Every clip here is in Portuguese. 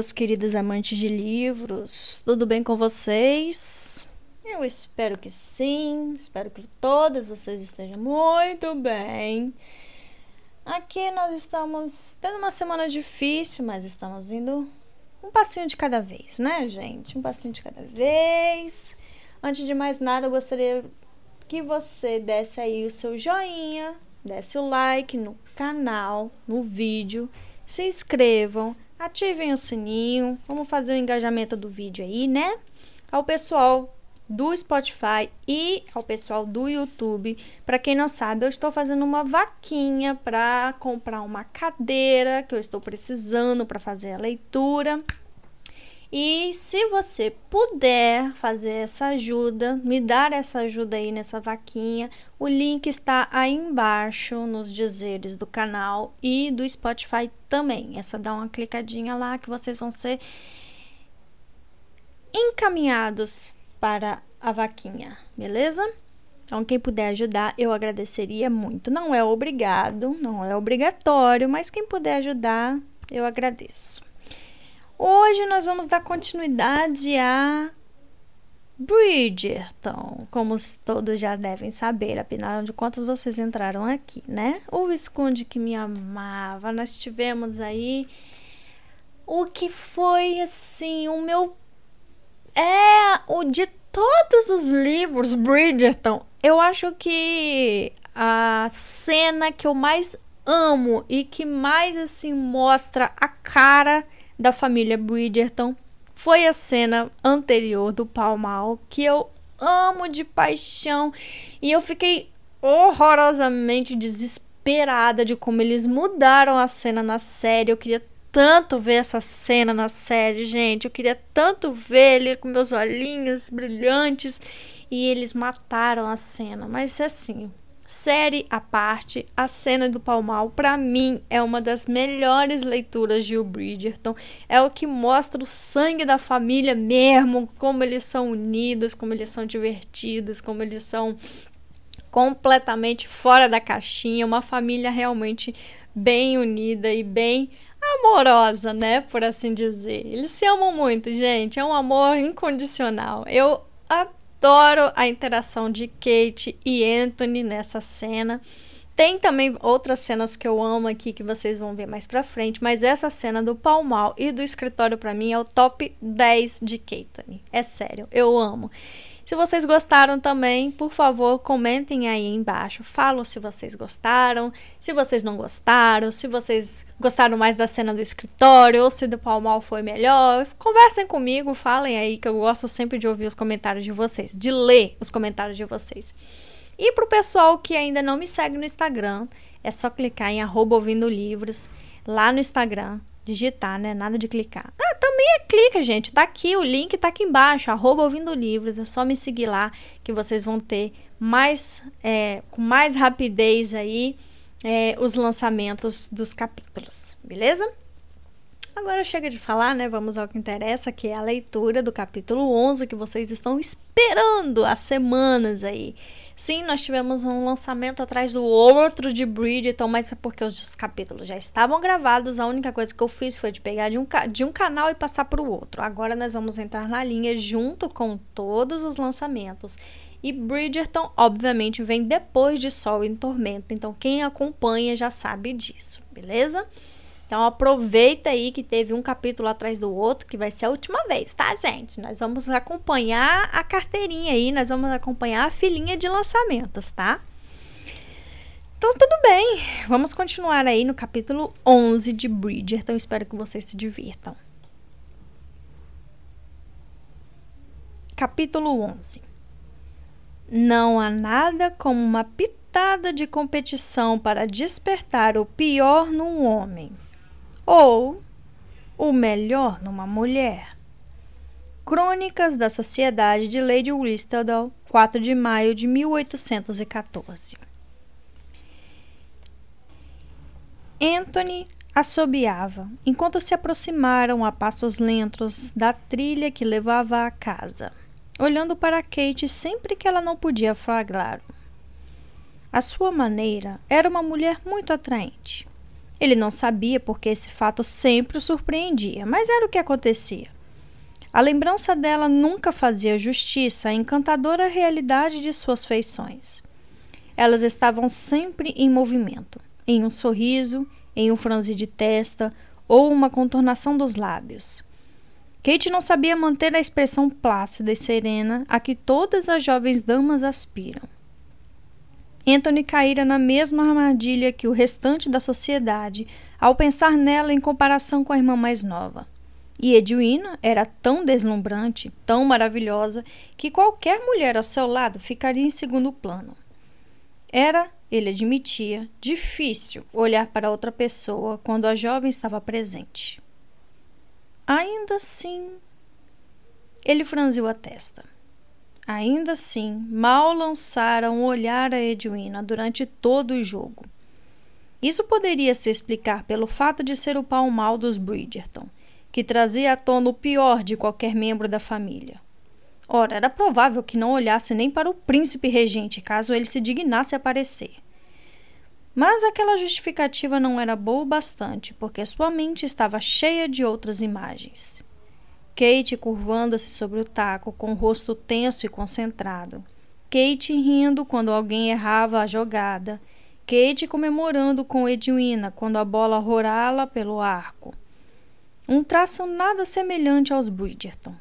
meus queridos amantes de livros? Tudo bem com vocês? Eu espero que sim. Espero que todos vocês estejam muito bem. Aqui nós estamos tendo uma semana difícil, mas estamos indo um passinho de cada vez, né, gente? Um passinho de cada vez. Antes de mais nada, eu gostaria que você desse aí o seu joinha, desse o like no canal, no vídeo, se inscrevam, ativem o sininho, vamos fazer o engajamento do vídeo aí, né? Ao pessoal do Spotify e ao pessoal do YouTube. Para quem não sabe, eu estou fazendo uma vaquinha para comprar uma cadeira que eu estou precisando para fazer a leitura. E se você puder fazer essa ajuda, me dar essa ajuda aí nessa vaquinha, o link está aí embaixo nos dizeres do canal e do Spotify também. É só dar uma clicadinha lá que vocês vão ser encaminhados para a vaquinha, beleza? Então, quem puder ajudar, eu agradeceria muito. Não é obrigado, não é obrigatório, mas quem puder ajudar, eu agradeço. Hoje nós vamos dar continuidade a Bridgerton, como todos já devem saber, afinal de contas vocês entraram aqui, né? O Visconde que me amava, nós tivemos aí o que foi assim, o meu é o de todos os livros Bridgerton, eu acho que a cena que eu mais amo e que mais assim mostra a cara da família Bridgerton foi a cena anterior do Pau Mal, que eu amo de paixão e eu fiquei horrorosamente desesperada de como eles mudaram a cena na série. Eu queria tanto ver essa cena na série, gente. Eu queria tanto ver ele com meus olhinhos brilhantes e eles mataram a cena. Mas assim, Série à parte, a cena do Palmal, para mim, é uma das melhores leituras de o Bridgerton. É o que mostra o sangue da família mesmo, como eles são unidos, como eles são divertidos, como eles são completamente fora da caixinha. Uma família realmente bem unida e bem amorosa, né? Por assim dizer. Eles se amam muito, gente. É um amor incondicional. Eu adoro a interação de Kate e Anthony nessa cena. Tem também outras cenas que eu amo aqui que vocês vão ver mais pra frente, mas essa cena do Palmal e do escritório para mim é o top 10 de Kate. É sério, eu amo. Se vocês gostaram também, por favor, comentem aí embaixo. Falam se vocês gostaram, se vocês não gostaram, se vocês gostaram mais da cena do escritório ou se do Palmal foi melhor. Conversem comigo, falem aí que eu gosto sempre de ouvir os comentários de vocês, de ler os comentários de vocês. E para o pessoal que ainda não me segue no Instagram, é só clicar em arroba ouvindo livros lá no Instagram digitar, né? Nada de clicar. Ah, também é clica, gente. Tá aqui, o link tá aqui embaixo, arroba ouvindo livros. É só me seguir lá que vocês vão ter mais, é, com mais rapidez aí, é, os lançamentos dos capítulos, beleza? Agora chega de falar, né? Vamos ao que interessa, que é a leitura do capítulo 11 que vocês estão esperando há semanas aí. Sim, nós tivemos um lançamento atrás do outro de Bridgerton, mas é porque os capítulos já estavam gravados. A única coisa que eu fiz foi de pegar de um, de um canal e passar para o outro. Agora nós vamos entrar na linha junto com todos os lançamentos. E Bridgerton, obviamente, vem depois de Sol em Tormenta. Então, quem acompanha já sabe disso, beleza? Então aproveita aí que teve um capítulo atrás do outro, que vai ser a última vez, tá, gente? Nós vamos acompanhar a carteirinha aí, nós vamos acompanhar a filinha de lançamentos, tá? Então tudo bem, vamos continuar aí no capítulo 11 de Bridgerton, espero que vocês se divirtam. Capítulo 11 Não há nada como uma pitada de competição para despertar o pior num homem ou o melhor numa mulher. Crônicas da Sociedade de Lady Whistledown, 4 de maio de 1814. Anthony assobiava enquanto se aproximaram a passos lentos da trilha que levava à casa, olhando para Kate sempre que ela não podia flagrá-lo. A sua maneira era uma mulher muito atraente Ele não sabia porque esse fato sempre o surpreendia, mas era o que acontecia. A lembrança dela nunca fazia justiça à encantadora realidade de suas feições. Elas estavam sempre em movimento, em um sorriso, em um franzir de testa ou uma contornação dos lábios. Kate não sabia manter a expressão plácida e serena a que todas as jovens damas aspiram. Anthony caíra na mesma armadilha que o restante da sociedade ao pensar nela em comparação com a irmã mais nova. E Edwina era tão deslumbrante, tão maravilhosa, que qualquer mulher ao seu lado ficaria em segundo plano. Era, ele admitia, difícil olhar para outra pessoa quando a jovem estava presente. Ainda assim, ele franziu a testa. Ainda assim, mal lançara um olhar a Edwina durante todo o jogo. Isso poderia se explicar pelo fato de ser o pau mal dos Bridgerton, que trazia à tona o pior de qualquer membro da família. Ora, era provável que não olhasse nem para o príncipe regente caso ele se dignasse aparecer. Mas aquela justificativa não era boa o bastante, porque sua mente estava cheia de outras imagens. Kate curvando-se sobre o taco, com o rosto tenso e concentrado. Kate rindo quando alguém errava a jogada. Kate comemorando com Edwina quando a bola rorala pelo arco. Um traço nada semelhante aos Bridgerton.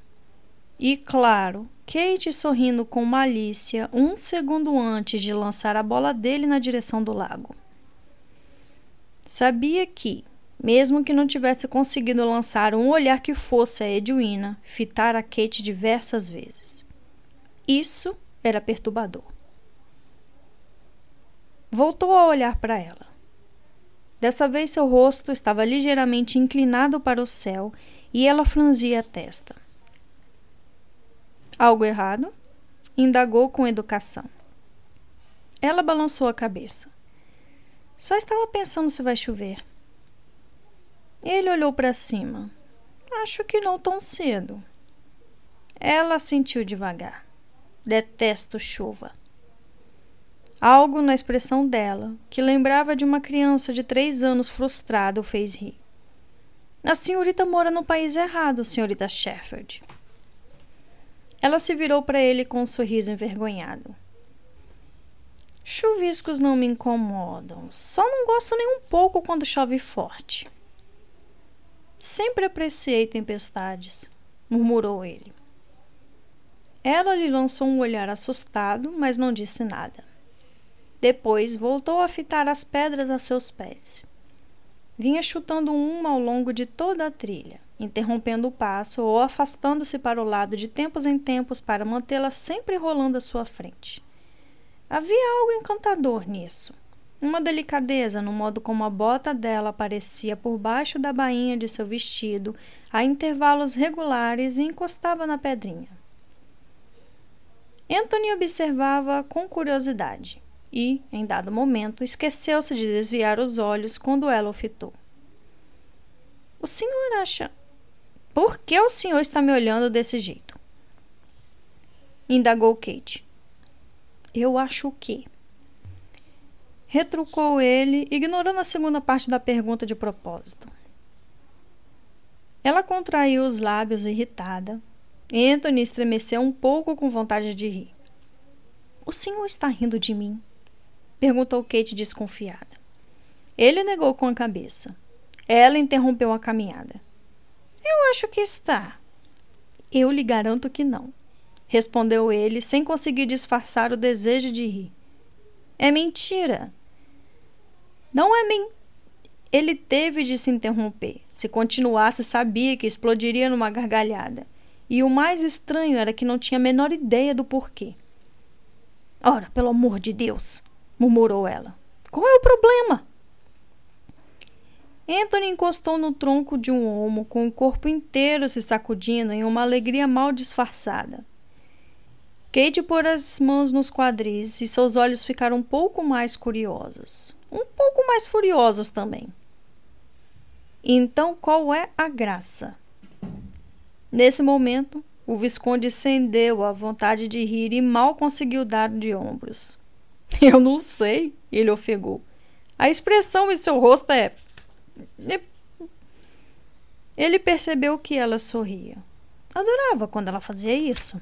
E, claro, Kate sorrindo com malícia um segundo antes de lançar a bola dele na direção do lago. Sabia que, mesmo que não tivesse conseguido lançar um olhar que fosse a Edwina, fitara Kate diversas vezes. Isso era perturbador. Voltou a olhar para ela. Dessa vez seu rosto estava ligeiramente inclinado para o céu e ela franzia a testa. Algo errado? Indagou com educação. Ela balançou a cabeça. Só estava pensando se vai chover. Ele olhou para cima. Acho que não tão cedo. Ela sentiu devagar. Detesto chuva. Algo na expressão dela, que lembrava de uma criança de três anos frustrada, o fez rir. A senhorita mora no país errado, senhorita Sheffield. Ela se virou para ele com um sorriso envergonhado. Chuviscos não me incomodam, só não gosto nem um pouco quando chove forte. Sempre apreciei tempestades, murmurou ele. Ela lhe lançou um olhar assustado, mas não disse nada. Depois voltou a fitar as pedras a seus pés. Vinha chutando uma ao longo de toda a trilha, interrompendo o passo ou afastando-se para o lado de tempos em tempos para mantê-la sempre rolando à sua frente. Havia algo encantador nisso uma delicadeza no modo como a bota dela aparecia por baixo da bainha de seu vestido a intervalos regulares e encostava na pedrinha. Anthony observava com curiosidade e, em dado momento, esqueceu-se de desviar os olhos quando ela o fitou. O senhor acha. Por que o senhor está me olhando desse jeito? Indagou Kate. Eu acho o quê? Retrucou ele, ignorando a segunda parte da pergunta de propósito. Ela contraiu os lábios irritada. Anthony estremeceu um pouco com vontade de rir. O senhor está rindo de mim? perguntou Kate desconfiada. Ele negou com a cabeça. Ela interrompeu a caminhada. Eu acho que está. Eu lhe garanto que não, respondeu ele, sem conseguir disfarçar o desejo de rir. É mentira. Não é mim. Ele teve de se interromper. Se continuasse, sabia que explodiria numa gargalhada. E o mais estranho era que não tinha a menor ideia do porquê. Ora, pelo amor de Deus, murmurou ela. Qual é o problema? Anthony encostou no tronco de um olmo, com o corpo inteiro se sacudindo em uma alegria mal disfarçada. Kate pôs as mãos nos quadris e seus olhos ficaram um pouco mais curiosos um pouco mais furiosos também. Então, qual é a graça? Nesse momento, o Visconde cendeu a vontade de rir e mal conseguiu dar de ombros. Eu não sei, ele ofegou. A expressão em seu rosto é Ele percebeu que ela sorria. Adorava quando ela fazia isso.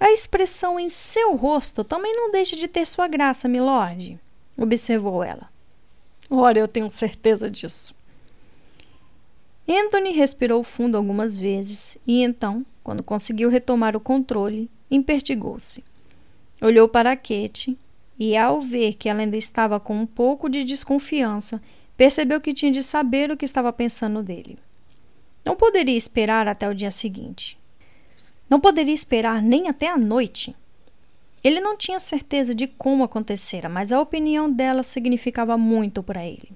A expressão em seu rosto também não deixa de ter sua graça, milord, observou ela. Ora, eu tenho certeza disso. Anthony respirou fundo algumas vezes e então, quando conseguiu retomar o controle, impertigou-se. Olhou para Kate e, ao ver que ela ainda estava com um pouco de desconfiança, percebeu que tinha de saber o que estava pensando dele. Não poderia esperar até o dia seguinte. Não poderia esperar nem até a noite. Ele não tinha certeza de como acontecera, mas a opinião dela significava muito para ele.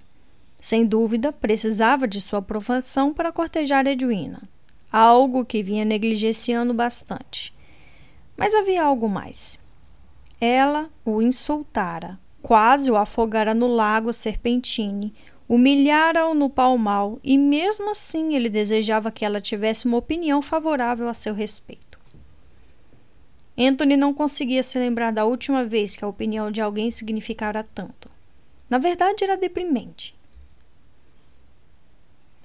Sem dúvida, precisava de sua aprovação para cortejar Edwina, algo que vinha negligenciando bastante. Mas havia algo mais. Ela o insultara, quase o afogara no lago Serpentine, humilhara-o no palmal e, mesmo assim, ele desejava que ela tivesse uma opinião favorável a seu respeito. Anthony não conseguia se lembrar da última vez que a opinião de alguém significara tanto. Na verdade, era deprimente.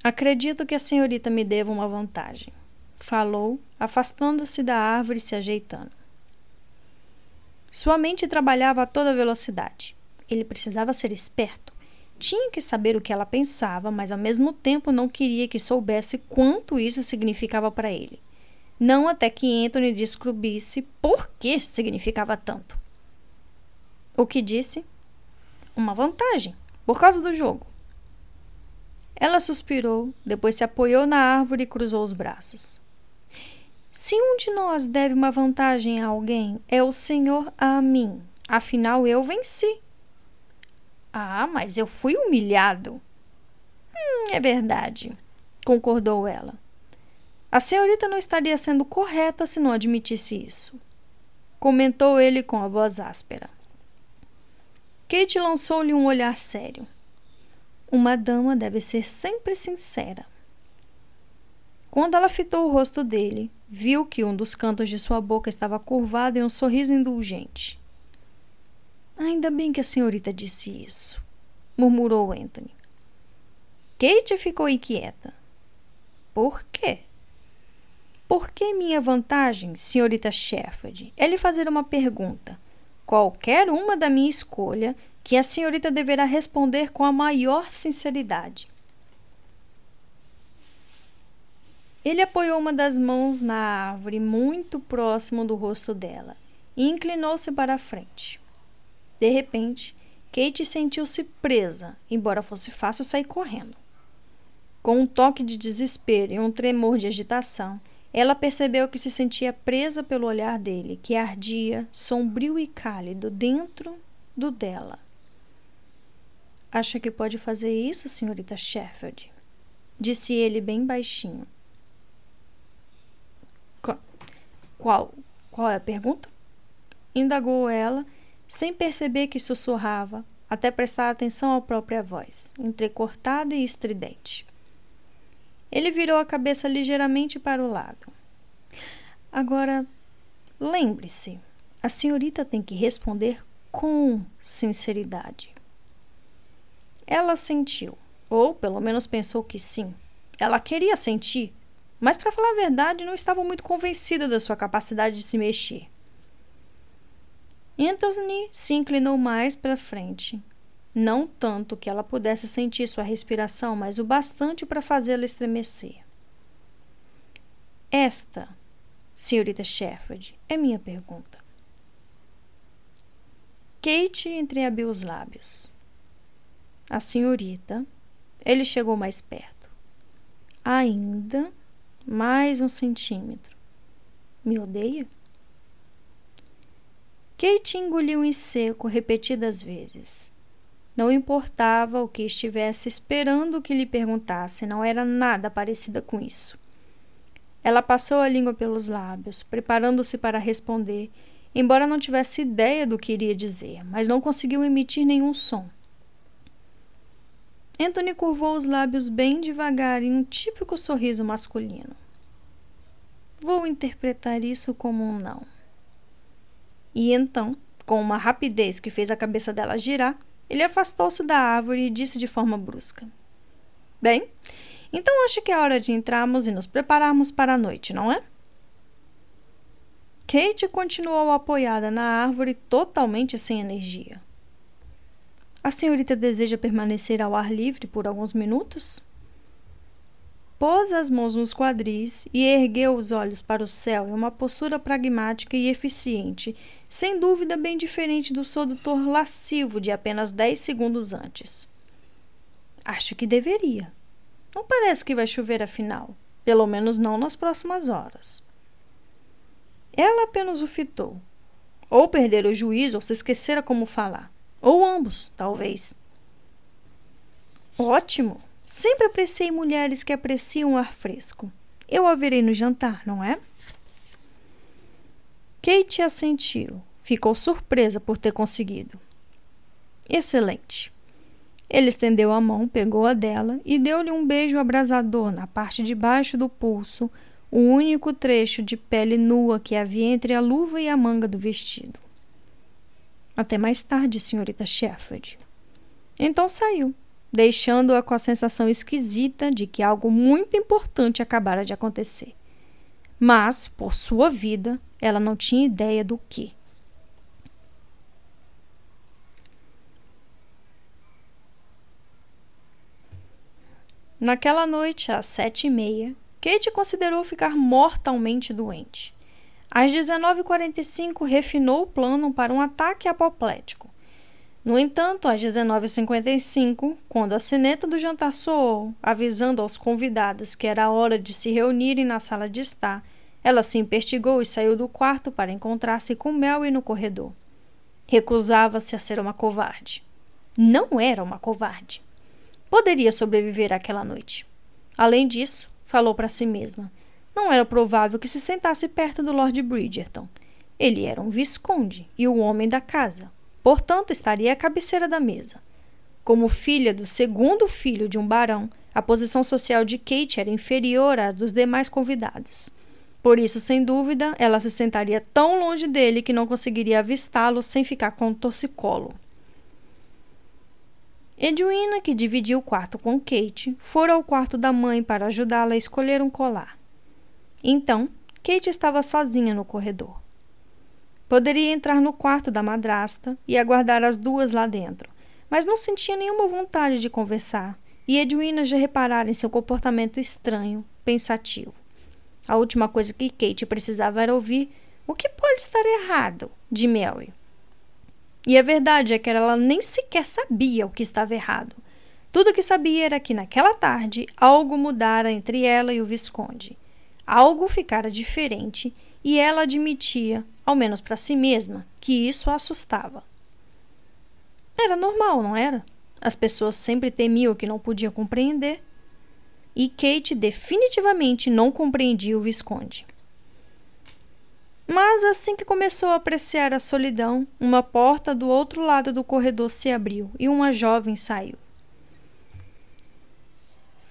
Acredito que a senhorita me deva uma vantagem, falou, afastando-se da árvore e se ajeitando. Sua mente trabalhava a toda velocidade. Ele precisava ser esperto tinha que saber o que ela pensava, mas ao mesmo tempo não queria que soubesse quanto isso significava para ele. Não até que Anthony descobrisse por que significava tanto. O que disse? Uma vantagem, por causa do jogo. Ela suspirou, depois se apoiou na árvore e cruzou os braços. Se um de nós deve uma vantagem a alguém, é o Senhor a mim. Afinal, eu venci. Ah, mas eu fui humilhado. Hum, é verdade, concordou ela. A senhorita não estaria sendo correta se não admitisse isso. Comentou ele com a voz áspera. Kate lançou-lhe um olhar sério. Uma dama deve ser sempre sincera. Quando ela fitou o rosto dele, viu que um dos cantos de sua boca estava curvado em um sorriso indulgente. Ainda bem que a senhorita disse isso, murmurou Anthony. Kate ficou inquieta. Por quê? Por que minha vantagem, senhorita Shefford, é lhe fazer uma pergunta, qualquer uma da minha escolha, que a senhorita deverá responder com a maior sinceridade? Ele apoiou uma das mãos na árvore muito próximo do rosto dela e inclinou-se para a frente. De repente, Kate sentiu-se presa, embora fosse fácil sair correndo. Com um toque de desespero e um tremor de agitação, ela percebeu que se sentia presa pelo olhar dele, que ardia, sombrio e cálido, dentro do dela. Acha que pode fazer isso, senhorita Sheffield? Disse ele bem baixinho. Qual, qual é a pergunta? Indagou ela sem perceber que sussurrava, até prestar atenção à própria voz, entrecortada e estridente. Ele virou a cabeça ligeiramente para o lado. Agora, lembre-se, a senhorita tem que responder com sinceridade. Ela sentiu, ou pelo menos pensou que sim. Ela queria sentir, mas para falar a verdade, não estava muito convencida da sua capacidade de se mexer. Anthony se inclinou mais para frente. Não tanto que ela pudesse sentir sua respiração, mas o bastante para fazê-la estremecer. Esta, senhorita Shefford, é minha pergunta. Kate entreabriu os lábios. A senhorita. Ele chegou mais perto. Ainda mais um centímetro. Me odeia? Kate engoliu em seco repetidas vezes. Não importava o que estivesse esperando que lhe perguntasse, não era nada parecida com isso. Ela passou a língua pelos lábios, preparando-se para responder, embora não tivesse ideia do que iria dizer, mas não conseguiu emitir nenhum som. Anthony curvou os lábios bem devagar em um típico sorriso masculino. Vou interpretar isso como um não. E então, com uma rapidez que fez a cabeça dela girar, ele afastou-se da árvore e disse de forma brusca: Bem, então acho que é hora de entrarmos e nos prepararmos para a noite, não é? Kate continuou apoiada na árvore, totalmente sem energia. A senhorita deseja permanecer ao ar livre por alguns minutos? Pôs as mãos nos quadris e ergueu os olhos para o céu em uma postura pragmática e eficiente, sem dúvida bem diferente do sedutor lascivo de apenas dez segundos antes. Acho que deveria. Não parece que vai chover afinal, pelo menos não nas próximas horas. Ela apenas o fitou. Ou perdera o juízo ou se esquecera como falar. Ou ambos, talvez. Ótimo! Sempre apreciei mulheres que apreciam o ar fresco. Eu a verei no jantar, não é? Kate assentiu. Ficou surpresa por ter conseguido. Excelente. Ele estendeu a mão, pegou a dela e deu-lhe um beijo abrasador na parte de baixo do pulso, o único trecho de pele nua que havia entre a luva e a manga do vestido. Até mais tarde, senhorita Shefford. Então saiu, deixando-a com a sensação esquisita de que algo muito importante acabara de acontecer. Mas, por sua vida, ela não tinha ideia do que. Naquela noite, às sete e meia, Kate considerou ficar mortalmente doente. Às 19h45, refinou o plano para um ataque apoplético. No entanto, às 19h55, quando a sineta do jantar soou, avisando aos convidados que era hora de se reunirem na sala de estar, ela se investigou e saiu do quarto para encontrar-se com Mary no corredor. Recusava-se a ser uma covarde. Não era uma covarde. Poderia sobreviver àquela noite. Além disso, falou para si mesma. Não era provável que se sentasse perto do Lord Bridgerton. Ele era um visconde e o homem da casa, portanto estaria à cabeceira da mesa. Como filha do segundo filho de um barão, a posição social de Kate era inferior à dos demais convidados. Por isso, sem dúvida, ela se sentaria tão longe dele que não conseguiria avistá-lo sem ficar com um torcicolo. Edwina, que dividia o quarto com Kate, fora ao quarto da mãe para ajudá-la a escolher um colar. Então, Kate estava sozinha no corredor. Poderia entrar no quarto da madrasta e aguardar as duas lá dentro, mas não sentia nenhuma vontade de conversar, e Edwina já reparara em seu comportamento estranho, pensativo. A última coisa que Kate precisava era ouvir o que pode estar errado de Mary. E a verdade é que ela nem sequer sabia o que estava errado. Tudo o que sabia era que naquela tarde algo mudara entre ela e o Visconde. Algo ficara diferente e ela admitia, ao menos para si mesma, que isso a assustava. Era normal, não era? As pessoas sempre temiam o que não podiam compreender. E Kate definitivamente não compreendia o Visconde. Mas assim que começou a apreciar a solidão, uma porta do outro lado do corredor se abriu e uma jovem saiu.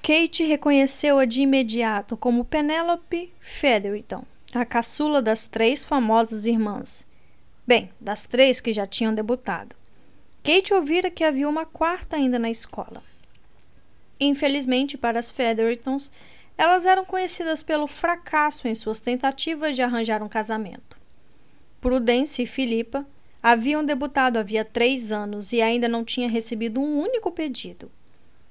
Kate reconheceu-a de imediato como Penelope Featherington, a caçula das três famosas irmãs. Bem, das três que já tinham debutado. Kate ouvira que havia uma quarta ainda na escola. Infelizmente para as Featheringtons, elas eram conhecidas pelo fracasso em suas tentativas de arranjar um casamento. Prudence e Filipa haviam debutado havia três anos e ainda não tinham recebido um único pedido.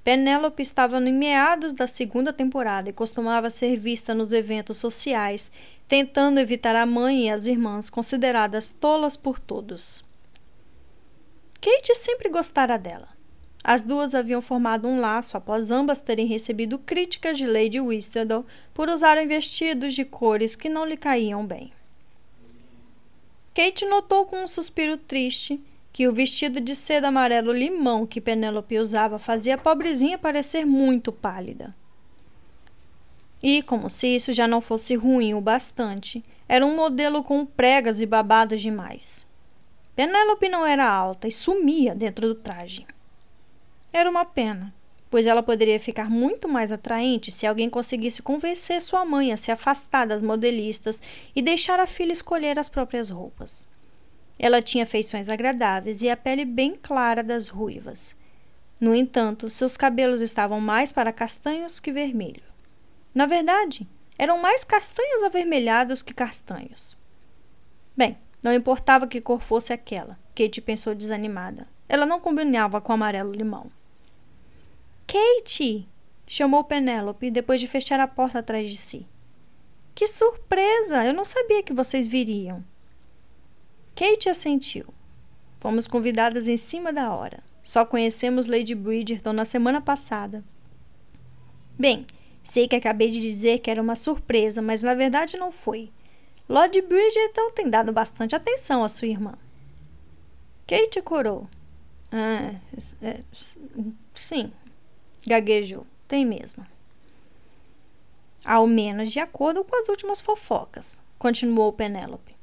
Penélope estava em meados da segunda temporada e costumava ser vista nos eventos sociais, tentando evitar a mãe e as irmãs, consideradas tolas por todos. Kate sempre gostara dela. As duas haviam formado um laço após ambas terem recebido críticas de Lady Whistledown por usarem vestidos de cores que não lhe caíam bem. Kate notou com um suspiro triste que o vestido de seda amarelo limão que Penélope usava fazia a pobrezinha parecer muito pálida. E, como se isso já não fosse ruim o bastante, era um modelo com pregas e babados demais. Penélope não era alta e sumia dentro do traje. Era uma pena, pois ela poderia ficar muito mais atraente se alguém conseguisse convencer sua mãe a se afastar das modelistas e deixar a filha escolher as próprias roupas. Ela tinha feições agradáveis e a pele bem clara das ruivas. No entanto, seus cabelos estavam mais para castanhos que vermelho. Na verdade, eram mais castanhos avermelhados que castanhos. Bem, não importava que cor fosse aquela, Kate pensou desanimada. Ela não combinava com amarelo-limão. Kate! chamou Penélope depois de fechar a porta atrás de si. Que surpresa! Eu não sabia que vocês viriam. Kate assentiu. Fomos convidadas em cima da hora. Só conhecemos Lady Bridgerton na semana passada. Bem, sei que acabei de dizer que era uma surpresa, mas na verdade não foi. Lord Bridgerton tem dado bastante atenção à sua irmã. Kate corou. Ah, é, sim, gaguejou. Tem mesmo. Ao menos de acordo com as últimas fofocas, continuou Penélope.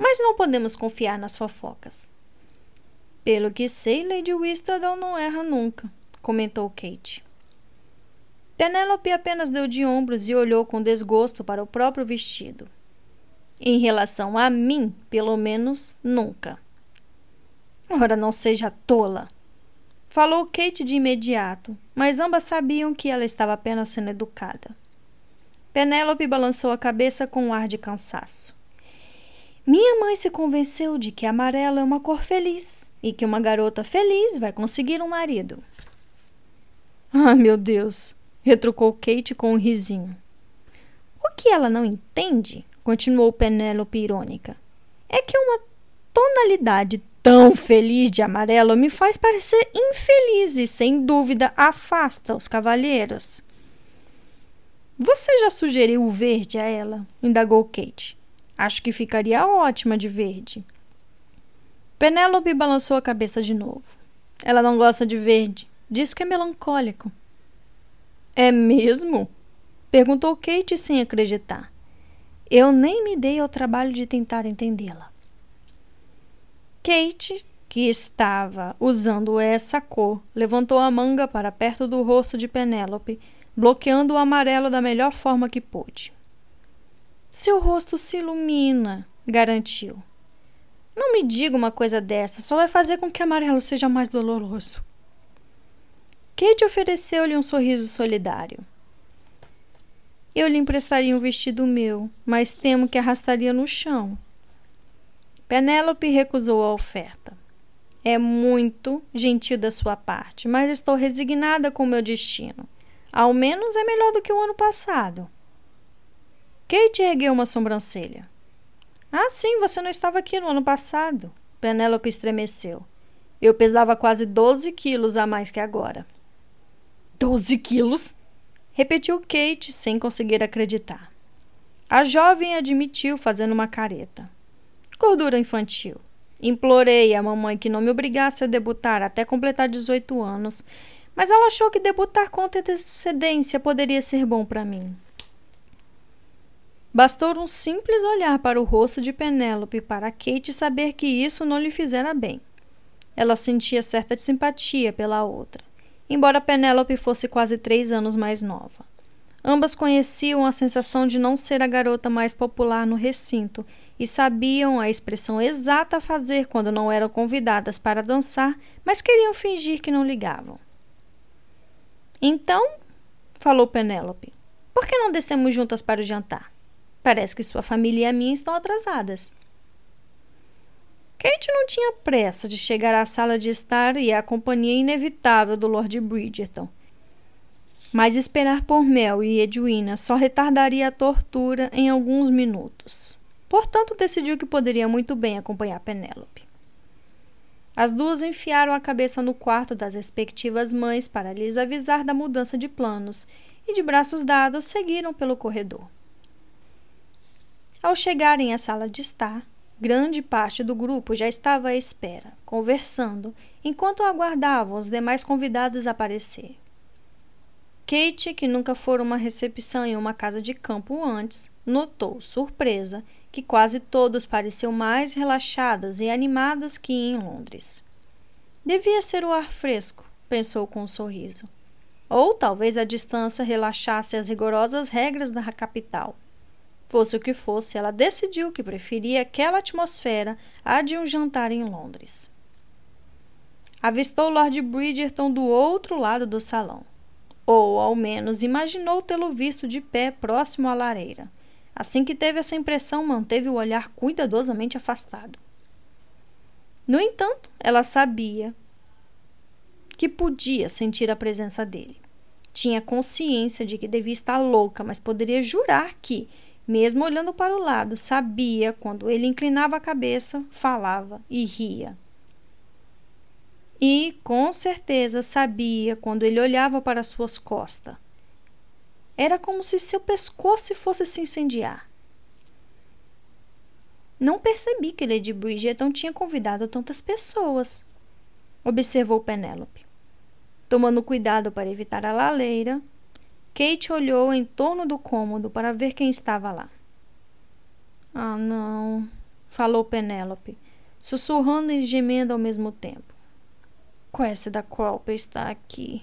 Mas não podemos confiar nas fofocas. Pelo que sei, Lady Whistledown não erra nunca, comentou Kate. Penélope apenas deu de ombros e olhou com desgosto para o próprio vestido. Em relação a mim, pelo menos, nunca. Ora, não seja tola. Falou Kate de imediato, mas ambas sabiam que ela estava apenas sendo educada. Penélope balançou a cabeça com um ar de cansaço. Minha mãe se convenceu de que amarelo é uma cor feliz e que uma garota feliz vai conseguir um marido. Ah, meu Deus! retrucou Kate com um risinho. O que ela não entende, continuou Penélope irônica, é que uma tonalidade tão feliz de amarelo me faz parecer infeliz e, sem dúvida, afasta os cavalheiros. Você já sugeriu o verde a ela? indagou Kate. Acho que ficaria ótima de verde. Penélope balançou a cabeça de novo. Ela não gosta de verde. Diz que é melancólico. É mesmo? perguntou Kate sem acreditar. Eu nem me dei ao trabalho de tentar entendê-la. Kate, que estava usando essa cor, levantou a manga para perto do rosto de Penélope, bloqueando o amarelo da melhor forma que pôde. Seu rosto se ilumina, garantiu. Não me diga uma coisa dessa, só vai fazer com que amarelo seja mais doloroso. Kate ofereceu-lhe um sorriso solidário. Eu lhe emprestaria um vestido meu, mas temo que arrastaria no chão. Penélope recusou a oferta. É muito gentil da sua parte, mas estou resignada com o meu destino. Ao menos é melhor do que o ano passado. Kate ergueu uma sobrancelha. Ah, sim, você não estava aqui no ano passado. Penélope estremeceu. Eu pesava quase 12 quilos a mais que agora. 12 quilos? Repetiu Kate sem conseguir acreditar. A jovem admitiu, fazendo uma careta. Gordura infantil. Implorei à mamãe que não me obrigasse a debutar até completar 18 anos, mas ela achou que debutar com antecedência poderia ser bom para mim. Bastou um simples olhar para o rosto de Penélope para Kate saber que isso não lhe fizera bem. Ela sentia certa simpatia pela outra, embora Penélope fosse quase três anos mais nova. Ambas conheciam a sensação de não ser a garota mais popular no recinto e sabiam a expressão exata a fazer quando não eram convidadas para dançar, mas queriam fingir que não ligavam. Então, falou Penélope, por que não descemos juntas para o jantar? Parece que sua família e a minha estão atrasadas. Kate não tinha pressa de chegar à sala de estar e à companhia inevitável do Lord Bridgerton. Mas esperar por Mel e Edwina só retardaria a tortura em alguns minutos. Portanto, decidiu que poderia muito bem acompanhar Penélope. As duas enfiaram a cabeça no quarto das respectivas mães para lhes avisar da mudança de planos e, de braços dados, seguiram pelo corredor. Ao chegarem à sala de estar, grande parte do grupo já estava à espera, conversando, enquanto aguardavam os demais convidados aparecer. Kate, que nunca fora uma recepção em uma casa de campo antes, notou, surpresa, que quase todos pareciam mais relaxados e animados que em Londres. Devia ser o ar fresco, pensou com um sorriso. Ou talvez a distância relaxasse as rigorosas regras da capital. Fosse o que fosse, ela decidiu que preferia aquela atmosfera à de um jantar em Londres. Avistou Lord Bridgerton do outro lado do salão, ou ao menos imaginou tê-lo visto de pé próximo à lareira. Assim que teve essa impressão, manteve o olhar cuidadosamente afastado. No entanto, ela sabia que podia sentir a presença dele. Tinha consciência de que devia estar louca, mas poderia jurar que, mesmo olhando para o lado, sabia quando ele inclinava a cabeça, falava e ria. E, com certeza, sabia quando ele olhava para suas costas. Era como se seu pescoço fosse se incendiar. Não percebi que Lady Bridgerton tinha convidado tantas pessoas, observou Penélope. Tomando cuidado para evitar a laleira, Kate olhou em torno do cômodo para ver quem estava lá. Ah, não, falou Penélope, sussurrando e gemendo ao mesmo tempo. Cressida Cropper está aqui.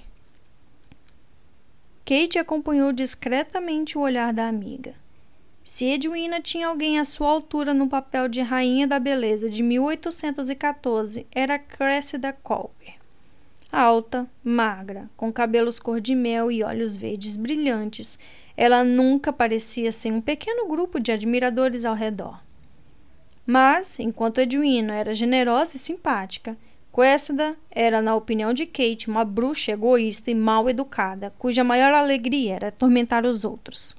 Kate acompanhou discretamente o olhar da amiga. Se Edwina tinha alguém à sua altura no papel de Rainha da Beleza de 1814, era Cressida Cropper alta, magra, com cabelos cor de mel e olhos verdes brilhantes, ela nunca parecia sem um pequeno grupo de admiradores ao redor. Mas, enquanto Edwina era generosa e simpática, Cressida era, na opinião de Kate, uma bruxa egoísta e mal educada, cuja maior alegria era atormentar os outros.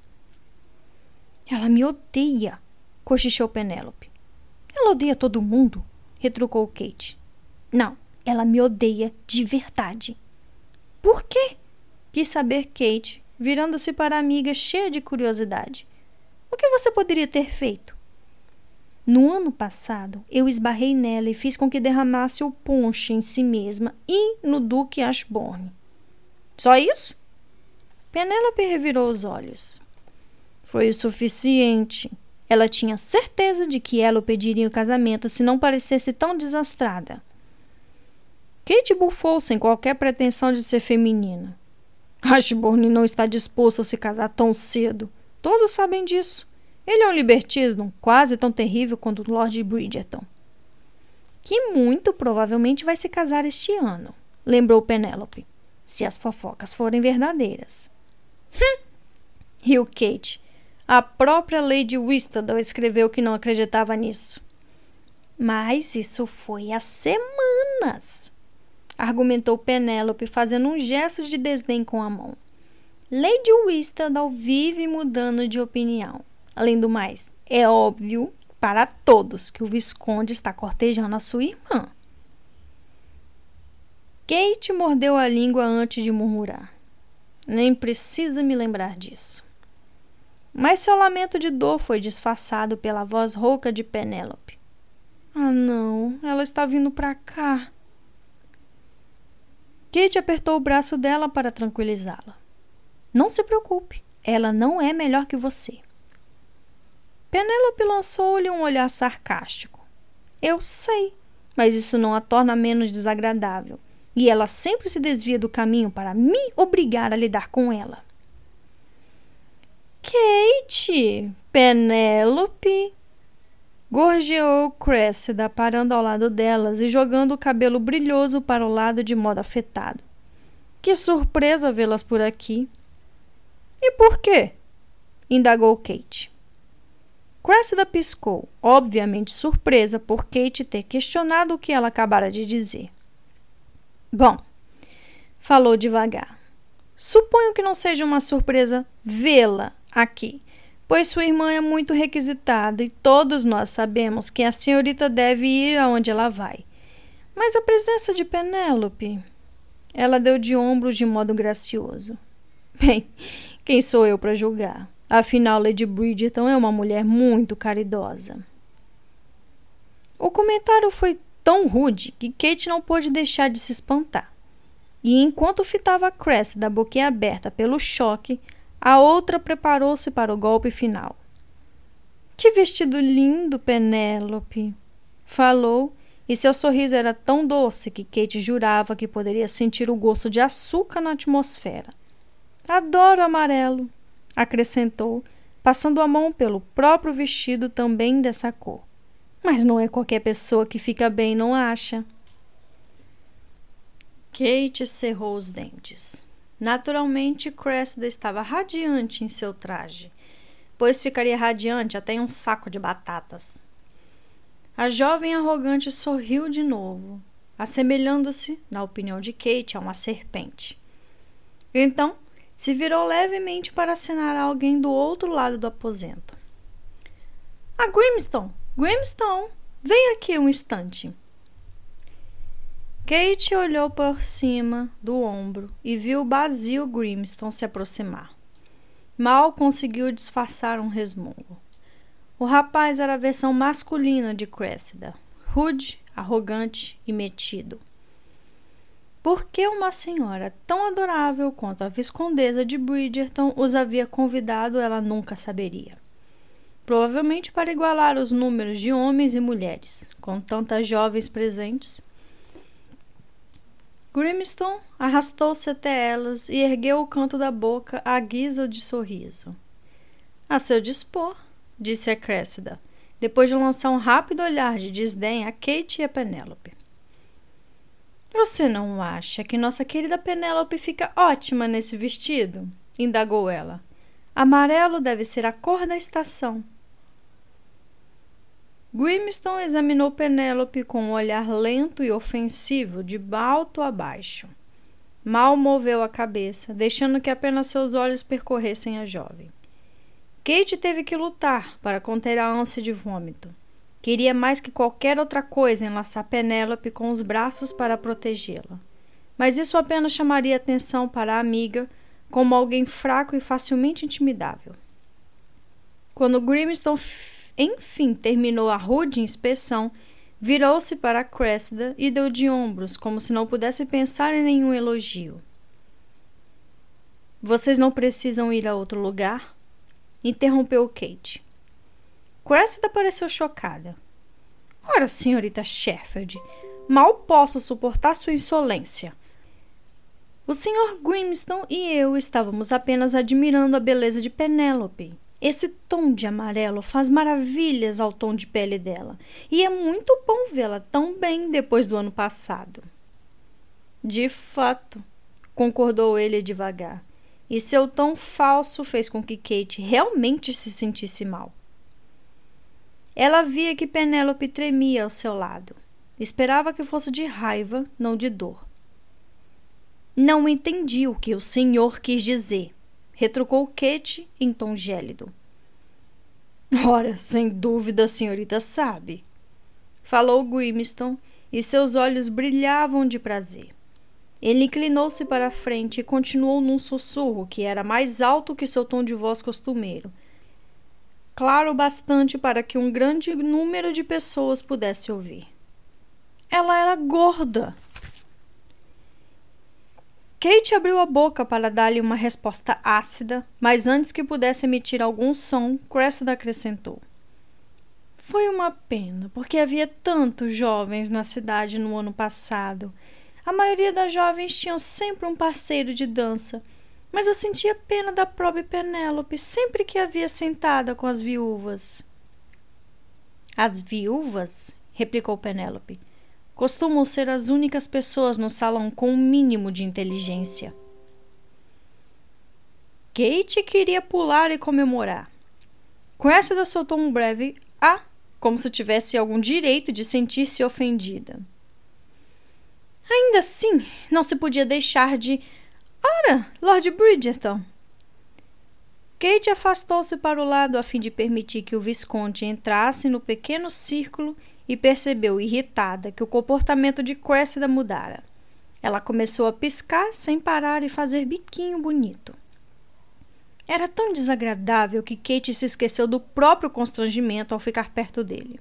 Ela me odeia, cochichou Penélope. Ela odeia todo mundo, retrucou Kate. Não, ela me odeia de verdade. Por quê? Quis saber Kate, virando-se para a amiga cheia de curiosidade. O que você poderia ter feito? No ano passado, eu esbarrei nela e fiz com que derramasse o ponche em si mesma e no Duque Ashbourne. Só isso? Penélope revirou os olhos. Foi o suficiente. Ela tinha certeza de que ela o pediria o casamento se não parecesse tão desastrada. Kate bufou sem qualquer pretensão de ser feminina. Ashbourne não está disposto a se casar tão cedo. Todos sabem disso. Ele é um libertino quase tão terrível quanto o Lord Bridgerton. Que muito provavelmente vai se casar este ano, lembrou Penélope, se as fofocas forem verdadeiras. Hum! riu Kate. A própria Lady Whistledown escreveu que não acreditava nisso. Mas isso foi há semanas argumentou Penélope, fazendo um gesto de desdém com a mão. Lady Whistledown vive mudando de opinião. Além do mais, é óbvio para todos que o Visconde está cortejando a sua irmã. Kate mordeu a língua antes de murmurar. Nem precisa me lembrar disso. Mas seu lamento de dor foi disfarçado pela voz rouca de Penélope. Ah, não, ela está vindo para cá. Kate apertou o braço dela para tranquilizá-la. Não se preocupe, ela não é melhor que você. Penélope lançou-lhe um olhar sarcástico. Eu sei, mas isso não a torna menos desagradável. E ela sempre se desvia do caminho para me obrigar a lidar com ela. Kate! Penélope! Gorjeou Cressida, parando ao lado delas e jogando o cabelo brilhoso para o lado de modo afetado. Que surpresa vê-las por aqui. E por quê? indagou Kate. Cressida piscou, obviamente surpresa por Kate ter questionado o que ela acabara de dizer. Bom, falou devagar. Suponho que não seja uma surpresa vê-la aqui pois sua irmã é muito requisitada e todos nós sabemos que a senhorita deve ir aonde ela vai. Mas a presença de Penélope. Ela deu de ombros de modo gracioso. Bem, quem sou eu para julgar? Afinal, Lady Bridgerton é uma mulher muito caridosa. O comentário foi tão rude que Kate não pôde deixar de se espantar. E enquanto fitava a Cress da boquinha aberta pelo choque, a outra preparou-se para o golpe final. Que vestido lindo, Penélope! Falou, e seu sorriso era tão doce que Kate jurava que poderia sentir o gosto de açúcar na atmosfera. Adoro amarelo, acrescentou, passando a mão pelo próprio vestido também dessa cor. Mas não é qualquer pessoa que fica bem, não acha? Kate cerrou os dentes. Naturalmente, Cressida estava radiante em seu traje, pois ficaria radiante até em um saco de batatas. A jovem arrogante sorriu de novo, assemelhando-se, na opinião de Kate, a uma serpente. Então, se virou levemente para acenar a alguém do outro lado do aposento. A ah, Grimstone! Grimstone! Vem aqui um instante. Kate olhou por cima do ombro e viu Basil Grimstone se aproximar. Mal conseguiu disfarçar um resmungo. O rapaz era a versão masculina de Cressida, rude, arrogante e metido. Por que uma senhora tão adorável quanto a viscondesa de Bridgerton os havia convidado, ela nunca saberia. Provavelmente para igualar os números de homens e mulheres, com tantas jovens presentes Grimstone arrastou-se até elas e ergueu o canto da boca à guisa de sorriso. A seu dispor, disse a Cressida, depois de lançar um rápido olhar de desdém a Kate e a Penélope. Você não acha que nossa querida Penélope fica ótima nesse vestido? indagou ela. Amarelo deve ser a cor da estação. Grimstone examinou Penélope com um olhar lento e ofensivo de alto a baixo. Mal moveu a cabeça, deixando que apenas seus olhos percorressem a jovem. Kate teve que lutar para conter a ânsia de vômito. Queria mais que qualquer outra coisa enlaçar Penélope com os braços para protegê-la. Mas isso apenas chamaria atenção para a amiga como alguém fraco e facilmente intimidável. Quando Grimstone enfim terminou a rude inspeção, virou-se para Cressida e deu de ombros, como se não pudesse pensar em nenhum elogio. Vocês não precisam ir a outro lugar? Interrompeu Kate. Cressida pareceu chocada. Ora, senhorita Sheffield, mal posso suportar sua insolência. O Sr. Grimstone e eu estávamos apenas admirando a beleza de Penélope. Esse tom de amarelo faz maravilhas ao tom de pele dela, e é muito bom vê-la tão bem depois do ano passado. De fato, concordou ele devagar, e seu tom falso fez com que Kate realmente se sentisse mal. Ela via que Penélope tremia ao seu lado. Esperava que fosse de raiva, não de dor. Não entendi o que o senhor quis dizer, retrucou Kate em tom gélido. Ora, sem dúvida a senhorita sabe. Falou Grimston e seus olhos brilhavam de prazer. Ele inclinou-se para a frente e continuou num sussurro que era mais alto que seu tom de voz costumeiro, claro bastante para que um grande número de pessoas pudesse ouvir. Ela era gorda. Kate abriu a boca para dar-lhe uma resposta ácida, mas antes que pudesse emitir algum som, Cressida acrescentou. Foi uma pena, porque havia tantos jovens na cidade no ano passado. A maioria das jovens tinham sempre um parceiro de dança, mas eu sentia pena da própria Penélope sempre que havia sentada com as viúvas. As viúvas? replicou Penélope costumam ser as únicas pessoas no salão com o um mínimo de inteligência. Kate queria pular e comemorar. Cressida soltou um breve ah, como se tivesse algum direito de sentir-se ofendida. Ainda assim, não se podia deixar de. Ora, Lord Bridgerton! Kate afastou-se para o lado a fim de permitir que o Visconde entrasse no pequeno círculo e percebeu irritada que o comportamento de Cressida mudara. Ela começou a piscar sem parar e fazer biquinho bonito. Era tão desagradável que Kate se esqueceu do próprio constrangimento ao ficar perto dele.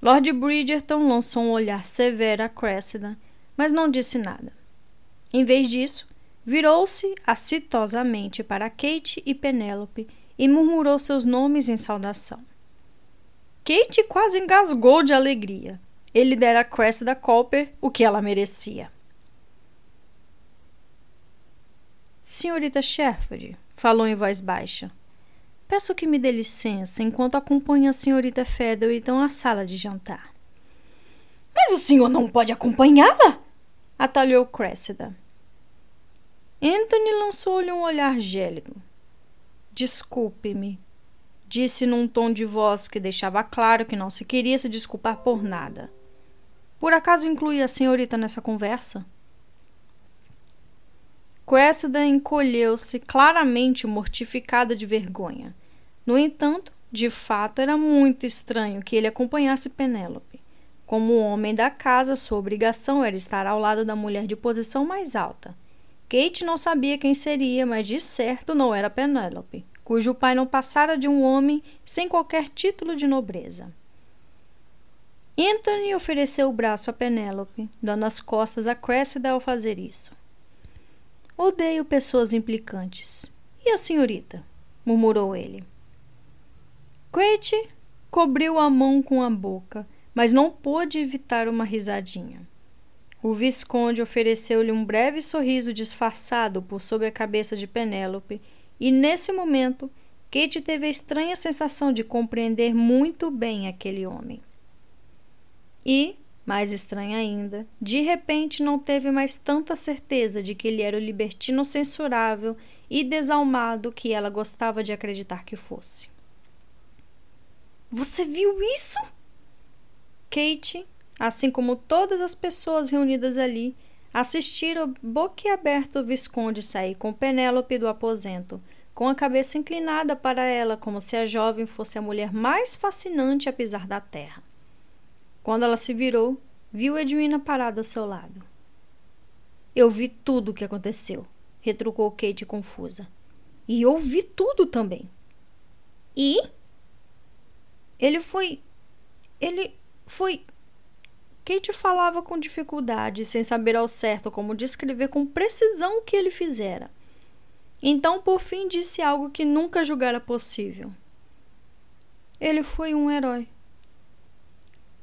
Lord Bridgerton lançou um olhar severo a Cressida, mas não disse nada. Em vez disso, virou-se acitosamente para Kate e Penélope e murmurou seus nomes em saudação. Kate quase engasgou de alegria. Ele dera a Cressida Copper o que ela merecia. Senhorita Sherford, falou em voz baixa. Peço que me dê licença enquanto acompanho a senhorita Featherton à sala de jantar. Mas o senhor não pode acompanhá-la? atalhou Cressida. Anthony lançou-lhe um olhar gélido. Desculpe-me, disse num tom de voz que deixava claro que não se queria se desculpar por nada. Por acaso inclui a senhorita nessa conversa? Cressida encolheu-se, claramente mortificada de vergonha. No entanto, de fato, era muito estranho que ele acompanhasse Penélope. Como homem da casa, sua obrigação era estar ao lado da mulher de posição mais alta. Kate não sabia quem seria, mas de certo não era Penélope, cujo pai não passara de um homem sem qualquer título de nobreza. Anthony ofereceu o braço a Penélope, dando as costas a Cressida ao fazer isso. Odeio pessoas implicantes. E a senhorita? murmurou ele. Crate cobriu a mão com a boca, mas não pôde evitar uma risadinha. O Visconde ofereceu-lhe um breve sorriso disfarçado por sob a cabeça de Penélope, e nesse momento Kate teve a estranha sensação de compreender muito bem aquele homem. E, mais estranha ainda, de repente não teve mais tanta certeza de que ele era o libertino censurável e desalmado que ela gostava de acreditar que fosse. Você viu isso? Kate, assim como todas as pessoas reunidas ali, assistiram boquiaberto o Visconde sair com Penélope do aposento, com a cabeça inclinada para ela, como se a jovem fosse a mulher mais fascinante a pisar da terra. Quando ela se virou, viu Edwina parada ao seu lado. Eu vi tudo o que aconteceu, retrucou Kate confusa. E ouvi tudo também. E? Ele foi. Ele foi. Kate falava com dificuldade, sem saber ao certo como descrever com precisão o que ele fizera. Então, por fim, disse algo que nunca julgara possível. Ele foi um herói.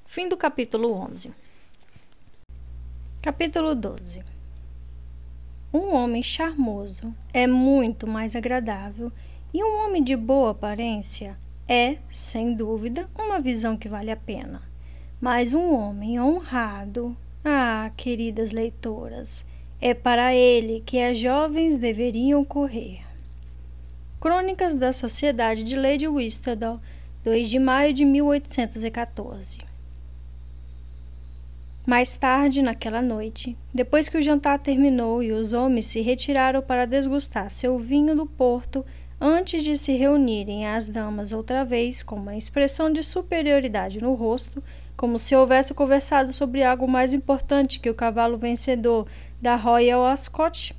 Fim do capítulo 11. Capítulo 12. Um homem charmoso é muito mais agradável e um homem de boa aparência é, sem dúvida, uma visão que vale a pena. Mas um homem honrado, ah, queridas leitoras, é para ele que as jovens deveriam correr. Crônicas da Sociedade de Lady Whistledown, 2 de maio de 1814. Mais tarde, naquela noite, depois que o jantar terminou e os homens se retiraram para desgustar seu vinho do porto, antes de se reunirem as damas outra vez, com uma expressão de superioridade no rosto, como se houvesse conversado sobre algo mais importante que o cavalo vencedor da Royal Ascot.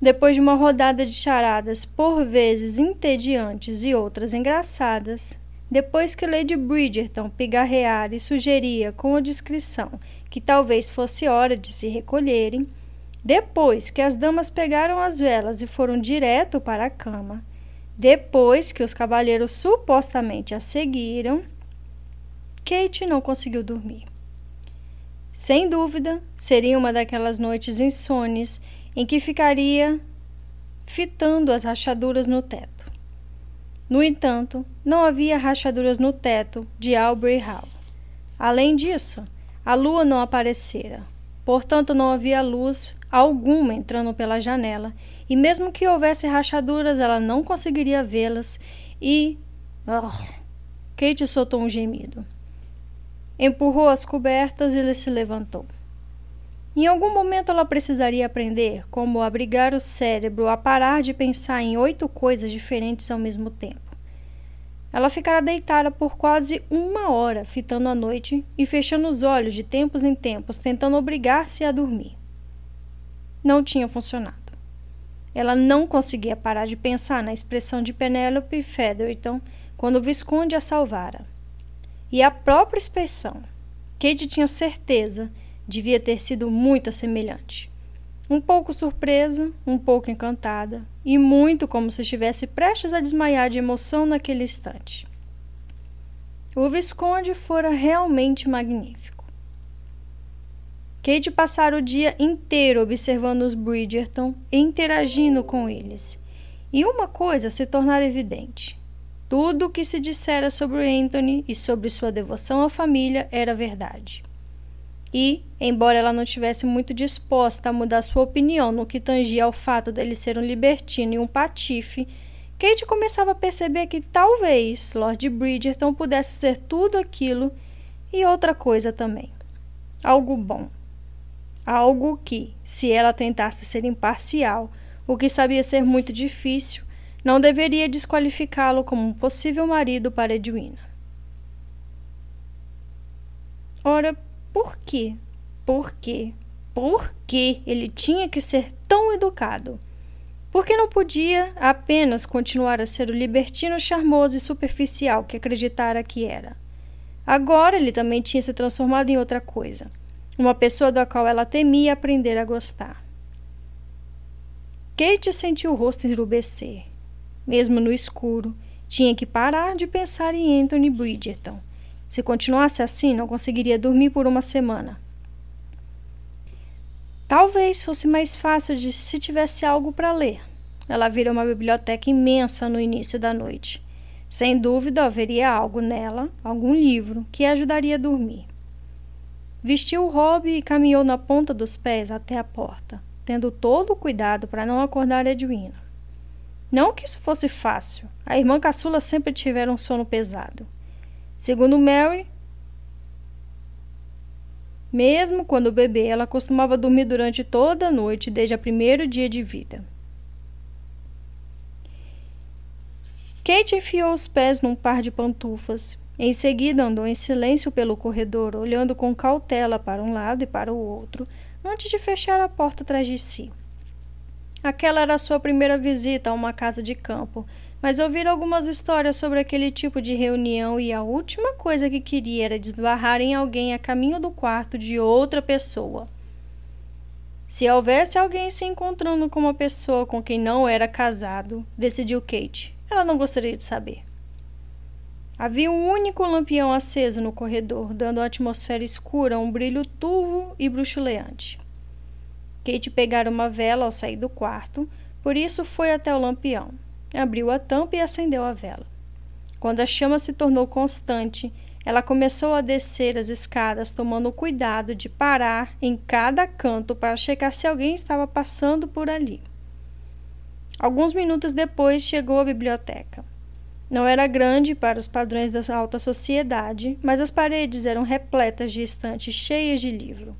Depois de uma rodada de charadas, por vezes entediantes e outras engraçadas, depois que Lady Bridgerton pigarreara e sugeria com a discrição que talvez fosse hora de se recolherem, depois que as damas pegaram as velas e foram direto para a cama, depois que os cavalheiros supostamente a seguiram, Kate não conseguiu dormir. Sem dúvida, seria uma daquelas noites insones em que ficaria fitando as rachaduras no teto. No entanto, não havia rachaduras no teto de Albury Hall. Além disso, a lua não aparecera, portanto não havia luz alguma entrando pela janela, e mesmo que houvesse rachaduras, ela não conseguiria vê-las e. Oh, Kate soltou um gemido. Empurrou as cobertas e se levantou. Em algum momento ela precisaria aprender como abrigar o cérebro a parar de pensar em oito coisas diferentes ao mesmo tempo. Ela ficara deitada por quase uma hora, fitando a noite e fechando os olhos de tempos em tempos, tentando obrigar-se a dormir. Não tinha funcionado. Ela não conseguia parar de pensar na expressão de Penelope Featherton quando o Visconde a salvara. E a própria expressão, Kate tinha certeza devia ter sido muito semelhante. Um pouco surpresa, um pouco encantada, e muito como se estivesse prestes a desmaiar de emoção naquele instante. O Visconde fora realmente magnífico. Kate passara o dia inteiro observando os Bridgerton e interagindo com eles. e uma coisa se tornara evidente. Tudo o que se dissera sobre Anthony e sobre sua devoção à família era verdade. E, embora ela não tivesse muito disposta a mudar sua opinião no que tangia ao fato dele ser um libertino e um patife, Kate começava a perceber que talvez Lord Bridgerton pudesse ser tudo aquilo e outra coisa também. Algo bom. Algo que, se ela tentasse ser imparcial, o que sabia ser muito difícil, não deveria desqualificá-lo como um possível marido para Edwina. Ora, por quê? Por quê? Por que ele tinha que ser tão educado? Porque não podia apenas continuar a ser o libertino charmoso e superficial que acreditara que era. Agora ele também tinha se transformado em outra coisa, uma pessoa da qual ela temia aprender a gostar. Kate sentiu o rosto enrubescer. Mesmo no escuro, tinha que parar de pensar em Anthony Bridgerton. Se continuasse assim, não conseguiria dormir por uma semana. Talvez fosse mais fácil de se tivesse algo para ler. Ela vira uma biblioteca imensa no início da noite. Sem dúvida haveria algo nela, algum livro, que ajudaria a dormir. Vestiu o hobby e caminhou na ponta dos pés até a porta, tendo todo o cuidado para não acordar Edwina. Não que isso fosse fácil. A irmã caçula sempre tivera um sono pesado. Segundo Mary, mesmo quando bebê, ela costumava dormir durante toda a noite desde o primeiro dia de vida. Kate enfiou os pés num par de pantufas. Em seguida, andou em silêncio pelo corredor, olhando com cautela para um lado e para o outro, antes de fechar a porta atrás de si. Aquela era a sua primeira visita a uma casa de campo, mas ouvira algumas histórias sobre aquele tipo de reunião e a última coisa que queria era desbarrar em alguém a caminho do quarto de outra pessoa. Se houvesse alguém se encontrando com uma pessoa com quem não era casado, decidiu Kate, ela não gostaria de saber. Havia um único lampião aceso no corredor, dando à atmosfera escura um brilho turvo e bruxuleante. Kate pegara uma vela ao sair do quarto, por isso foi até o lampião abriu a tampa e acendeu a vela. Quando a chama se tornou constante, ela começou a descer as escadas, tomando cuidado de parar em cada canto para checar se alguém estava passando por ali. Alguns minutos depois chegou à biblioteca. Não era grande para os padrões da alta sociedade, mas as paredes eram repletas de estantes cheias de livro.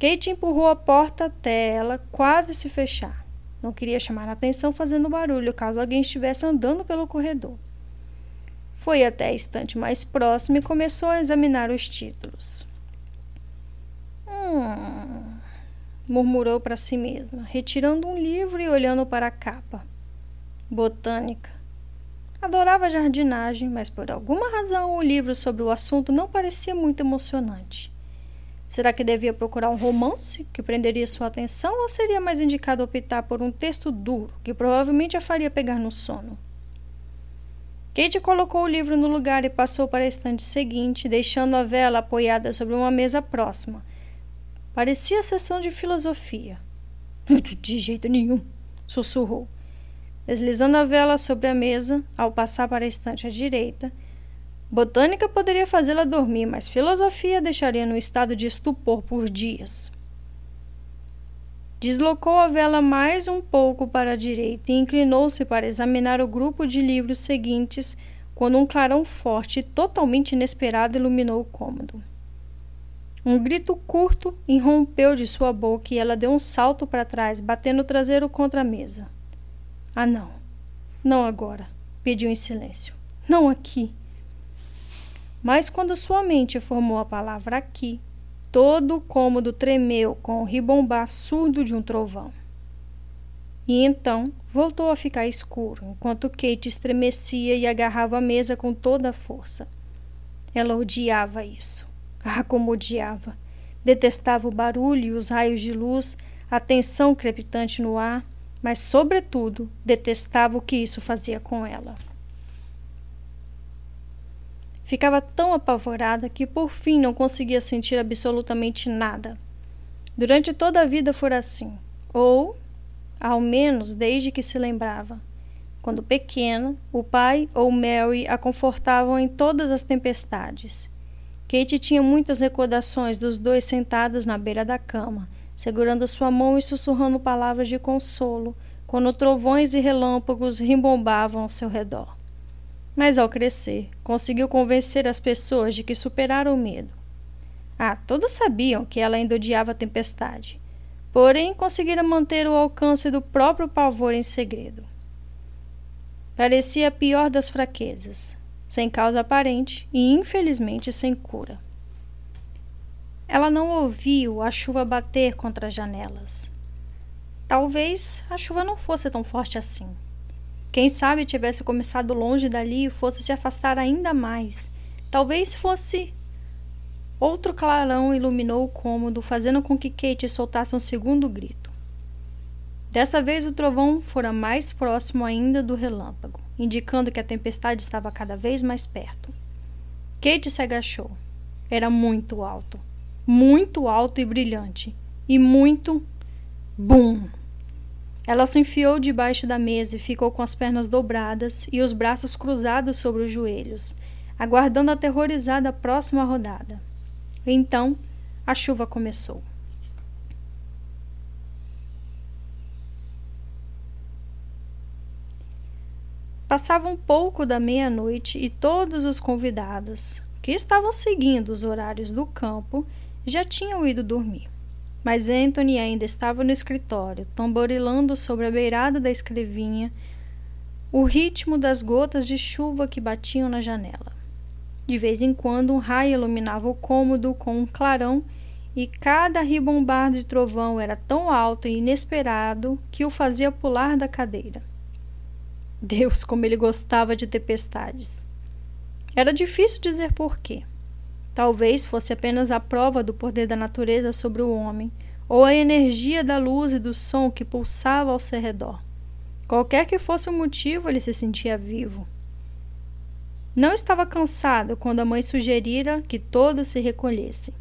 Kate empurrou a porta até ela quase se fechar. Não queria chamar a atenção fazendo barulho caso alguém estivesse andando pelo corredor. Foi até a estante mais próxima e começou a examinar os títulos. Hum, murmurou para si mesma, retirando um livro e olhando para a capa. Botânica. Adorava jardinagem, mas por alguma razão o livro sobre o assunto não parecia muito emocionante. Será que devia procurar um romance que prenderia sua atenção ou seria mais indicado optar por um texto duro que provavelmente a faria pegar no sono? Kate colocou o livro no lugar e passou para a estante seguinte, deixando a vela apoiada sobre uma mesa próxima. Parecia sessão de filosofia. De jeito nenhum, sussurrou. Deslizando a vela sobre a mesa, ao passar para a estante à direita, Botânica poderia fazê-la dormir, mas filosofia deixaria no estado de estupor por dias. Deslocou a vela mais um pouco para a direita e inclinou-se para examinar o grupo de livros seguintes quando um clarão forte e totalmente inesperado iluminou o cômodo. Um grito curto irrompeu de sua boca e ela deu um salto para trás, batendo o traseiro contra a mesa. Ah, não. Não agora, pediu em silêncio. Não aqui. Mas quando sua mente formou a palavra aqui, todo o cômodo tremeu com o ribombar surdo de um trovão. E então voltou a ficar escuro, enquanto Kate estremecia e agarrava a mesa com toda a força. Ela odiava isso. Ah, como odiava! Detestava o barulho e os raios de luz, a tensão crepitante no ar, mas, sobretudo, detestava o que isso fazia com ela. Ficava tão apavorada que por fim não conseguia sentir absolutamente nada. Durante toda a vida fora assim. Ou ao menos desde que se lembrava. Quando pequena, o pai ou Mary a confortavam em todas as tempestades. Kate tinha muitas recordações dos dois sentados na beira da cama, segurando sua mão e sussurrando palavras de consolo, quando trovões e relâmpagos rimbombavam ao seu redor. Mas ao crescer, conseguiu convencer as pessoas de que superaram o medo. Ah, todos sabiam que ela ainda odiava a tempestade, porém conseguira manter o alcance do próprio pavor em segredo. Parecia a pior das fraquezas, sem causa aparente e infelizmente sem cura. Ela não ouviu a chuva bater contra as janelas. Talvez a chuva não fosse tão forte assim. Quem sabe tivesse começado longe dali e fosse se afastar ainda mais. Talvez fosse. Outro clarão iluminou o cômodo, fazendo com que Kate soltasse um segundo grito. Dessa vez o trovão fora mais próximo ainda do relâmpago, indicando que a tempestade estava cada vez mais perto. Kate se agachou. Era muito alto. Muito alto e brilhante. E muito. Bum! Ela se enfiou debaixo da mesa e ficou com as pernas dobradas e os braços cruzados sobre os joelhos, aguardando aterrorizada a próxima rodada. Então, a chuva começou. Passava um pouco da meia-noite e todos os convidados, que estavam seguindo os horários do campo, já tinham ido dormir. Mas Anthony ainda estava no escritório, tamborilando sobre a beirada da escrevinha o ritmo das gotas de chuva que batiam na janela. De vez em quando, um raio iluminava o cômodo com um clarão e cada ribombar de trovão era tão alto e inesperado que o fazia pular da cadeira. Deus, como ele gostava de tempestades. Era difícil dizer porquê. Talvez fosse apenas a prova do poder da natureza sobre o homem, ou a energia da luz e do som que pulsava ao seu redor. Qualquer que fosse o motivo, ele se sentia vivo. Não estava cansado quando a mãe sugerira que todos se recolhessem.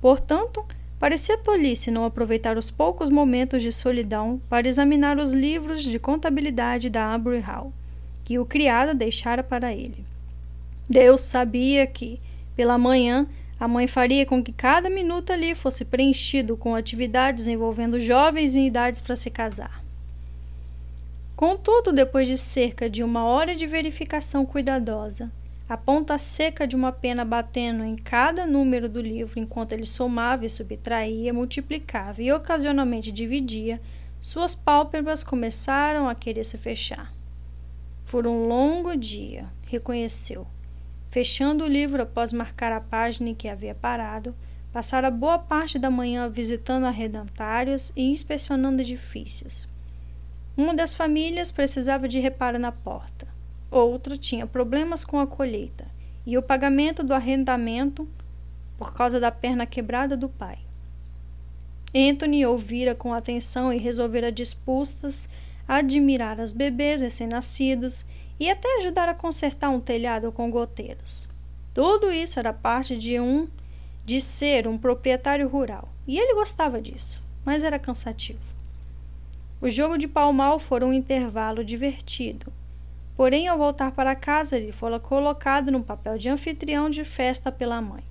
Portanto, Parecia tolice não aproveitar os poucos momentos de solidão para examinar os livros de contabilidade da Abury Hall, que o criado deixara para ele. Deus sabia que, pela manhã, a mãe faria com que cada minuto ali fosse preenchido com atividades envolvendo jovens em idades para se casar. Contudo, depois de cerca de uma hora de verificação cuidadosa, a ponta seca de uma pena batendo em cada número do livro enquanto ele somava e subtraía, multiplicava e ocasionalmente dividia, suas pálpebras começaram a querer se fechar. Por um longo dia, reconheceu. Fechando o livro após marcar a página em que havia parado, passara boa parte da manhã visitando arredentários e inspecionando edifícios. Uma das famílias precisava de reparo na porta. Outro tinha problemas com a colheita e o pagamento do arrendamento por causa da perna quebrada do pai. Anthony ouvira com atenção e resolvera dispostas a admirar as bebês recém-nascidos e até ajudar a consertar um telhado com goteiras. Tudo isso era parte de um de ser um proprietário rural, e ele gostava disso, mas era cansativo. O jogo de palmal foi um intervalo divertido, Porém, ao voltar para casa, ele foi colocado no papel de anfitrião de festa pela mãe,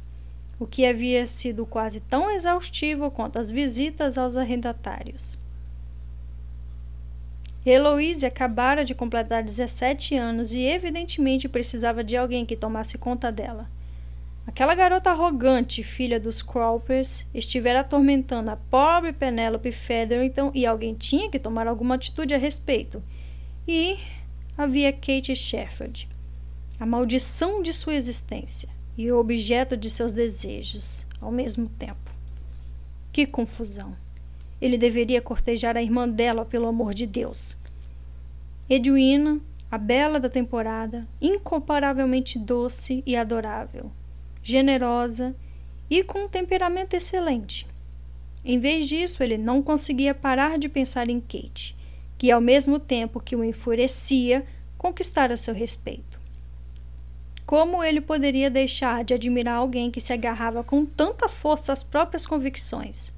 o que havia sido quase tão exaustivo quanto as visitas aos arrendatários. Heloise acabara de completar 17 anos e evidentemente precisava de alguém que tomasse conta dela. Aquela garota arrogante, filha dos Crawpers, estivera atormentando a pobre Penelope Featherington e alguém tinha que tomar alguma atitude a respeito. E havia Kate Shefford, a maldição de sua existência e o objeto de seus desejos ao mesmo tempo. Que confusão! Ele deveria cortejar a irmã dela, pelo amor de Deus. Edwina, a bela da temporada, incomparavelmente doce e adorável, generosa e com um temperamento excelente. Em vez disso, ele não conseguia parar de pensar em Kate que, ao mesmo tempo que o enfurecia, conquistara seu respeito. Como ele poderia deixar de admirar alguém que se agarrava com tanta força às próprias convicções?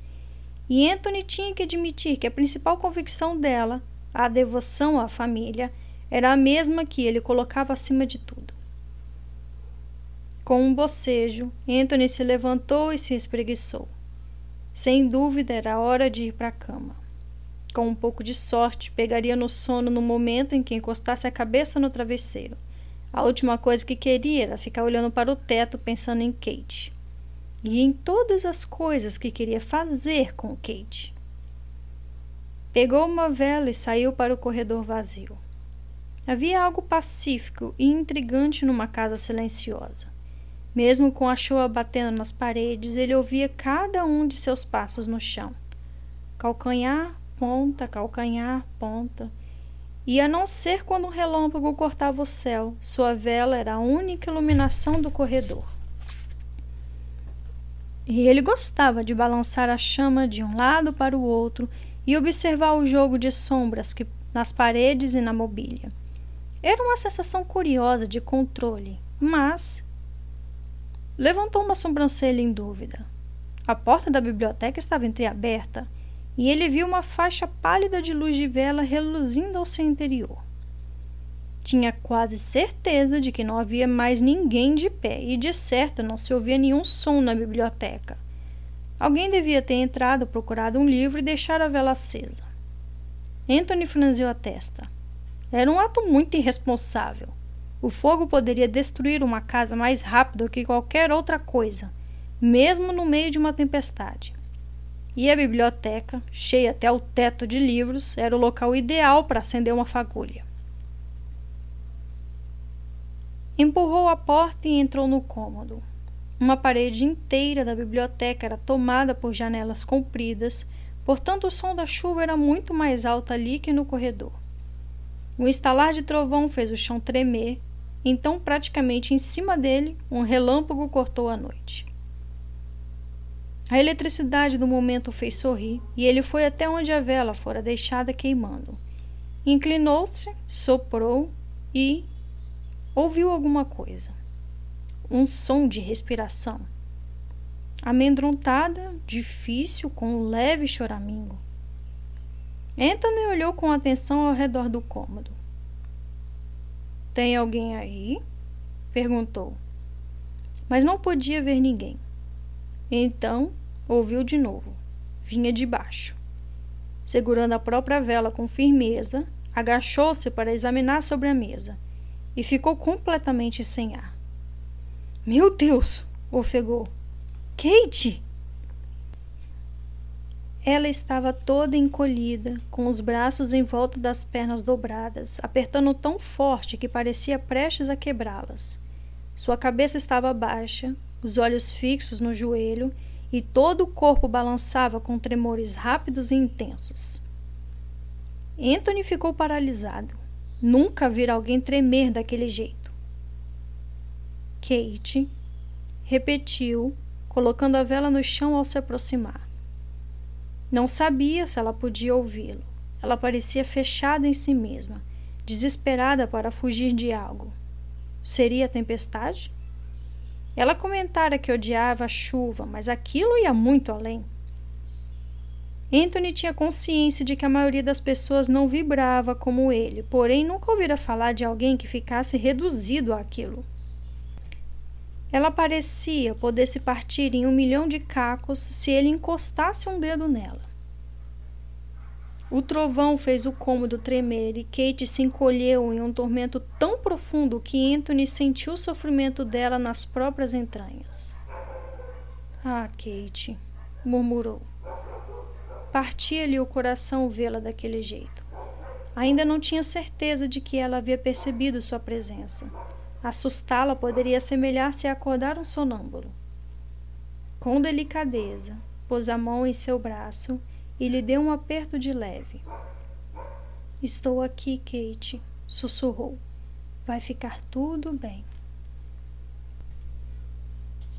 E Anthony tinha que admitir que a principal convicção dela, a devoção à família, era a mesma que ele colocava acima de tudo. Com um bocejo, Anthony se levantou e se espreguiçou. Sem dúvida era hora de ir para a cama. Com um pouco de sorte, pegaria no sono no momento em que encostasse a cabeça no travesseiro. A última coisa que queria era ficar olhando para o teto pensando em Kate. E em todas as coisas que queria fazer com Kate. Pegou uma vela e saiu para o corredor vazio. Havia algo pacífico e intrigante numa casa silenciosa. Mesmo com a chuva batendo nas paredes, ele ouvia cada um de seus passos no chão. Calcanhar, ponta, calcanhar, ponta. E a não ser quando um relâmpago cortava o céu, sua vela era a única iluminação do corredor. E ele gostava de balançar a chama de um lado para o outro e observar o jogo de sombras que nas paredes e na mobília. Era uma sensação curiosa de controle, mas Levantou uma sobrancelha em dúvida. A porta da biblioteca estava entreaberta e ele viu uma faixa pálida de luz de vela reluzindo ao seu interior. Tinha quase certeza de que não havia mais ninguém de pé e, de certo, não se ouvia nenhum som na biblioteca. Alguém devia ter entrado, procurado um livro e deixar a vela acesa. Anthony franziu a testa. Era um ato muito irresponsável. O fogo poderia destruir uma casa mais rápido que qualquer outra coisa, mesmo no meio de uma tempestade. E a biblioteca, cheia até o teto de livros, era o local ideal para acender uma fagulha. Empurrou a porta e entrou no cômodo. Uma parede inteira da biblioteca era tomada por janelas compridas, portanto o som da chuva era muito mais alto ali que no corredor. O estalar de trovão fez o chão tremer então, praticamente em cima dele, um relâmpago cortou a noite. A eletricidade do momento fez sorrir e ele foi até onde a vela fora deixada queimando. Inclinou-se, soprou e ouviu alguma coisa. Um som de respiração. Amedrontada, difícil, com um leve choramingo. Anthony olhou com atenção ao redor do cômodo. Tem alguém aí? perguntou. Mas não podia ver ninguém. Então ouviu de novo. Vinha de baixo. Segurando a própria vela com firmeza, agachou-se para examinar sobre a mesa e ficou completamente sem ar. Meu Deus! ofegou. Kate! Ela estava toda encolhida, com os braços em volta das pernas dobradas, apertando tão forte que parecia prestes a quebrá-las. Sua cabeça estava baixa, os olhos fixos no joelho e todo o corpo balançava com tremores rápidos e intensos. Anthony ficou paralisado. Nunca vira alguém tremer daquele jeito. Kate repetiu, colocando a vela no chão ao se aproximar. Não sabia se ela podia ouvi-lo. Ela parecia fechada em si mesma, desesperada para fugir de algo. Seria a tempestade? Ela comentara que odiava a chuva, mas aquilo ia muito além. Anthony tinha consciência de que a maioria das pessoas não vibrava como ele, porém nunca ouvira falar de alguém que ficasse reduzido àquilo. Ela parecia poder se partir em um milhão de cacos se ele encostasse um dedo nela. O trovão fez o cômodo tremer e Kate se encolheu em um tormento tão profundo que Anthony sentiu o sofrimento dela nas próprias entranhas. Ah, Kate, murmurou. Partia-lhe o coração vê-la daquele jeito. Ainda não tinha certeza de que ela havia percebido sua presença. Assustá-la poderia assemelhar-se a acordar um sonâmbulo. Com delicadeza, pôs a mão em seu braço e lhe deu um aperto de leve. Estou aqui, Kate, sussurrou. Vai ficar tudo bem.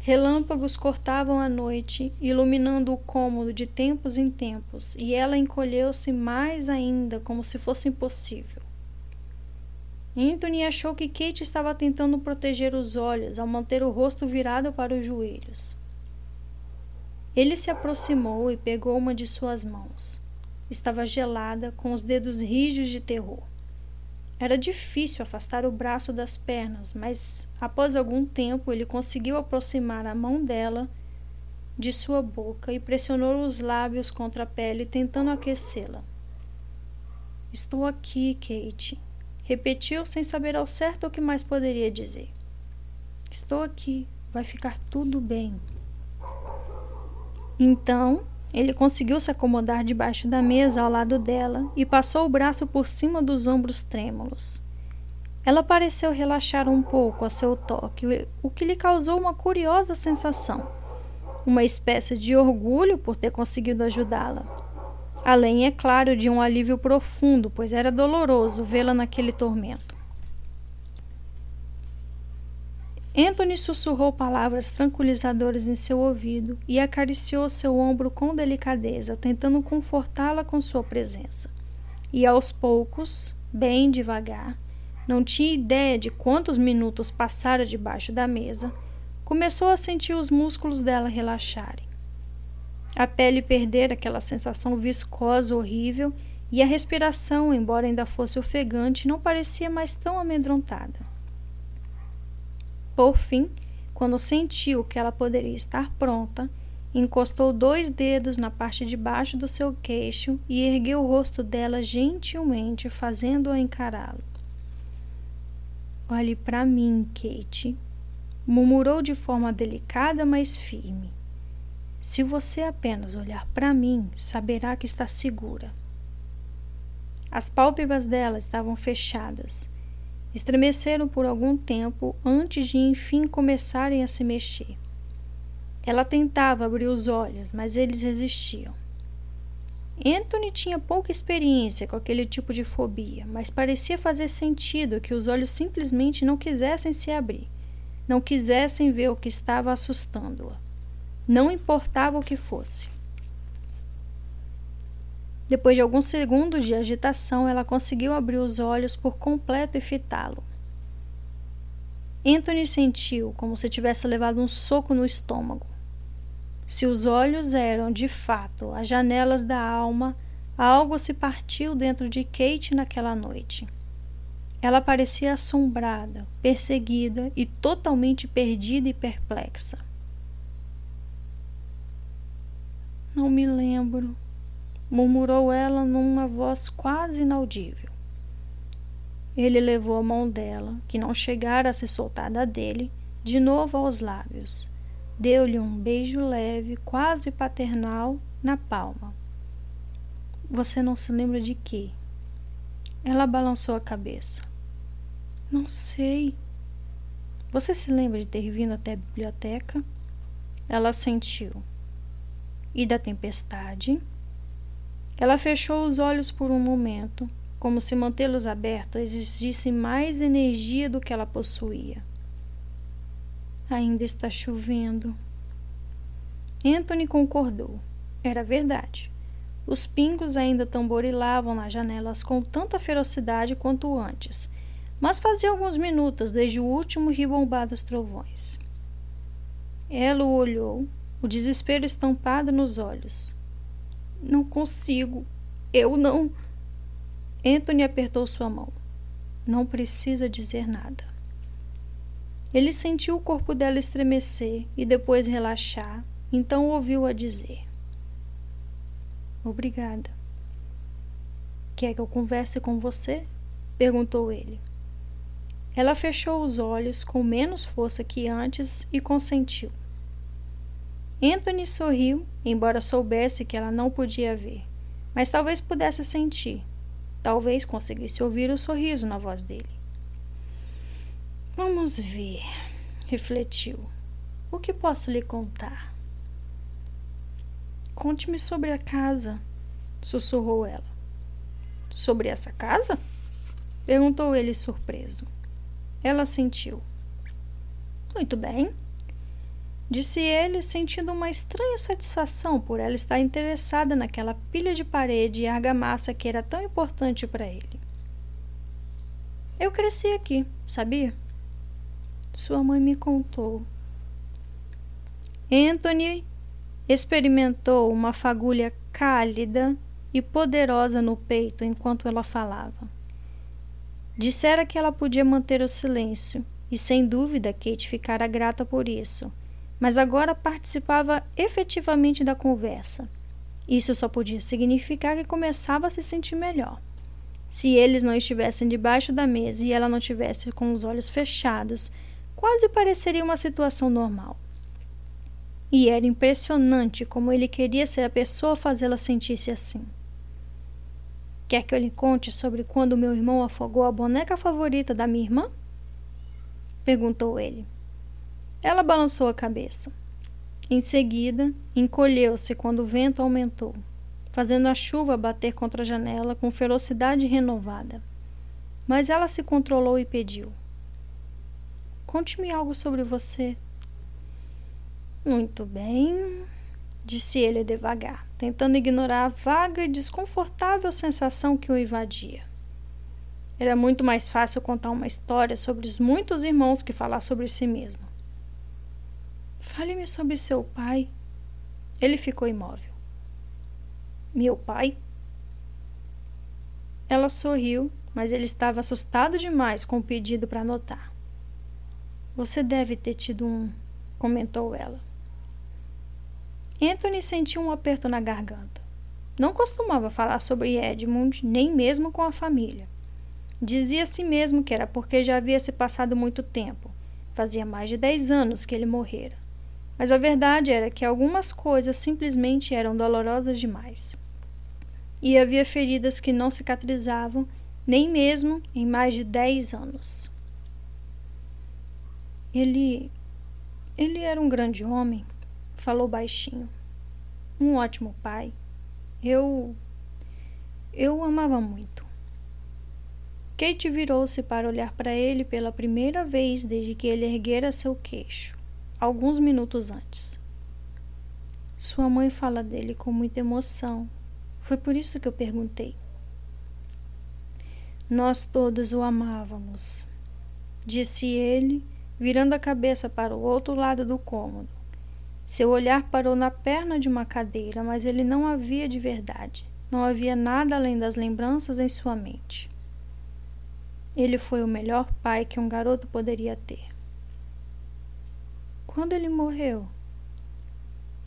Relâmpagos cortavam a noite, iluminando o cômodo de tempos em tempos, e ela encolheu-se mais ainda, como se fosse impossível. Anthony achou que Kate estava tentando proteger os olhos ao manter o rosto virado para os joelhos. Ele se aproximou e pegou uma de suas mãos. Estava gelada, com os dedos rijos de terror. Era difícil afastar o braço das pernas, mas após algum tempo ele conseguiu aproximar a mão dela de sua boca e pressionou os lábios contra a pele, tentando aquecê-la. Estou aqui, Kate. Repetiu sem saber ao certo o que mais poderia dizer. Estou aqui. Vai ficar tudo bem. Então, ele conseguiu se acomodar debaixo da mesa ao lado dela e passou o braço por cima dos ombros trêmulos. Ela pareceu relaxar um pouco a seu toque, o que lhe causou uma curiosa sensação, uma espécie de orgulho por ter conseguido ajudá-la. Além, é claro, de um alívio profundo, pois era doloroso vê-la naquele tormento. Anthony sussurrou palavras tranquilizadoras em seu ouvido e acariciou seu ombro com delicadeza, tentando confortá-la com sua presença. E aos poucos, bem devagar, não tinha ideia de quantos minutos passara debaixo da mesa, começou a sentir os músculos dela relaxarem. A pele perder aquela sensação viscosa horrível e a respiração, embora ainda fosse ofegante, não parecia mais tão amedrontada. Por fim, quando sentiu que ela poderia estar pronta, encostou dois dedos na parte de baixo do seu queixo e ergueu o rosto dela gentilmente, fazendo-a encará-lo. Olhe para mim, Kate, murmurou de forma delicada, mas firme. Se você apenas olhar para mim, saberá que está segura. As pálpebras dela estavam fechadas Estremeceram por algum tempo antes de enfim começarem a se mexer. Ela tentava abrir os olhos, mas eles resistiam. Anthony tinha pouca experiência com aquele tipo de fobia, mas parecia fazer sentido que os olhos simplesmente não quisessem se abrir, não quisessem ver o que estava assustando-a. Não importava o que fosse. Depois de alguns segundos de agitação, ela conseguiu abrir os olhos por completo e fitá-lo. Anthony sentiu como se tivesse levado um soco no estômago. Se os olhos eram, de fato, as janelas da alma, algo se partiu dentro de Kate naquela noite. Ela parecia assombrada, perseguida e totalmente perdida e perplexa. Não me lembro, murmurou ela numa voz quase inaudível. Ele levou a mão dela, que não chegara a se soltar da dele, de novo aos lábios. Deu-lhe um beijo leve, quase paternal, na palma. Você não se lembra de quê? Ela balançou a cabeça. Não sei. Você se lembra de ter vindo até a biblioteca? Ela sentiu. E da tempestade? Ela fechou os olhos por um momento, como se mantê-los abertos exigisse mais energia do que ela possuía. Ainda está chovendo. Anthony concordou. Era verdade. Os pingos ainda tamborilavam nas janelas com tanta ferocidade quanto antes, mas fazia alguns minutos desde o último ribombar dos trovões. Ela o olhou, o desespero estampado nos olhos. Não consigo. Eu não. Anthony apertou sua mão. Não precisa dizer nada. Ele sentiu o corpo dela estremecer e depois relaxar, então ouviu-a dizer: Obrigada. Quer que eu converse com você? perguntou ele. Ela fechou os olhos com menos força que antes e consentiu. Anthony sorriu, embora soubesse que ela não podia ver, mas talvez pudesse sentir. Talvez conseguisse ouvir o sorriso na voz dele. Vamos ver, refletiu. O que posso lhe contar? Conte-me sobre a casa, sussurrou ela. Sobre essa casa? perguntou ele surpreso. Ela sentiu. Muito bem, Disse ele, sentindo uma estranha satisfação por ela estar interessada naquela pilha de parede e argamassa que era tão importante para ele. Eu cresci aqui, sabia? Sua mãe me contou. Anthony experimentou uma fagulha cálida e poderosa no peito enquanto ela falava. Dissera que ela podia manter o silêncio, e sem dúvida Kate ficara grata por isso, mas agora participava efetivamente da conversa. Isso só podia significar que começava a se sentir melhor. Se eles não estivessem debaixo da mesa e ela não tivesse com os olhos fechados, quase pareceria uma situação normal. E era impressionante como ele queria ser a pessoa a fazê-la sentir-se assim. Quer que eu lhe conte sobre quando meu irmão afogou a boneca favorita da minha irmã? Perguntou ele. Ela balançou a cabeça. Em seguida, encolheu-se quando o vento aumentou, fazendo a chuva bater contra a janela com ferocidade renovada. Mas ela se controlou e pediu: Conte-me algo sobre você. Muito bem, disse ele devagar, tentando ignorar a vaga e desconfortável sensação que o invadia. Era muito mais fácil contar uma história sobre os muitos irmãos que falar sobre si mesmo. Fale-me sobre seu pai. Ele ficou imóvel. Meu pai? Ela sorriu, mas ele estava assustado demais com o pedido para anotar. Você deve ter tido um, comentou ela. Anthony sentiu um aperto na garganta. Não costumava falar sobre Edmund, nem mesmo com a família. Dizia a si mesmo que era porque já havia se passado muito tempo. Fazia mais de dez anos que ele morrera. Mas a verdade era que algumas coisas simplesmente eram dolorosas demais. E havia feridas que não cicatrizavam, nem mesmo em mais de dez anos. Ele. Ele era um grande homem, falou baixinho. Um ótimo pai. Eu. Eu o amava muito. Kate virou-se para olhar para ele pela primeira vez desde que ele erguera seu queixo, alguns minutos antes. Sua mãe fala dele com muita emoção. Foi por isso que eu perguntei. Nós todos o amávamos, disse ele, virando a cabeça para o outro lado do cômodo. Seu olhar parou na perna de uma cadeira, mas ele não havia de verdade. Não havia nada além das lembranças em sua mente. Ele foi o melhor pai que um garoto poderia ter. Quando ele morreu?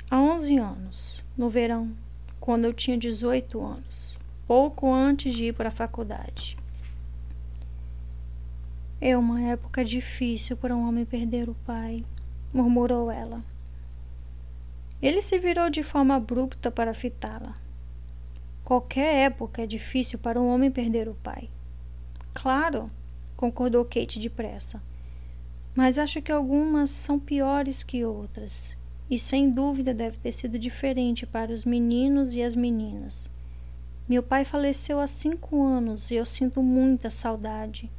Há 11 anos, no verão, quando eu tinha 18 anos, pouco antes de ir para a faculdade. É uma época difícil para um homem perder o pai, murmurou ela. Ele se virou de forma abrupta para fitá-la. Qualquer época é difícil para um homem perder o pai. Claro, concordou Kate depressa. Mas acho que algumas são piores que outras. E sem dúvida deve ter sido diferente para os meninos e as meninas. Meu pai faleceu há cinco anos e eu sinto muita saudade,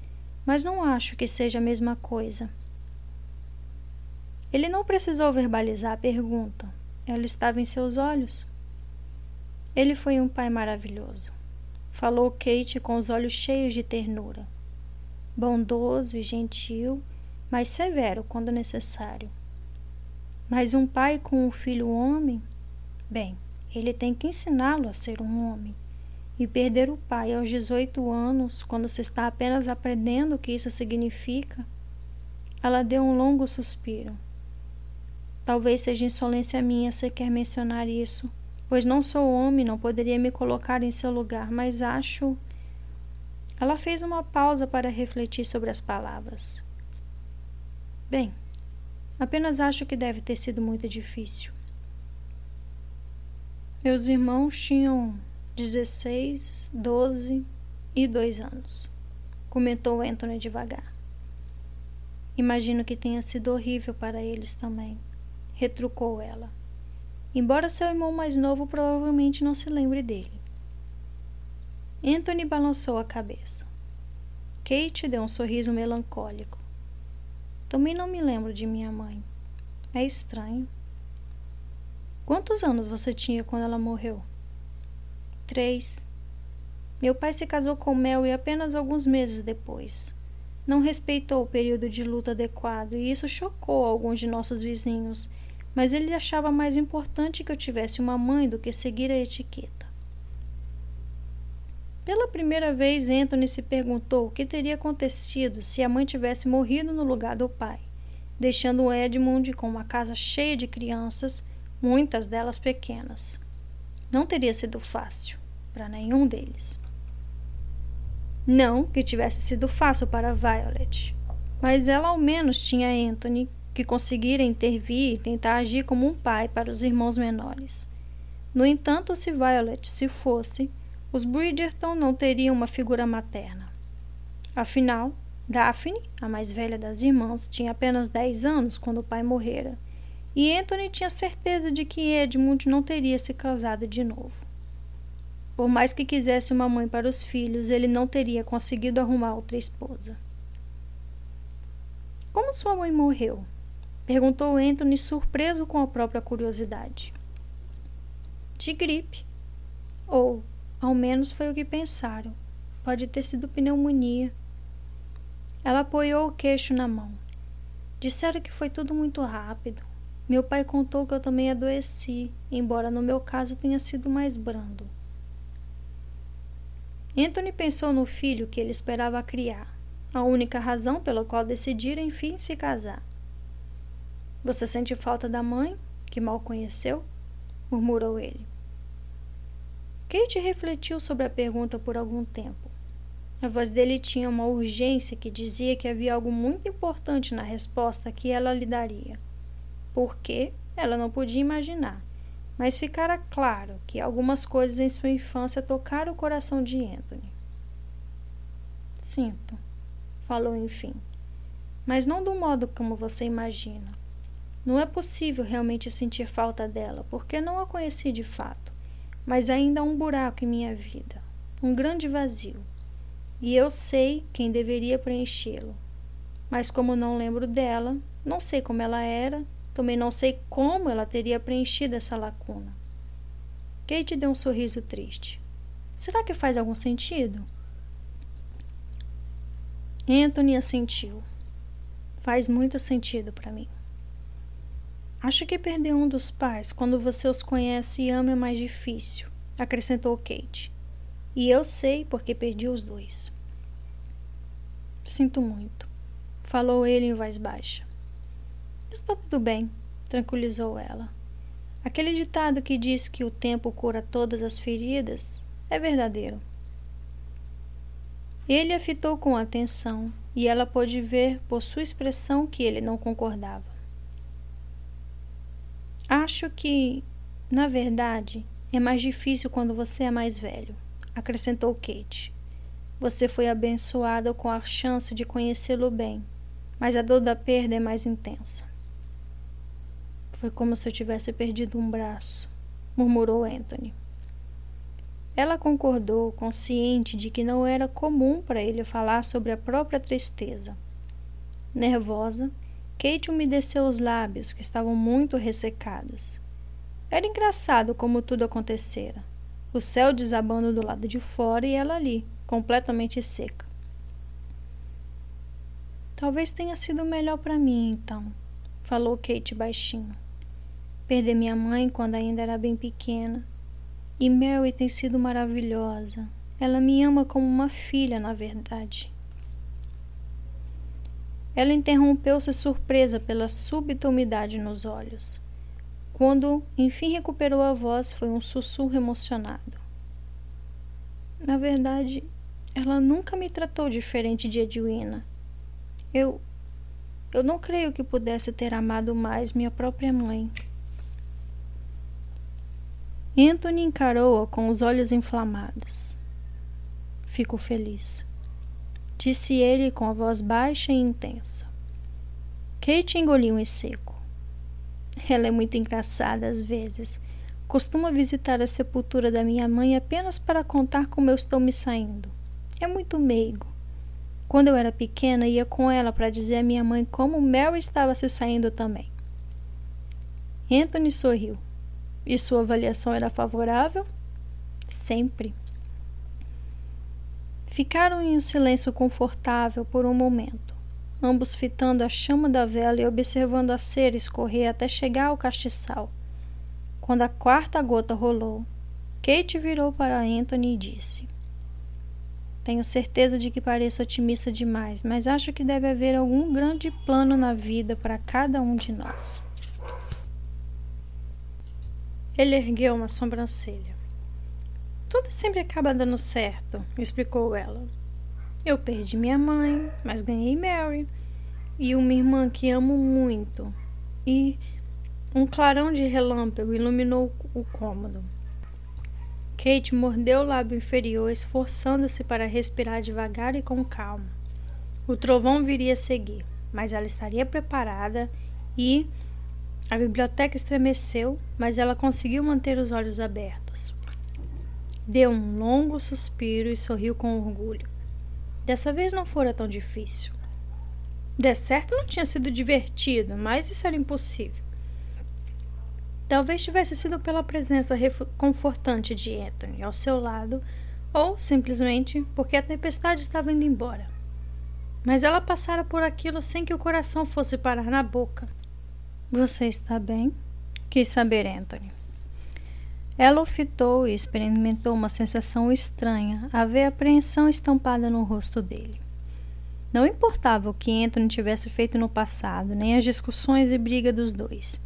mas não acho que seja a mesma coisa. Ele não precisou verbalizar a pergunta, ela estava em seus olhos. Ele foi um pai maravilhoso, falou Kate com os olhos cheios de ternura. Bondoso e gentil, mas severo quando necessário. Mas um pai com um filho homem, bem, ele tem que ensiná-lo a ser um homem. E perder o pai aos 18 anos, quando se está apenas aprendendo o que isso significa, ela deu um longo suspiro. Talvez seja insolência minha sequer mencionar isso, pois não sou homem, não poderia me colocar em seu lugar, mas acho. Ela fez uma pausa para refletir sobre as palavras. Bem, apenas acho que deve ter sido muito difícil. Meus irmãos tinham 16, 12 e 2 anos, comentou Anthony devagar. Imagino que tenha sido horrível para eles também retrucou ela. Embora seu irmão mais novo provavelmente não se lembre dele. Anthony balançou a cabeça. Kate deu um sorriso melancólico. Também não me lembro de minha mãe. É estranho. Quantos anos você tinha quando ela morreu? Três. Meu pai se casou com Mel apenas alguns meses depois. Não respeitou o período de luta adequado e isso chocou alguns de nossos vizinhos mas ele achava mais importante que eu tivesse uma mãe do que seguir a etiqueta. Pela primeira vez, Anthony se perguntou o que teria acontecido se a mãe tivesse morrido no lugar do pai, deixando Edmund com uma casa cheia de crianças, muitas delas pequenas. Não teria sido fácil para nenhum deles. Não que tivesse sido fácil para Violet, mas ela ao menos tinha Anthony que conseguira intervir e tentar agir como um pai para os irmãos menores. No entanto, se Violet se fosse, os Bridgerton não teriam uma figura materna. Afinal, Daphne, a mais velha das irmãs, tinha apenas 10 anos quando o pai morrera, e Anthony tinha certeza de que Edmund não teria se casado de novo. Por mais que quisesse uma mãe para os filhos, ele não teria conseguido arrumar outra esposa. Como sua mãe morreu? Perguntou Anthony, surpreso com a própria curiosidade. De gripe. Ou, ao menos foi o que pensaram. Pode ter sido pneumonia. Ela apoiou o queixo na mão. Disseram que foi tudo muito rápido. Meu pai contou que eu também adoeci, embora no meu caso tenha sido mais brando. Anthony pensou no filho que ele esperava criar, a única razão pela qual decidira enfim se casar. Você sente falta da mãe, que mal conheceu? murmurou ele. Kate refletiu sobre a pergunta por algum tempo. A voz dele tinha uma urgência que dizia que havia algo muito importante na resposta que ela lhe daria. Por quê? Ela não podia imaginar, mas ficara claro que algumas coisas em sua infância tocaram o coração de Anthony. Sinto, falou enfim, mas não do modo como você imagina. Não é possível realmente sentir falta dela, porque não a conheci de fato mas ainda há um buraco em minha vida, um grande vazio. E eu sei quem deveria preenchê-lo. Mas como não lembro dela, não sei como ela era, também não sei como ela teria preenchido essa lacuna. Kate deu um sorriso triste. Será que faz algum sentido? Anthony assentiu. Faz muito sentido para mim. Acho que perder um dos pais quando você os conhece e ama é mais difícil, acrescentou Kate. E eu sei porque perdi os dois. Sinto muito, falou ele em voz baixa. Está tudo bem, tranquilizou ela. Aquele ditado que diz que o tempo cura todas as feridas é verdadeiro. Ele a fitou com atenção e ela pôde ver por sua expressão que ele não concordava. Acho que, na verdade, é mais difícil quando você é mais velho, acrescentou Kate. Você foi abençoada com a chance de conhecê-lo bem, mas a dor da perda é mais intensa. Foi como se eu tivesse perdido um braço, murmurou Anthony. Ela concordou, consciente de que não era comum para ele falar sobre a própria tristeza. Nervosa, Kate umedeceu os lábios, que estavam muito ressecados. Era engraçado como tudo acontecera. O céu desabando do lado de fora e ela ali, completamente seca. Talvez tenha sido melhor para mim, então, falou Kate baixinho. Perder minha mãe quando ainda era bem pequena. E Mary tem sido maravilhosa. Ela me ama como uma filha, na verdade. Ela interrompeu-se surpresa pela súbita umidade nos olhos. Quando enfim recuperou a voz, foi um sussurro emocionado. Na verdade, ela nunca me tratou diferente de Edwina. Eu. Eu não creio que pudesse ter amado mais minha própria mãe. Anthony encarou-a com os olhos inflamados. Fico feliz disse ele com a voz baixa e intensa. Kate engoliu em seco. Ela é muito engraçada às vezes. Costuma visitar a sepultura da minha mãe apenas para contar como eu estou me saindo. É muito meigo. Quando eu era pequena, ia com ela para dizer à minha mãe como Mary estava se saindo também. Anthony sorriu. E sua avaliação era favorável? Sempre. Ficaram em um silêncio confortável por um momento. ambos fitando a chama da vela e observando a cera escorrer até chegar ao castiçal. Quando a quarta gota rolou, Kate virou para Anthony e disse: Tenho certeza de que pareço otimista demais, mas acho que deve haver algum grande plano na vida para cada um de nós. Ele ergueu uma sobrancelha. Tudo sempre acaba dando certo, explicou ela. Eu perdi minha mãe, mas ganhei Mary. E uma irmã que amo muito. E um clarão de relâmpago iluminou o cômodo. Kate mordeu o lábio inferior, esforçando-se para respirar devagar e com calma. O trovão viria a seguir, mas ela estaria preparada e. A biblioteca estremeceu, mas ela conseguiu manter os olhos abertos. Deu um longo suspiro e sorriu com orgulho. Dessa vez não fora tão difícil. De certo não tinha sido divertido, mas isso era impossível. Talvez tivesse sido pela presença confortante de Anthony ao seu lado, ou simplesmente porque a tempestade estava indo embora. Mas ela passara por aquilo sem que o coração fosse parar na boca. Você está bem? Quis saber Anthony. Ela o fitou e experimentou uma sensação estranha a ver a apreensão estampada no rosto dele. Não importava o que Anthony tivesse feito no passado, nem as discussões e briga dos dois.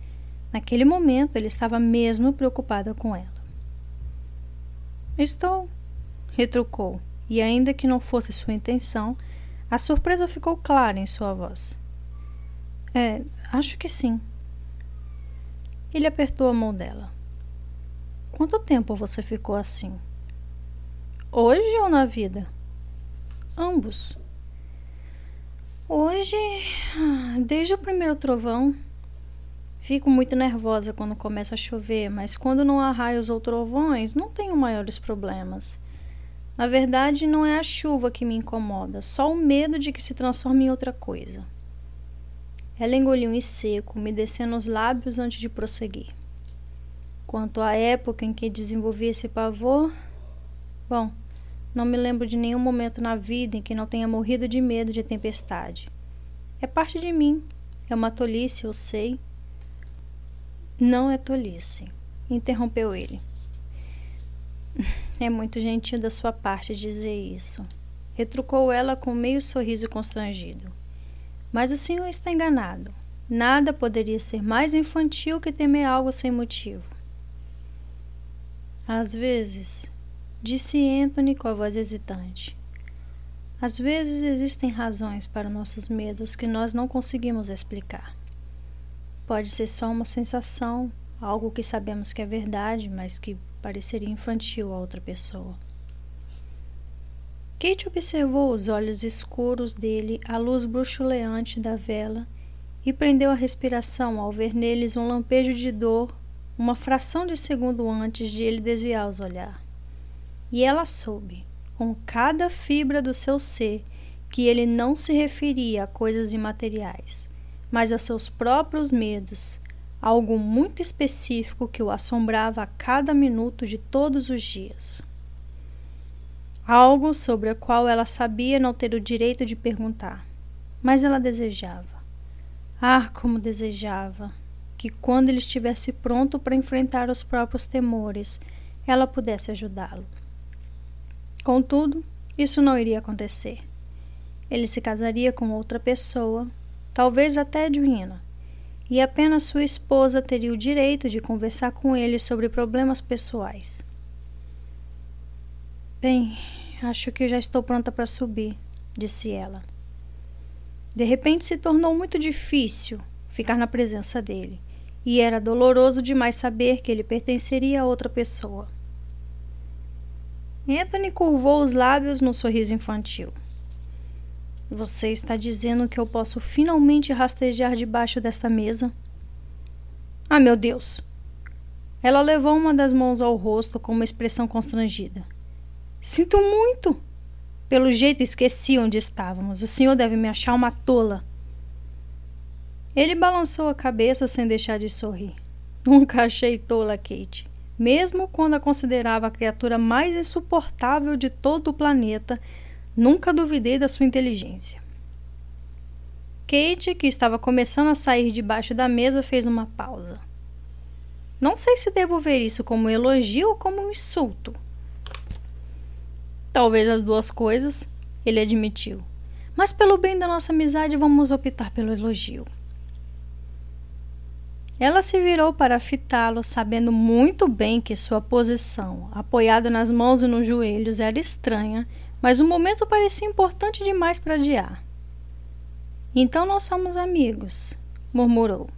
Naquele momento, ele estava mesmo preocupado com ela. Estou, retrucou, e ainda que não fosse sua intenção, a surpresa ficou clara em sua voz. É, acho que sim. Ele apertou a mão dela. Quanto tempo você ficou assim? Hoje ou na vida? Ambos. Hoje, ah, desde o primeiro trovão, Fico muito nervosa quando começa a chover, mas quando não há raios ou trovões, não tenho maiores problemas. Na verdade, não é a chuva que me incomoda, só o medo de que se transforme em outra coisa. Ela engoliu em seco, me descendo os lábios antes de prosseguir. Quanto à época em que desenvolvi esse pavor, bom, não me lembro de nenhum momento na vida em que não tenha morrido de medo de tempestade. É parte de mim, é uma tolice, eu sei não é tolice, interrompeu ele. É muito gentil da sua parte dizer isso, retrucou ela com meio sorriso constrangido. Mas o senhor está enganado. Nada poderia ser mais infantil que temer algo sem motivo. Às vezes, disse Anthony com a voz hesitante. Às vezes existem razões para nossos medos que nós não conseguimos explicar. Pode ser só uma sensação, algo que sabemos que é verdade, mas que pareceria infantil a outra pessoa. Kate observou os olhos escuros dele à luz bruxuleante da vela e prendeu a respiração ao ver neles um lampejo de dor, uma fração de segundo antes de ele desviar os olhar. E ela soube, com cada fibra do seu ser, que ele não se referia a coisas imateriais mas a seus próprios medos, algo muito específico que o assombrava a cada minuto de todos os dias. Algo sobre o qual ela sabia não ter o direito de perguntar, mas ela desejava. Ah, como desejava! Que quando ele estivesse pronto para enfrentar os próprios temores, ela pudesse ajudá-lo. Contudo, isso não iria acontecer. Ele se casaria com outra pessoa talvez até Edwina, e apenas sua esposa teria o direito de conversar com ele sobre problemas pessoais. Bem, acho que já estou pronta para subir, disse ela. De repente se tornou muito difícil ficar na presença dele, e era doloroso demais saber que ele pertenceria a outra pessoa. Anthony curvou os lábios no sorriso infantil. Você está dizendo que eu posso finalmente rastejar debaixo desta mesa? Ah, meu Deus! Ela levou uma das mãos ao rosto com uma expressão constrangida. Sinto muito! Pelo jeito esqueci onde estávamos. O senhor deve me achar uma tola. Ele balançou a cabeça sem deixar de sorrir. Nunca achei tola, Kate. Mesmo quando a considerava a criatura mais insuportável de todo o planeta, Nunca duvidei da sua inteligência. Kate, que estava começando a sair debaixo da mesa, fez uma pausa. Não sei se devo ver isso como um elogio ou como um insulto. Talvez as duas coisas, ele admitiu. Mas pelo bem da nossa amizade, vamos optar pelo elogio. Ela se virou para fitá-lo, sabendo muito bem que sua posição, apoiada nas mãos e nos joelhos, era estranha, mas o momento parecia importante demais para adiar. Então nós somos amigos, murmurou.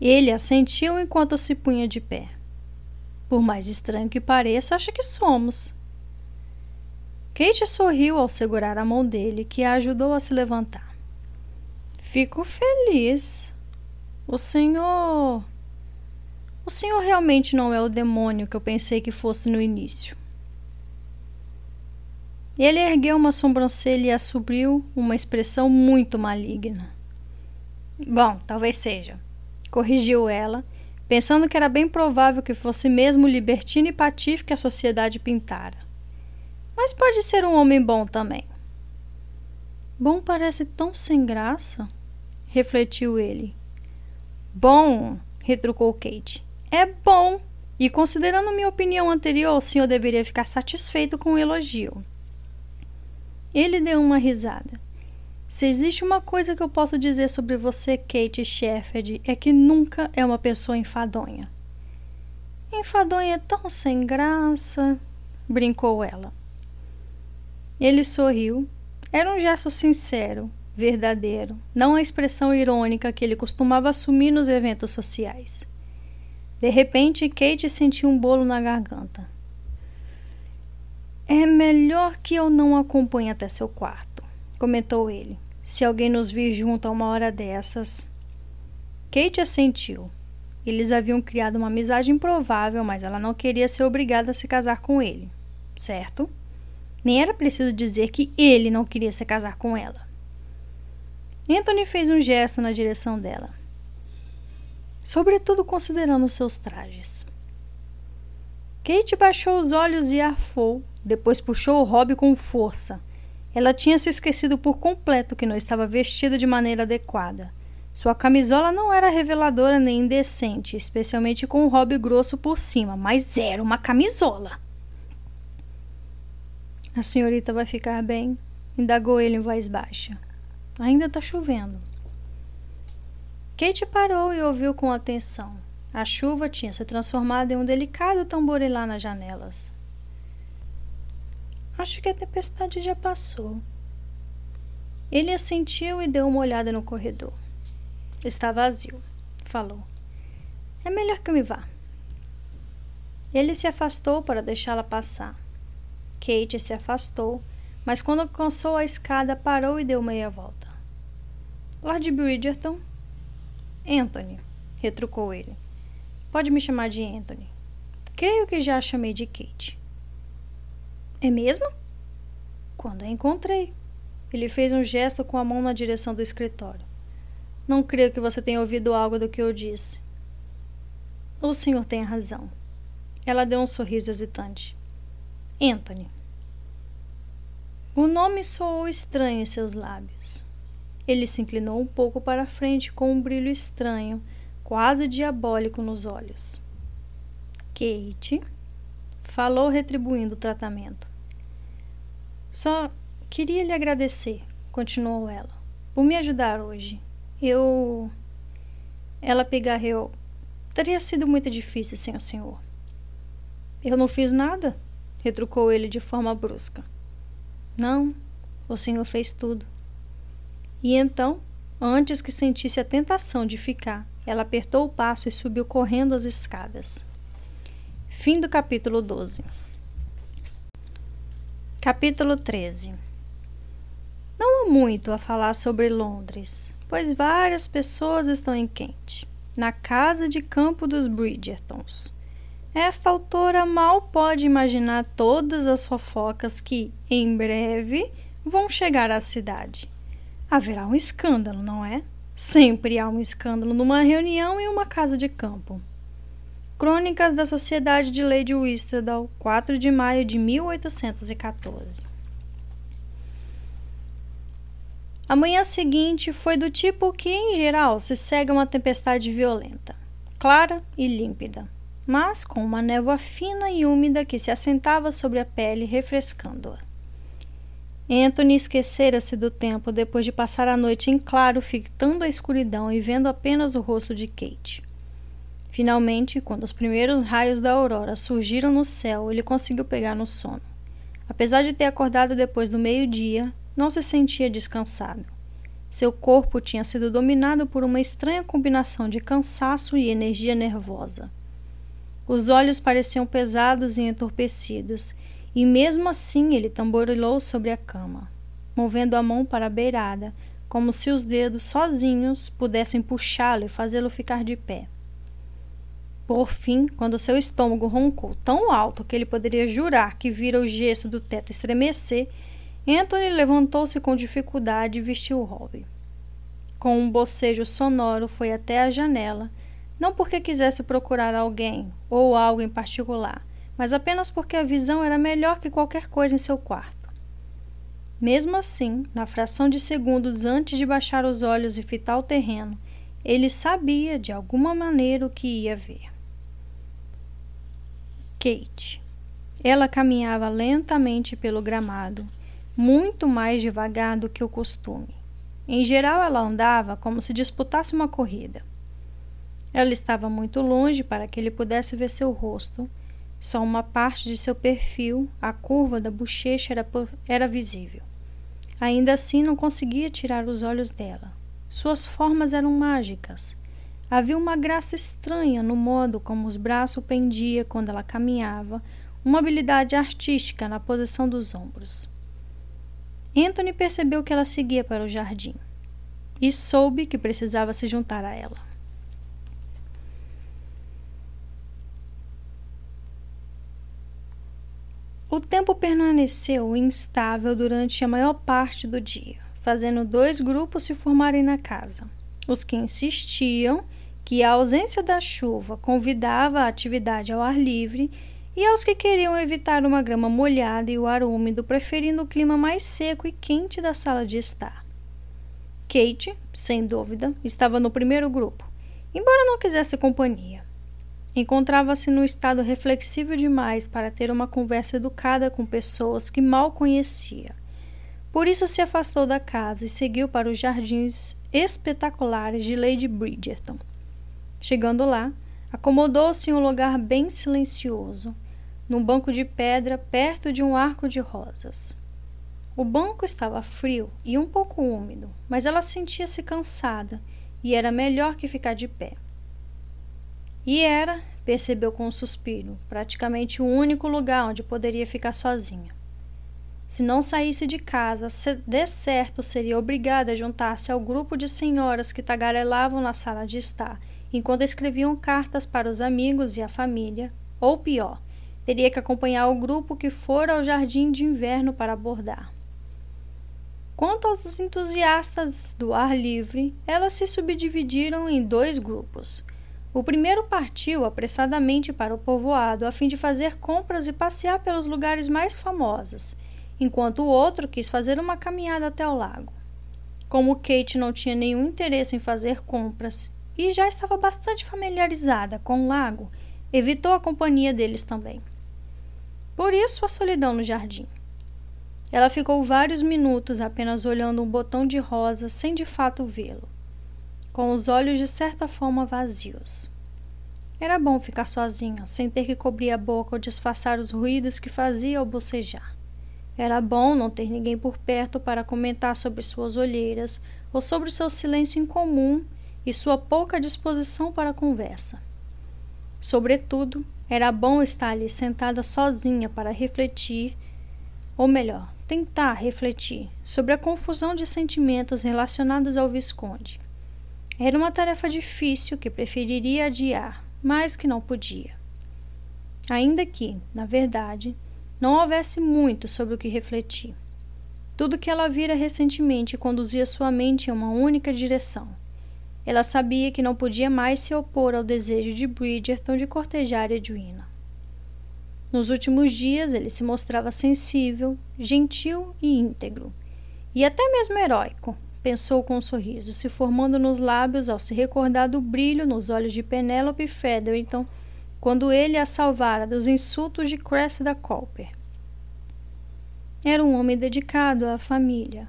Ele assentiu enquanto se punha de pé. Por mais estranho que pareça, acha que somos. Kate sorriu ao segurar a mão dele, que a ajudou a se levantar. Fico feliz, o senhor. O senhor realmente não é o demônio que eu pensei que fosse no início. Ele ergueu uma sobrancelha e assobriu uma expressão muito maligna. Bom, talvez seja, corrigiu ela, pensando que era bem provável que fosse mesmo o libertino e patife que a sociedade pintara. Mas pode ser um homem bom também. Bom parece tão sem graça, refletiu ele. Bom, retrucou Kate. É bom. E considerando minha opinião anterior, o senhor deveria ficar satisfeito com o elogio. Ele deu uma risada. Se existe uma coisa que eu posso dizer sobre você, Kate Shefford, é que nunca é uma pessoa enfadonha. Enfadonha é tão sem graça, brincou ela. Ele sorriu. Era um gesto sincero, verdadeiro, não a expressão irônica que ele costumava assumir nos eventos sociais. De repente, Kate sentiu um bolo na garganta. É melhor que eu não acompanhe até seu quarto, comentou ele. Se alguém nos vir junto a uma hora dessas. Kate assentiu. Eles haviam criado uma amizade improvável, mas ela não queria ser obrigada a se casar com ele, certo? Nem era preciso dizer que ele não queria se casar com ela. Anthony fez um gesto na direção dela, sobretudo considerando seus trajes. Kate baixou os olhos e arfou, depois puxou o Rob com força. Ela tinha se esquecido por completo que não estava vestida de maneira adequada. Sua camisola não era reveladora nem indecente, especialmente com o Rob grosso por cima, mas era uma camisola. A senhorita vai ficar bem? indagou ele em voz baixa. Ainda está chovendo. Kate parou e ouviu com atenção. A chuva tinha se transformado em um delicado tamborilar nas janelas. Acho que a tempestade já passou. Ele assentiu e deu uma olhada no corredor. Está vazio, falou. É melhor que eu me vá. Ele se afastou para deixá-la passar. Kate se afastou, mas quando alcançou a escada, parou e deu meia volta. Lord Bridgerton? Anthony, retrucou ele. Pode me chamar de Anthony. Creio que já a chamei de Kate. É mesmo? Quando a encontrei. Ele fez um gesto com a mão na direção do escritório. Não creio que você tenha ouvido algo do que eu disse. O senhor tem razão. Ela deu um sorriso hesitante. Anthony. O nome soou estranho em seus lábios. Ele se inclinou um pouco para frente com um brilho estranho, quase diabólico nos olhos. Kate falou, retribuindo o tratamento. Só queria lhe agradecer, continuou ela, por me ajudar hoje. Eu. Ela pigarreou. Teria sido muito difícil sem o senhor. Eu não fiz nada, retrucou ele de forma brusca. Não, o senhor fez tudo. E então, antes que sentisse a tentação de ficar, ela apertou o passo e subiu correndo as escadas. Fim do capítulo 12. Capítulo 13. Não há muito a falar sobre Londres, pois várias pessoas estão em Kent, na casa de campo dos Bridgertons. Esta autora mal pode imaginar todas as fofocas que, em breve, vão chegar à cidade haverá um escândalo, não é? Sempre há um escândalo numa reunião em uma casa de campo. Crônicas da Sociedade de Lady Whistledown, 4 de maio de 1814. A manhã seguinte foi do tipo que, em geral, se segue uma tempestade violenta, clara e límpida, mas com uma névoa fina e úmida que se assentava sobre a pele, refrescando-a. Anthony esquecera-se do tempo depois de passar a noite em claro, fitando a escuridão e vendo apenas o rosto de Kate. Finalmente, quando os primeiros raios da aurora surgiram no céu, ele conseguiu pegar no sono. Apesar de ter acordado depois do meio-dia, não se sentia descansado. Seu corpo tinha sido dominado por uma estranha combinação de cansaço e energia nervosa. Os olhos pareciam pesados e entorpecidos, e mesmo assim ele tamborilou sobre a cama, movendo a mão para a beirada, como se os dedos sozinhos pudessem puxá-lo e fazê-lo ficar de pé. Por fim, quando seu estômago roncou tão alto que ele poderia jurar que vira o gesso do teto estremecer, Anthony levantou-se com dificuldade e vestiu o. Com um bocejo sonoro, foi até a janela, não porque quisesse procurar alguém ou algo em particular, mas apenas porque a visão era melhor que qualquer coisa em seu quarto. Mesmo assim, na fração de segundos antes de baixar os olhos e fitar o terreno, ele sabia de alguma maneira o que ia ver. Kate. Ela caminhava lentamente pelo gramado, muito mais devagar do que o costume. Em geral, ela andava como se disputasse uma corrida. Ela estava muito longe para que ele pudesse ver seu rosto só uma parte de seu perfil, a curva da bochecha, era, era visível. Ainda assim, não conseguia tirar os olhos dela. Suas formas eram mágicas. Havia uma graça estranha no modo como os braços pendiam quando ela caminhava, uma habilidade artística na posição dos ombros. Anthony percebeu que ela seguia para o jardim e soube que precisava se juntar a ela. O tempo permaneceu instável durante a maior parte do dia, fazendo dois grupos se formarem na casa. Os que insistiam que a ausência da chuva convidava a atividade ao ar livre e aos que queriam evitar uma grama molhada e o ar úmido, preferindo o clima mais seco e quente da sala de estar. Kate, sem dúvida, estava no primeiro grupo, embora não quisesse companhia. Encontrava-se no estado reflexivo demais para ter uma conversa educada com pessoas que mal conhecia. Por isso se afastou da casa e seguiu para os jardins espetaculares de Lady Bridgerton. Chegando lá, acomodou-se em um lugar bem silencioso, num banco de pedra perto de um arco de rosas. O banco estava frio e um pouco úmido, mas ela sentia-se cansada e era melhor que ficar de pé. E era, percebeu com um suspiro, praticamente o único lugar onde poderia ficar sozinha. Se não saísse de casa, de certo seria obrigada a juntar-se ao grupo de senhoras que tagarelavam na sala de estar, enquanto escreviam cartas para os amigos e a família, ou pior, teria que acompanhar o grupo que fora ao jardim de inverno para abordar. Quanto aos entusiastas do ar livre, elas se subdividiram em dois grupos. O primeiro partiu apressadamente para o povoado a fim de fazer compras e passear pelos lugares mais famosos, enquanto o outro quis fazer uma caminhada até o lago. Como Kate não tinha nenhum interesse em fazer compras e já estava bastante familiarizada com o lago, evitou a companhia deles também. Por isso a solidão no jardim. Ela ficou vários minutos apenas olhando um botão de rosa sem de fato vê-lo com os olhos de certa forma vazios. Era bom ficar sozinha, sem ter que cobrir a boca ou disfarçar os ruídos que fazia ao bocejar. Era bom não ter ninguém por perto para comentar sobre suas olheiras ou sobre seu silêncio incomum e sua pouca disposição para a conversa. Sobretudo, era bom estar ali sentada sozinha para refletir, ou melhor, tentar refletir sobre a confusão de sentimentos relacionados ao Visconde. Era uma tarefa difícil que preferiria adiar, mas que não podia. Ainda que, na verdade, não houvesse muito sobre o que refletir. Tudo que ela vira recentemente conduzia sua mente em uma única direção. Ela sabia que não podia mais se opor ao desejo de Bridgerton de cortejar Edwina. Nos últimos dias ele se mostrava sensível, gentil e íntegro, e até mesmo heróico, pensou com um sorriso, se formando nos lábios ao se recordar do brilho nos olhos de Penelope Featherington quando ele a salvara dos insultos de Cressida Cooper. Era um homem dedicado à família.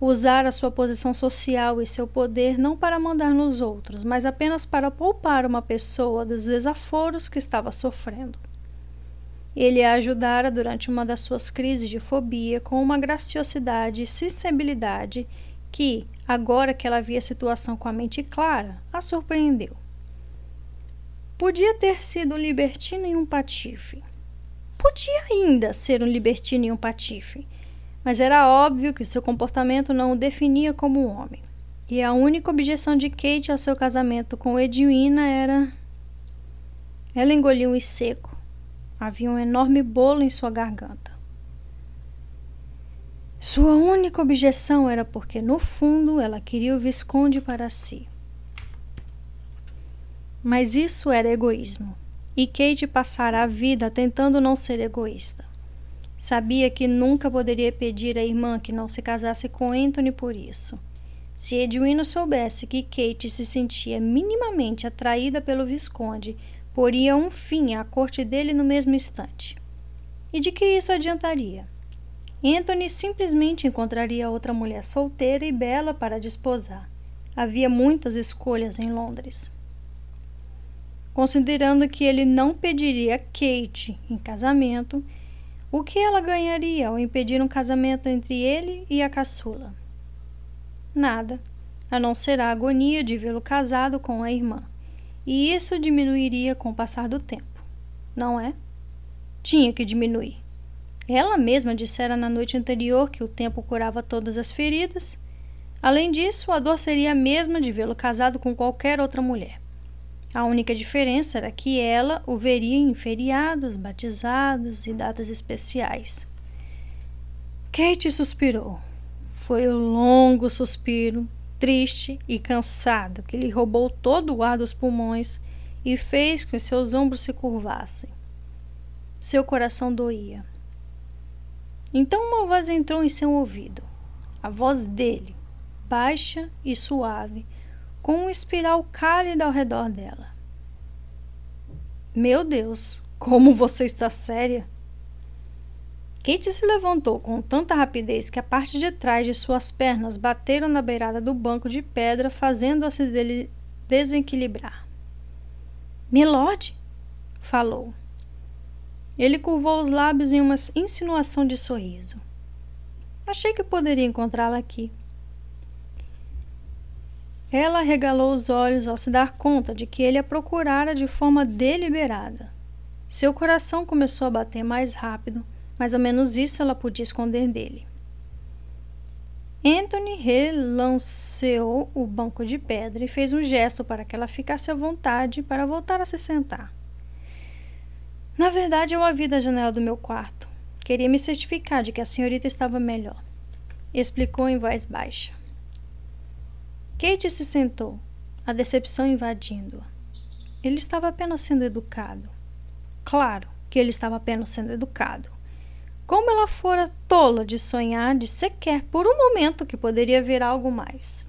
Usara sua posição social e seu poder não para mandar nos outros, mas apenas para poupar uma pessoa dos desaforos que estava sofrendo. Ele a ajudara durante uma das suas crises de fobia com uma graciosidade e sensibilidade que, agora que ela via a situação com a mente clara, a surpreendeu. Podia ter sido um libertino e um patife. Podia ainda ser um libertino e um patife, mas era óbvio que seu comportamento não o definia como um homem. E a única objeção de Kate ao seu casamento com Edwina era. Ela engoliu em seco. Havia um enorme bolo em sua garganta. Sua única objeção era porque, no fundo, ela queria o Visconde para si. Mas isso era egoísmo. E Kate passara a vida tentando não ser egoísta. Sabia que nunca poderia pedir à irmã que não se casasse com Anthony por isso. Se Edwina soubesse que Kate se sentia minimamente atraída pelo Visconde, poria um fim à corte dele no mesmo instante. E de que isso adiantaria? Anthony simplesmente encontraria outra mulher solteira e bela para desposar. Havia muitas escolhas em Londres considerando que ele não pediria Kate em casamento, o que ela ganharia ao impedir um casamento entre ele e a caçula? Nada, a não ser a agonia de vê-lo casado com a irmã. E isso diminuiria com o passar do tempo, não é? Tinha que diminuir. Ela mesma dissera na noite anterior que o tempo curava todas as feridas. Além disso, a dor seria a mesma de vê-lo casado com qualquer outra mulher. A única diferença era que ela o veria em feriados, batizados e datas especiais. Kate suspirou. Foi um longo suspiro, triste e cansado, que lhe roubou todo o ar dos pulmões e fez com que seus ombros se curvassem. Seu coração doía. Então uma voz entrou em seu ouvido. A voz dele, baixa e suave, com um espiral cálido ao redor dela. Meu Deus, como você está séria! Kate se levantou com tanta rapidez que a parte de trás de suas pernas bateram na beirada do banco de pedra, fazendo-a se desequilibrar. Milord, falou. Ele curvou os lábios em uma insinuação de sorriso. Achei que poderia encontrá-la aqui. Ela regalou os olhos ao se dar conta de que ele a procurara de forma deliberada. Seu coração começou a bater mais rápido, mas ao menos isso ela podia esconder dele. Anthony relanceou o banco de pedra e fez um gesto para que ela ficasse à vontade para voltar a se sentar. Na verdade, eu a vi da janela do meu quarto. Queria me certificar de que a senhorita estava melhor. Explicou em voz baixa. Kate se sentou, a decepção invadindo-a. Ele estava apenas sendo educado. Claro que ele estava apenas sendo educado. Como ela fora tola de sonhar de sequer por um momento que poderia ver algo mais.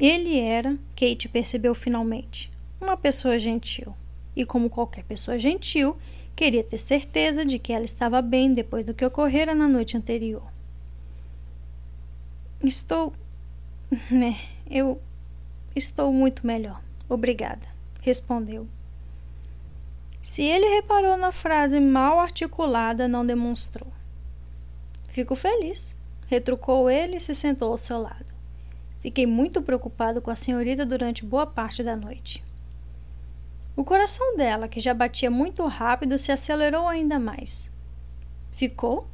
Ele era, Kate percebeu finalmente, uma pessoa gentil. E como qualquer pessoa gentil, queria ter certeza de que ela estava bem depois do que ocorrera na noite anterior. Estou. né, eu estou muito melhor. Obrigada, respondeu. Se ele reparou na frase mal articulada, não demonstrou. Fico feliz, retrucou ele e se sentou ao seu lado. Fiquei muito preocupado com a senhorita durante boa parte da noite. O coração dela, que já batia muito rápido, se acelerou ainda mais. Ficou?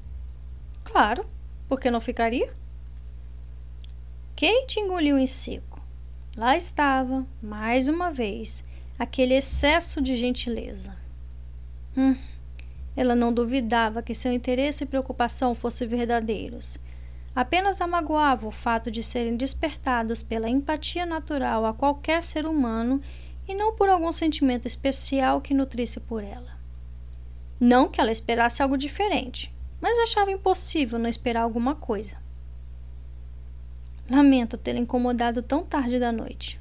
Claro, por que não ficaria? Kate engoliu em seco. Lá estava, mais uma vez, aquele excesso de gentileza. Hum, ela não duvidava que seu interesse e preocupação fossem verdadeiros. Apenas a magoava o fato de serem despertados pela empatia natural a qualquer ser humano e não por algum sentimento especial que nutrisse por ela. Não que ela esperasse algo diferente. mas achava impossível não esperar alguma coisa. Lamento tê-la incomodado tão tarde da noite.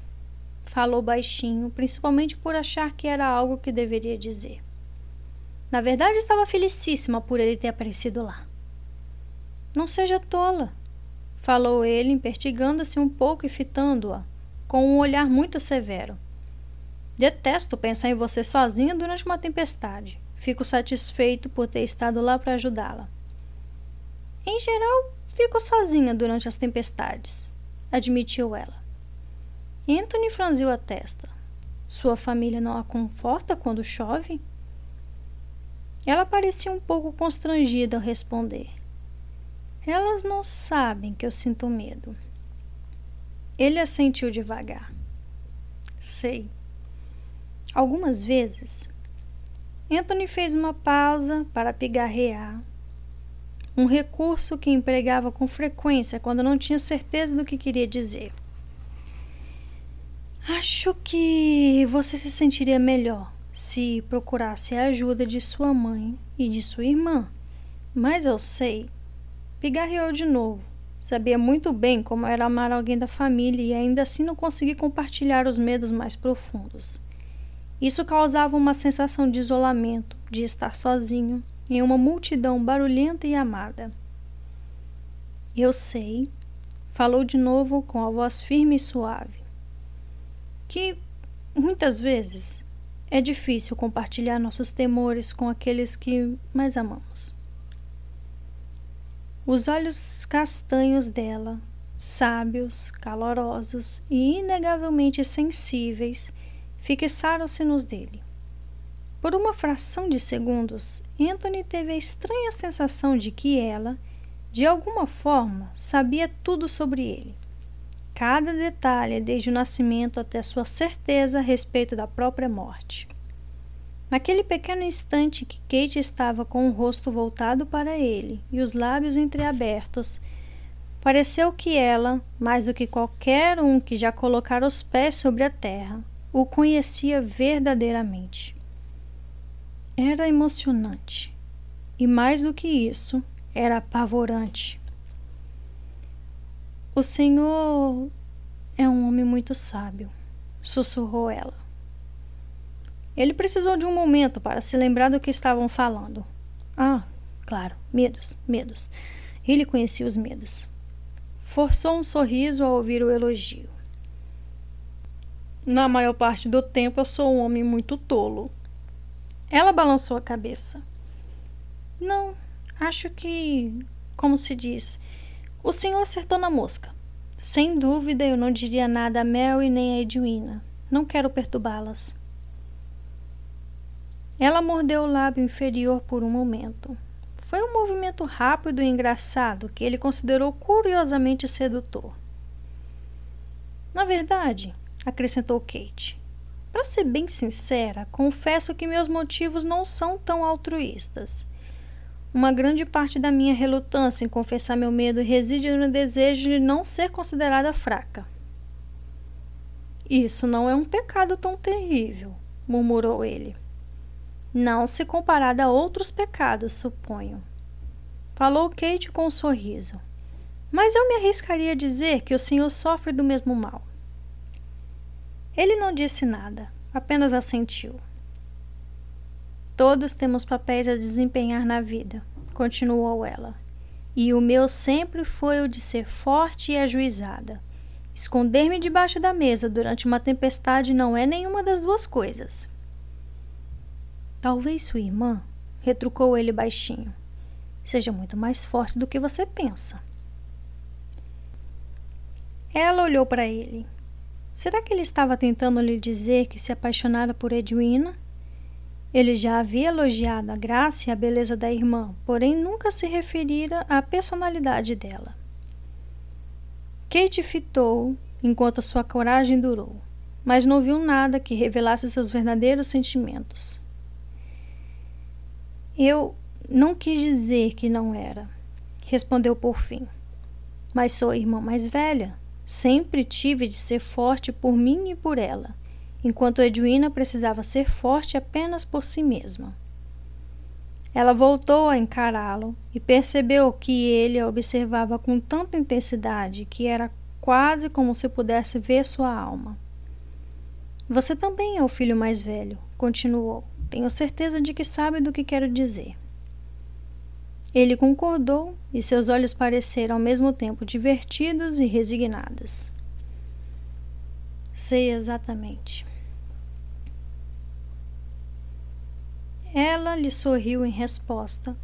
Falou baixinho, principalmente por achar que era algo que deveria dizer. Na verdade, estava felicíssima por ele ter aparecido lá. Não seja tola, falou ele, impertigando-se um pouco e fitando-a, com um olhar muito severo. Detesto pensar em você sozinha durante uma tempestade. Fico satisfeito por ter estado lá para ajudá-la. Em geral, fico sozinha durante as tempestades, admitiu ela. Anthony franziu a testa. Sua família não a conforta quando chove? Ela parecia um pouco constrangida ao responder. Elas não sabem que eu sinto medo. Ele assentiu devagar. Sei. Algumas vezes, Anthony fez uma pausa para pigarrear, um recurso que empregava com frequência quando não tinha certeza do que queria dizer. Acho que você se sentiria melhor se procurasse a ajuda de sua mãe e de sua irmã. Mas eu sei. Pigarreou de novo. Sabia muito bem como era amar alguém da família e ainda assim não conseguir compartilhar os medos mais profundos. Isso causava uma sensação de isolamento, de estar sozinho, em uma multidão barulhenta e amada. Eu sei, falou de novo com a voz firme e suave, que muitas vezes é difícil compartilhar nossos temores com aqueles que mais amamos. Os olhos castanhos dela, sábios, calorosos e inegavelmente sensíveis, fixaram-se nos dele. Por uma fração de segundos, Anthony teve a estranha sensação de que ela, de alguma forma, sabia tudo sobre ele. Cada detalhe, desde o nascimento até sua certeza a respeito da própria morte. Naquele pequeno instante que Kate estava com o rosto voltado para ele e os lábios entreabertos, pareceu que ela, mais do que qualquer um que já colocara os pés sobre a terra, o conhecia verdadeiramente. Era emocionante. E mais do que isso, era apavorante. O Senhor é um homem muito sábio, sussurrou ela. Ele precisou de um momento para se lembrar do que estavam falando. Ah, claro, medos, medos. Ele conhecia os medos. Forçou um sorriso ao ouvir o elogio. Na maior parte do tempo eu sou um homem muito tolo. Ela balançou a cabeça. Não, acho que, como se diz, o senhor acertou na mosca. Sem dúvida eu não diria nada a Mel e nem a Edwina. Não quero perturbá-las. Ela mordeu o lábio inferior por um momento. Foi um movimento rápido e engraçado que ele considerou curiosamente sedutor. Na verdade, acrescentou Kate, para ser bem sincera, confesso que meus motivos não são tão altruístas. Uma grande parte da minha relutância em confessar meu medo reside no desejo de não ser considerada fraca. Isso não é um pecado tão terrível, murmurou ele. Não se comparada a outros pecados, suponho. Falou Kate com um sorriso. Mas eu me arriscaria a dizer que o senhor sofre do mesmo mal. Ele não disse nada, apenas assentiu. Todos temos papéis a desempenhar na vida, continuou ela. E o meu sempre foi o de ser forte e ajuizada. Esconder-me debaixo da mesa durante uma tempestade não é nenhuma das duas coisas. Talvez sua irmã, retrucou ele baixinho, seja muito mais forte do que você pensa. Ela olhou para ele. Será que ele estava tentando lhe dizer que se apaixonara por Edwina? Ele já havia elogiado a graça e a beleza da irmã, porém nunca se referira à personalidade dela. Kate fitou enquanto sua coragem durou, mas não viu nada que revelasse seus verdadeiros sentimentos. Eu não quis dizer que não era, respondeu por fim. Mas sou a irmã mais velha. Sempre tive de ser forte por mim e por ela, enquanto Edwina precisava ser forte apenas por si mesma. Ela voltou a encará-lo e percebeu que ele a observava com tanta intensidade que era quase como se pudesse ver sua alma. Você também é o filho mais velho, continuou. Tenho certeza de que sabe do que quero dizer. Ele concordou e seus olhos pareceram ao mesmo tempo divertidos e resignados. Sei exatamente. Ela lhe sorriu em resposta,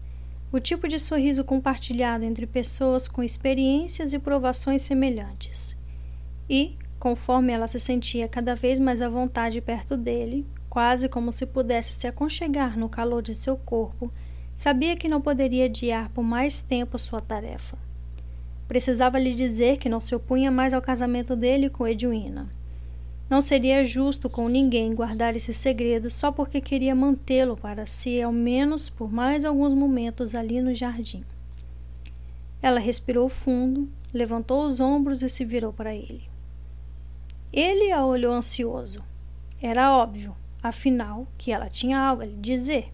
o tipo de sorriso compartilhado entre pessoas com experiências e provações semelhantes. E, conforme ela se sentia cada vez mais à vontade perto dele, quase como se pudesse se aconchegar no calor de seu corpo, sabia que não poderia adiar por mais tempo sua tarefa. Precisava lhe dizer que não se opunha mais ao casamento dele com Edwina não seria justo com ninguém guardar esse segredo só porque queria mantê-lo para si, ao menos por mais alguns momentos ali no jardim. Ela respirou fundo, levantou os ombros e se virou para ele. Ele a olhou ansioso. Era óbvio, afinal, que ela tinha algo a lhe dizer.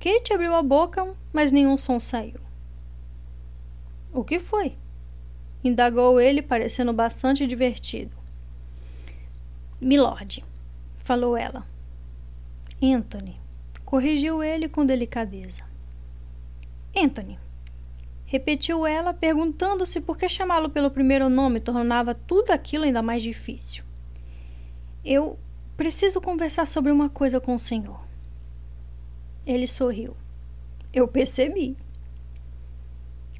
Kate abriu a boca, mas nenhum som saiu. O que foi? indagou ele, parecendo bastante divertido. Milord, falou ela. Anthony, corrigiu ele com delicadeza. Anthony, repetiu ela, perguntando-se por que chamá-lo pelo primeiro nome tornava tudo aquilo ainda mais difícil. Eu preciso conversar sobre uma coisa com o senhor. Ele sorriu. Eu percebi.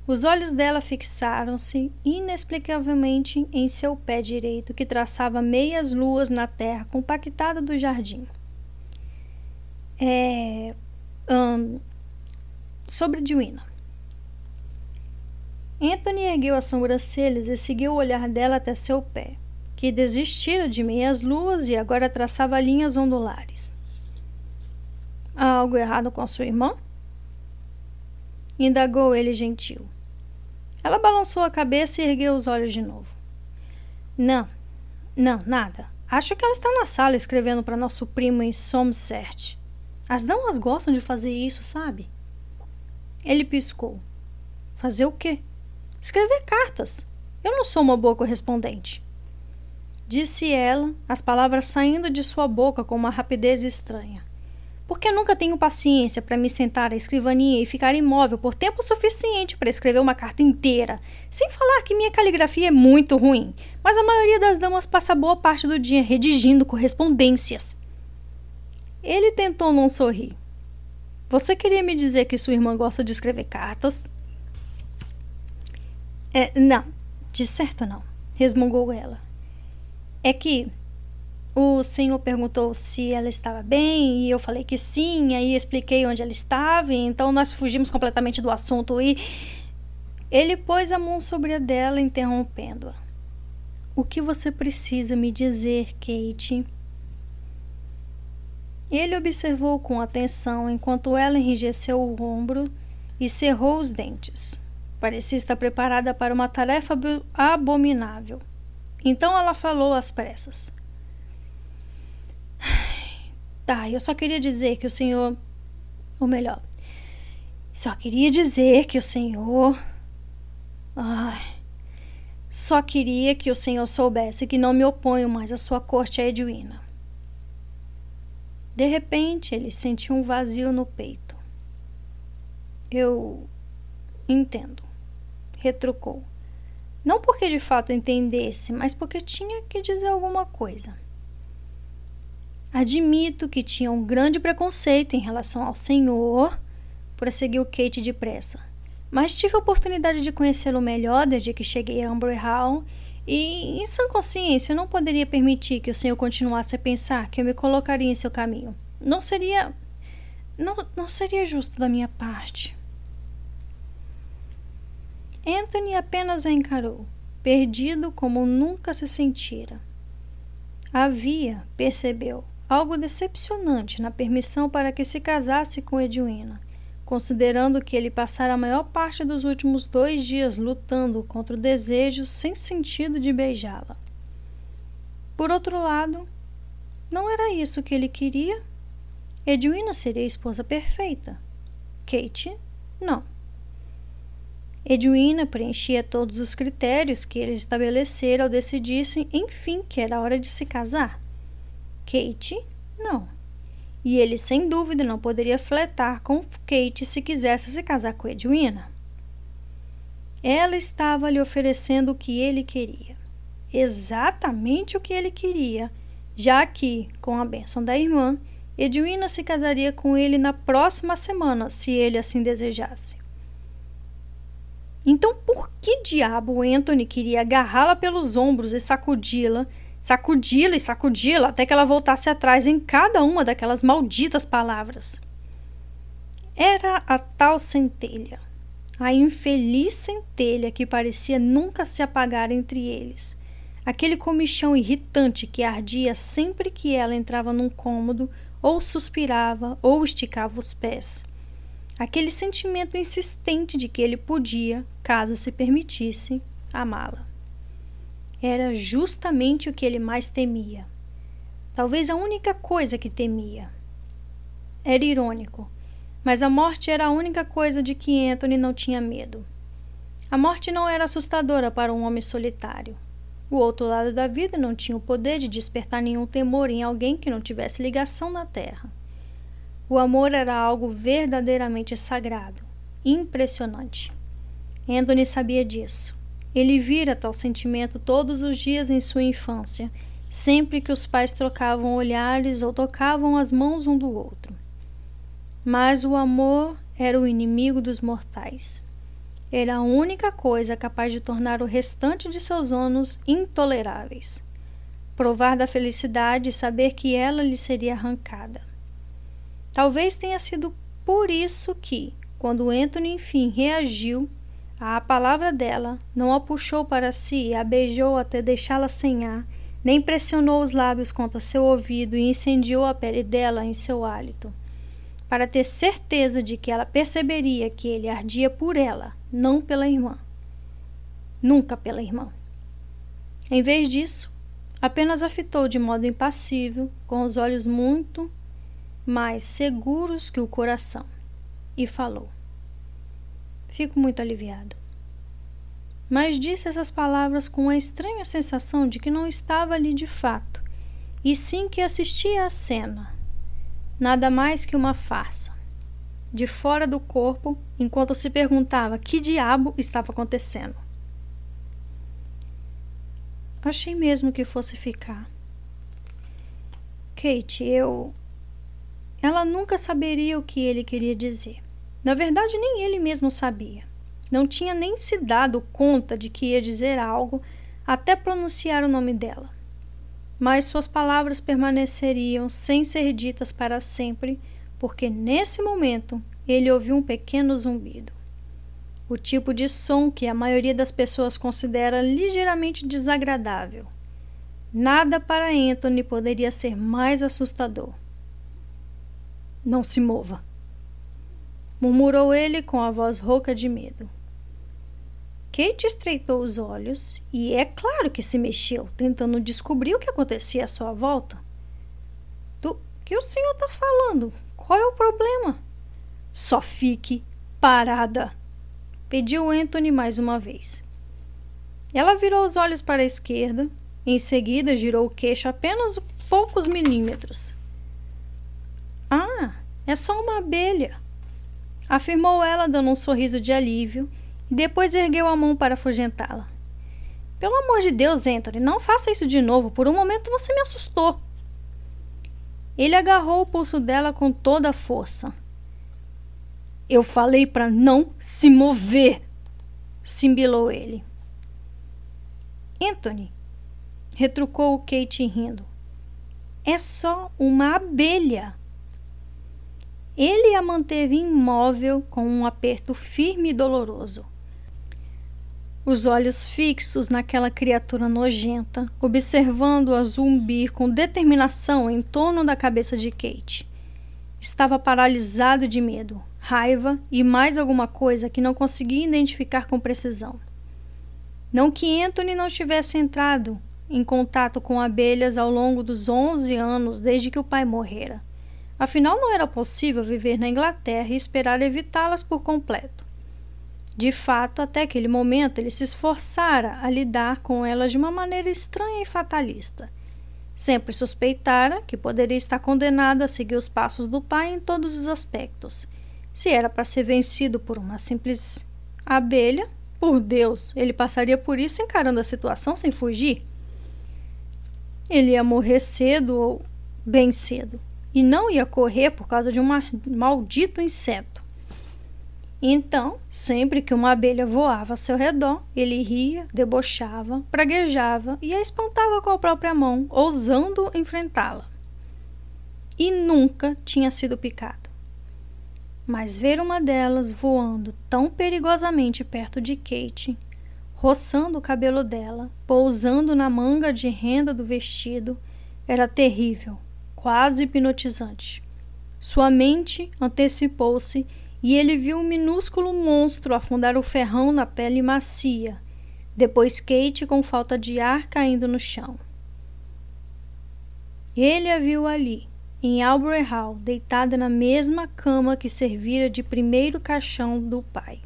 Os olhos dela fixaram-se inexplicavelmente em seu pé direito, que traçava meias luas na terra compactada do jardim. É. Um, sobre Edwina. Anthony ergueu as sobrancelhas e seguiu o olhar dela até seu pé, que desistira de meias luas e agora traçava linhas ondulares. Há algo errado com a sua irmã? Indagou ele gentil. Ela balançou a cabeça e ergueu os olhos de novo. Não, não, nada. Acho que ela está na sala escrevendo para nosso primo em Somerset. As damas gostam de fazer isso, sabe? Ele piscou. Fazer o quê? Escrever cartas. Eu não sou uma boa correspondente. Disse ela, as palavras saindo de sua boca com uma rapidez estranha porque nunca tenho paciência para me sentar à escrivaninha e ficar imóvel por tempo suficiente para escrever uma carta inteira. Sem falar que minha caligrafia é muito ruim, mas a maioria das damas passa boa parte do dia redigindo correspondências. Ele tentou não sorrir. Você queria me dizer que sua irmã gosta de escrever cartas? É, não, de certo não, resmungou ela. É que o senhor perguntou se ela estava bem e eu falei que sim, aí expliquei onde ela estava, então nós fugimos completamente do assunto e ele pôs a mão sobre a dela, interrompendo-a. O que você precisa me dizer, Kate? Ele observou com atenção enquanto ela enrijeceu o ombro e cerrou os dentes. Parecia estar preparada para uma tarefa abominável. Então ela falou às pressas. Tá, eu só queria dizer que o senhor. Ou melhor, só queria dizer que o senhor. Ai. Só queria que o senhor soubesse que não me oponho mais à sua corte Edwina. De repente, ele sentiu um vazio no peito. Eu entendo, retrucou. Não porque de fato entendesse, mas porque tinha que dizer alguma coisa. Admito que tinha um grande preconceito em relação ao senhor, prosseguiu Kate depressa. Mas tive a oportunidade de conhecê-lo melhor desde que cheguei a Amber Hall e, em sã consciência, não poderia permitir que o senhor continuasse a pensar que eu me colocaria em seu caminho. Não seria. Não, não seria justo da minha parte. Anthony apenas a encarou, perdido como nunca se sentira. Havia, percebeu, algo decepcionante na permissão para que se casasse com Edwina, considerando que ele passara a maior parte dos últimos dois dias lutando contra o desejo sem sentido de beijá-la. Por outro lado, não era isso que ele queria. Edwina seria a esposa perfeita, Kate, não. Edwina preenchia todos os critérios que ele estabelecera ao decidir-se, enfim, que era hora de se casar. Kate, não. E ele, sem dúvida, não poderia fletar com Kate se quisesse se casar com Edwina. Ela estava lhe oferecendo o que ele queria. Exatamente o que ele queria, já que, com a bênção da irmã, Edwina se casaria com ele na próxima semana, se ele assim desejasse. Então, por que diabo Anthony queria agarrá-la pelos ombros e sacudi-la, sacudi-la e sacudi-la até que ela voltasse atrás em cada uma daquelas malditas palavras? Era a tal centelha, a infeliz centelha que parecia nunca se apagar entre eles. Aquele comichão irritante que ardia sempre que ela entrava num cômodo, ou suspirava, ou esticava os pés aquele sentimento insistente de que ele podia, caso se permitisse, amá-la. Era justamente o que ele mais temia. Talvez a única coisa que temia. Era irônico, mas a morte era a única coisa de que Anthony não tinha medo. A morte não era assustadora para um homem solitário. O outro lado da vida não tinha o poder de despertar nenhum temor em alguém que não tivesse ligação na terra. O amor era algo verdadeiramente sagrado, impressionante. Anthony sabia disso. Ele vira tal sentimento todos os dias em sua infância, sempre que os pais trocavam olhares ou tocavam as mãos um do outro. Mas o amor era o inimigo dos mortais. Era a única coisa capaz de tornar o restante de seus anos intoleráveis. Provar da felicidade e saber que ela lhe seria arrancada. Talvez tenha sido por isso que, quando Anthony enfim reagiu à palavra dela, não a puxou para si a beijou até deixá-la sem ar, nem pressionou os lábios contra seu ouvido e incendiou a pele dela em seu hálito, para ter certeza de que ela perceberia que ele ardia por ela, não pela irmã. Nunca pela irmã. Em vez disso, apenas a fitou de modo impassível, com os olhos muito mais seguros que o coração, e falou: Fico muito aliviado. Mas disse essas palavras com a estranha sensação de que não estava ali de fato, e sim que assistia à cena. Nada mais que uma farsa. De fora do corpo, enquanto se perguntava que diabo estava acontecendo. Achei mesmo que fosse ficar. Kate, eu. Ela nunca saberia o que ele queria dizer. Na verdade, nem ele mesmo sabia. Não tinha nem se dado conta de que ia dizer algo até pronunciar o nome dela. Mas suas palavras permaneceriam sem ser ditas para sempre, porque nesse momento ele ouviu um pequeno zumbido. O tipo de som que a maioria das pessoas considera ligeiramente desagradável. Nada para Anthony poderia ser mais assustador. Não se mova. Murmurou ele com a voz rouca de medo. Kate estreitou os olhos e é claro que se mexeu, tentando descobrir o que acontecia à sua volta. Do que o senhor está falando? Qual é o problema? Só fique parada, pediu Anthony mais uma vez. Ela virou os olhos para a esquerda, em seguida girou o queixo apenas poucos milímetros. Ah, é só uma abelha, afirmou ela, dando um sorriso de alívio, e depois ergueu a mão para afugentá-la. Pelo amor de Deus, Anthony, não faça isso de novo. Por um momento você me assustou. Ele agarrou o pulso dela com toda a força. Eu falei para não se mover, simbilou ele. Anthony, retrucou Kate rindo. É só uma abelha. Ele a manteve imóvel com um aperto firme e doloroso. Os olhos fixos naquela criatura nojenta, observando-a zumbir com determinação em torno da cabeça de Kate. Estava paralisado de medo, raiva e mais alguma coisa que não conseguia identificar com precisão. Não que Anthony não tivesse entrado em contato com abelhas ao longo dos 11 anos desde que o pai morrera Afinal, não era possível viver na Inglaterra e esperar evitá-las por completo. De fato, até aquele momento, ele se esforçara a lidar com elas de uma maneira estranha e fatalista. Sempre suspeitara que poderia estar condenada a seguir os passos do pai em todos os aspectos. Se era para ser vencido por uma simples abelha, por Deus, ele passaria por isso encarando a situação sem fugir. Ele ia morrer cedo ou bem cedo e não ia correr por causa de um maldito inseto. Então, sempre que uma abelha voava ao seu redor, ele ria, debochava, praguejava e a espantava com a própria mão, ousando enfrentá-la. E nunca tinha sido picado. Mas ver uma delas voando tão perigosamente perto de Kate, roçando o cabelo dela, pousando na manga de renda do vestido, era terrível quase hipnotizante. Sua mente antecipou-se e ele viu um minúsculo monstro afundar o ferrão na pele macia, depois Kate com falta de ar caindo no chão. Ele a viu ali, em Albury Hall, deitada na mesma cama que servira de primeiro caixão do pai.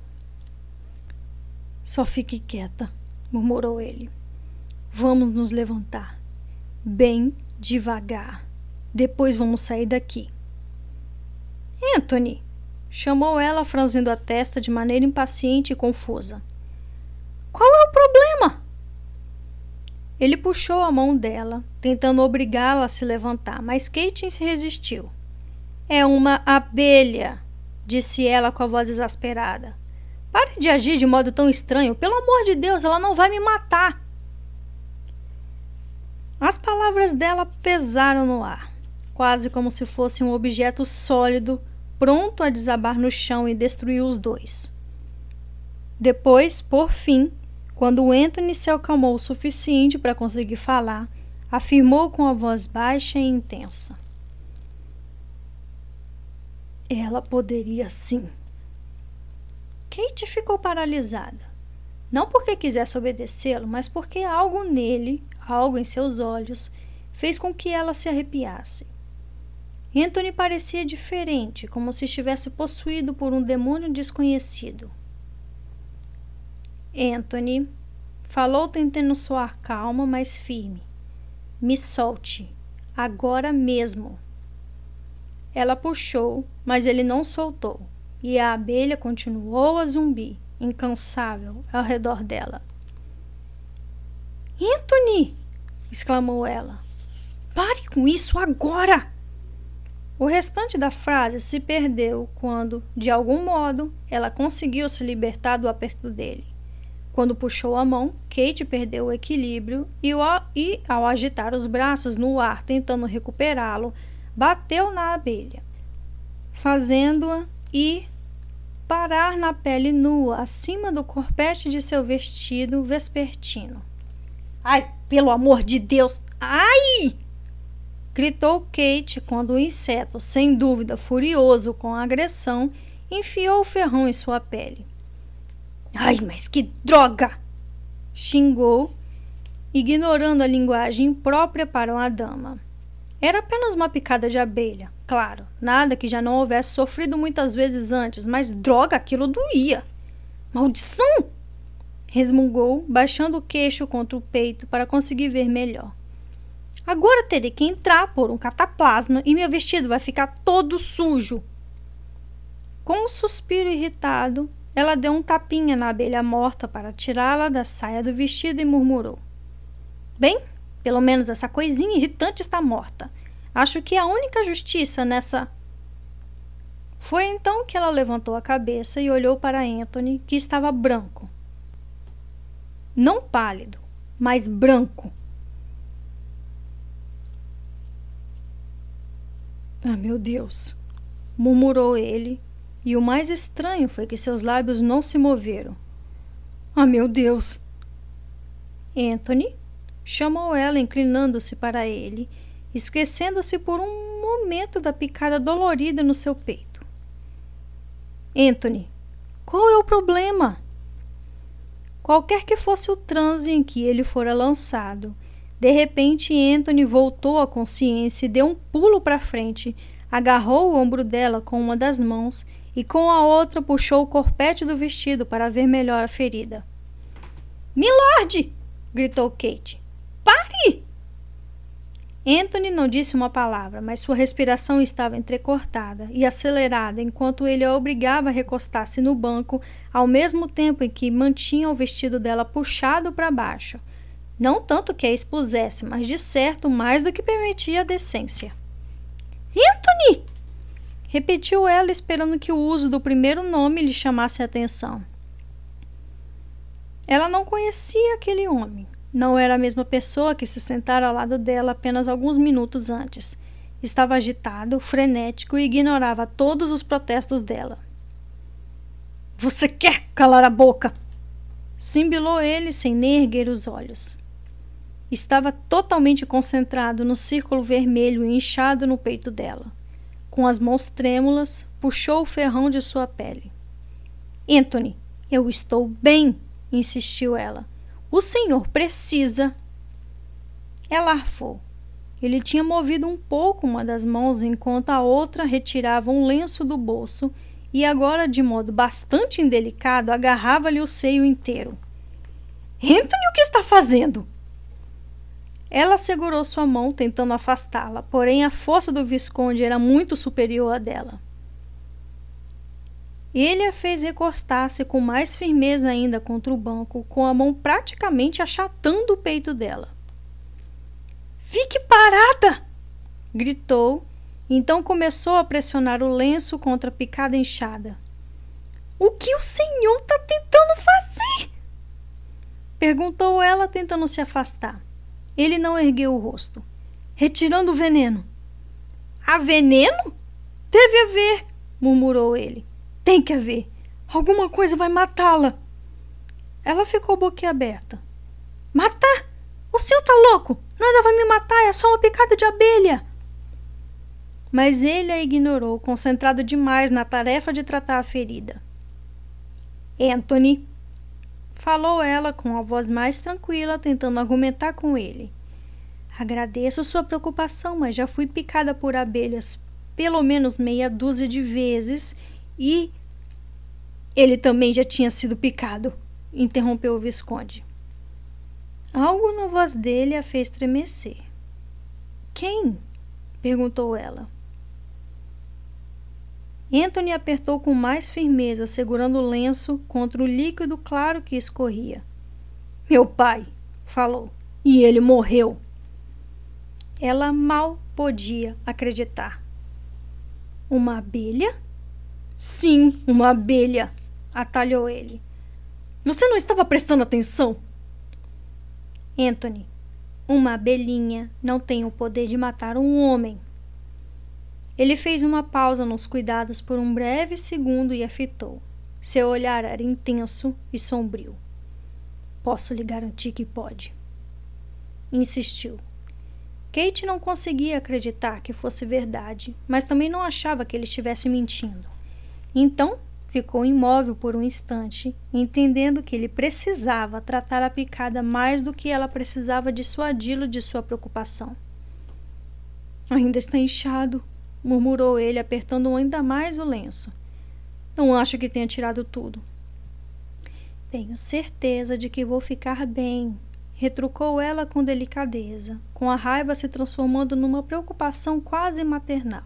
Só fique quieta, murmurou ele. Vamos nos levantar. Bem devagar. Depois vamos sair daqui. Anthony! chamou ela, franzindo a testa de maneira impaciente e confusa. Qual é o problema? Ele puxou a mão dela, tentando obrigá-la a se levantar, mas Kate se resistiu. É uma abelha, disse ela com a voz exasperada. Pare de agir de modo tão estranho. Pelo amor de Deus, ela não vai me matar. As palavras dela pesaram no ar quase como se fosse um objeto sólido, pronto a desabar no chão e destruir os dois. Depois, por fim, quando Anthony se acalmou o suficiente para conseguir falar, afirmou com a voz baixa e intensa: Ela poderia sim. Kate ficou paralisada. Não porque quisesse obedecê-lo, mas porque algo nele, algo em seus olhos, fez com que ela se arrepiasse. Anthony parecia diferente, como se estivesse possuído por um demônio desconhecido. Anthony falou tentando soar calma, mas firme. Me solte, agora mesmo. Ela puxou, mas ele não soltou, e a abelha continuou a zumbir, incansável, ao redor dela. Anthony! exclamou ela. Pare com isso agora! O restante da frase se perdeu quando, de algum modo, ela conseguiu se libertar do aperto dele. Quando puxou a mão, Kate perdeu o equilíbrio e, ao agitar os braços no ar tentando recuperá-lo, bateu na abelha, fazendo-a ir parar na pele nua acima do corpete de seu vestido vespertino. Ai, pelo amor de Deus! Ai! Gritou Kate quando o inseto, sem dúvida furioso com a agressão, enfiou o ferrão em sua pele. Ai, mas que droga! xingou, ignorando a linguagem própria para uma dama. Era apenas uma picada de abelha, claro, nada que já não houvesse sofrido muitas vezes antes, mas droga, aquilo doía. Maldição! resmungou, baixando o queixo contra o peito para conseguir ver melhor. Agora terei que entrar por um cataplasma e meu vestido vai ficar todo sujo. Com um suspiro irritado, ela deu um tapinha na abelha morta para tirá-la da saia do vestido e murmurou: Bem, pelo menos essa coisinha irritante está morta. Acho que é a única justiça nessa. Foi então que ela levantou a cabeça e olhou para Anthony, que estava branco. Não pálido, mas branco. Ah, meu Deus! murmurou ele, e o mais estranho foi que seus lábios não se moveram. Ah, meu Deus! Anthony chamou ela, inclinando-se para ele, esquecendo-se por um momento da picada dolorida no seu peito. Anthony, qual é o problema? Qualquer que fosse o transe em que ele fora lançado, de repente, Anthony voltou à consciência e deu um pulo para frente, Agarrou o ombro dela com uma das mãos e com a outra puxou o corpete do vestido para ver melhor a ferida. Milord! gritou Kate. Pare! Anthony não disse uma palavra, mas sua respiração estava entrecortada e acelerada enquanto ele a obrigava a recostar-se no banco, ao mesmo tempo em que mantinha o vestido dela puxado para baixo. Não tanto que a expusesse, mas de certo mais do que permitia a decência. Anthony! Repetiu ela, esperando que o uso do primeiro nome lhe chamasse a atenção. Ela não conhecia aquele homem. Não era a mesma pessoa que se sentara ao lado dela apenas alguns minutos antes. Estava agitado, frenético e ignorava todos os protestos dela. Você quer calar a boca? Simbilou ele sem nem erguer os olhos. Estava totalmente concentrado no círculo vermelho inchado no peito dela. Com as mãos trêmulas, puxou o ferrão de sua pele. Anthony, eu estou bem, insistiu ela. O senhor precisa. Ela arfou. Ele tinha movido um pouco uma das mãos enquanto a outra retirava um lenço do bolso e agora, de modo bastante indelicado, agarrava-lhe o seio inteiro. Anthony, o que está fazendo? Ela segurou sua mão, tentando afastá-la, porém a força do Visconde era muito superior à dela. Ele a fez recostar-se com mais firmeza ainda contra o banco, com a mão praticamente achatando o peito dela. Fique parada! gritou, então começou a pressionar o lenço contra a picada inchada. O que o senhor está tentando fazer? perguntou ela, tentando se afastar. Ele não ergueu o rosto. Retirando o veneno. Há veneno? Deve haver, murmurou ele. Tem que haver. Alguma coisa vai matá-la. Ela ficou boquiaberta. Matar? O senhor tá louco? Nada vai me matar, é só uma picada de abelha. Mas ele a ignorou, concentrado demais na tarefa de tratar a ferida. Anthony, falou ela com a voz mais tranquila, tentando argumentar com ele. Agradeço sua preocupação, mas já fui picada por abelhas pelo menos meia dúzia de vezes e. Ele também já tinha sido picado, interrompeu o Visconde. Algo na voz dele a fez estremecer. Quem? perguntou ela. Anthony apertou com mais firmeza, segurando o lenço contra o líquido claro que escorria. Meu pai, falou, e ele morreu. Ela mal podia acreditar. Uma abelha? Sim, uma abelha, atalhou ele. Você não estava prestando atenção? Anthony, uma abelhinha não tem o poder de matar um homem. Ele fez uma pausa nos cuidados por um breve segundo e a fitou. Seu olhar era intenso e sombrio. Posso lhe garantir que pode. Insistiu. Kate não conseguia acreditar que fosse verdade, mas também não achava que ele estivesse mentindo. Então, ficou imóvel por um instante, entendendo que ele precisava tratar a picada mais do que ela precisava dissuadi-lo de sua preocupação. Ainda está inchado, murmurou ele, apertando ainda mais o lenço. Não acho que tenha tirado tudo. Tenho certeza de que vou ficar bem, retrucou ela com delicadeza, com a raiva se transformando numa preocupação quase maternal.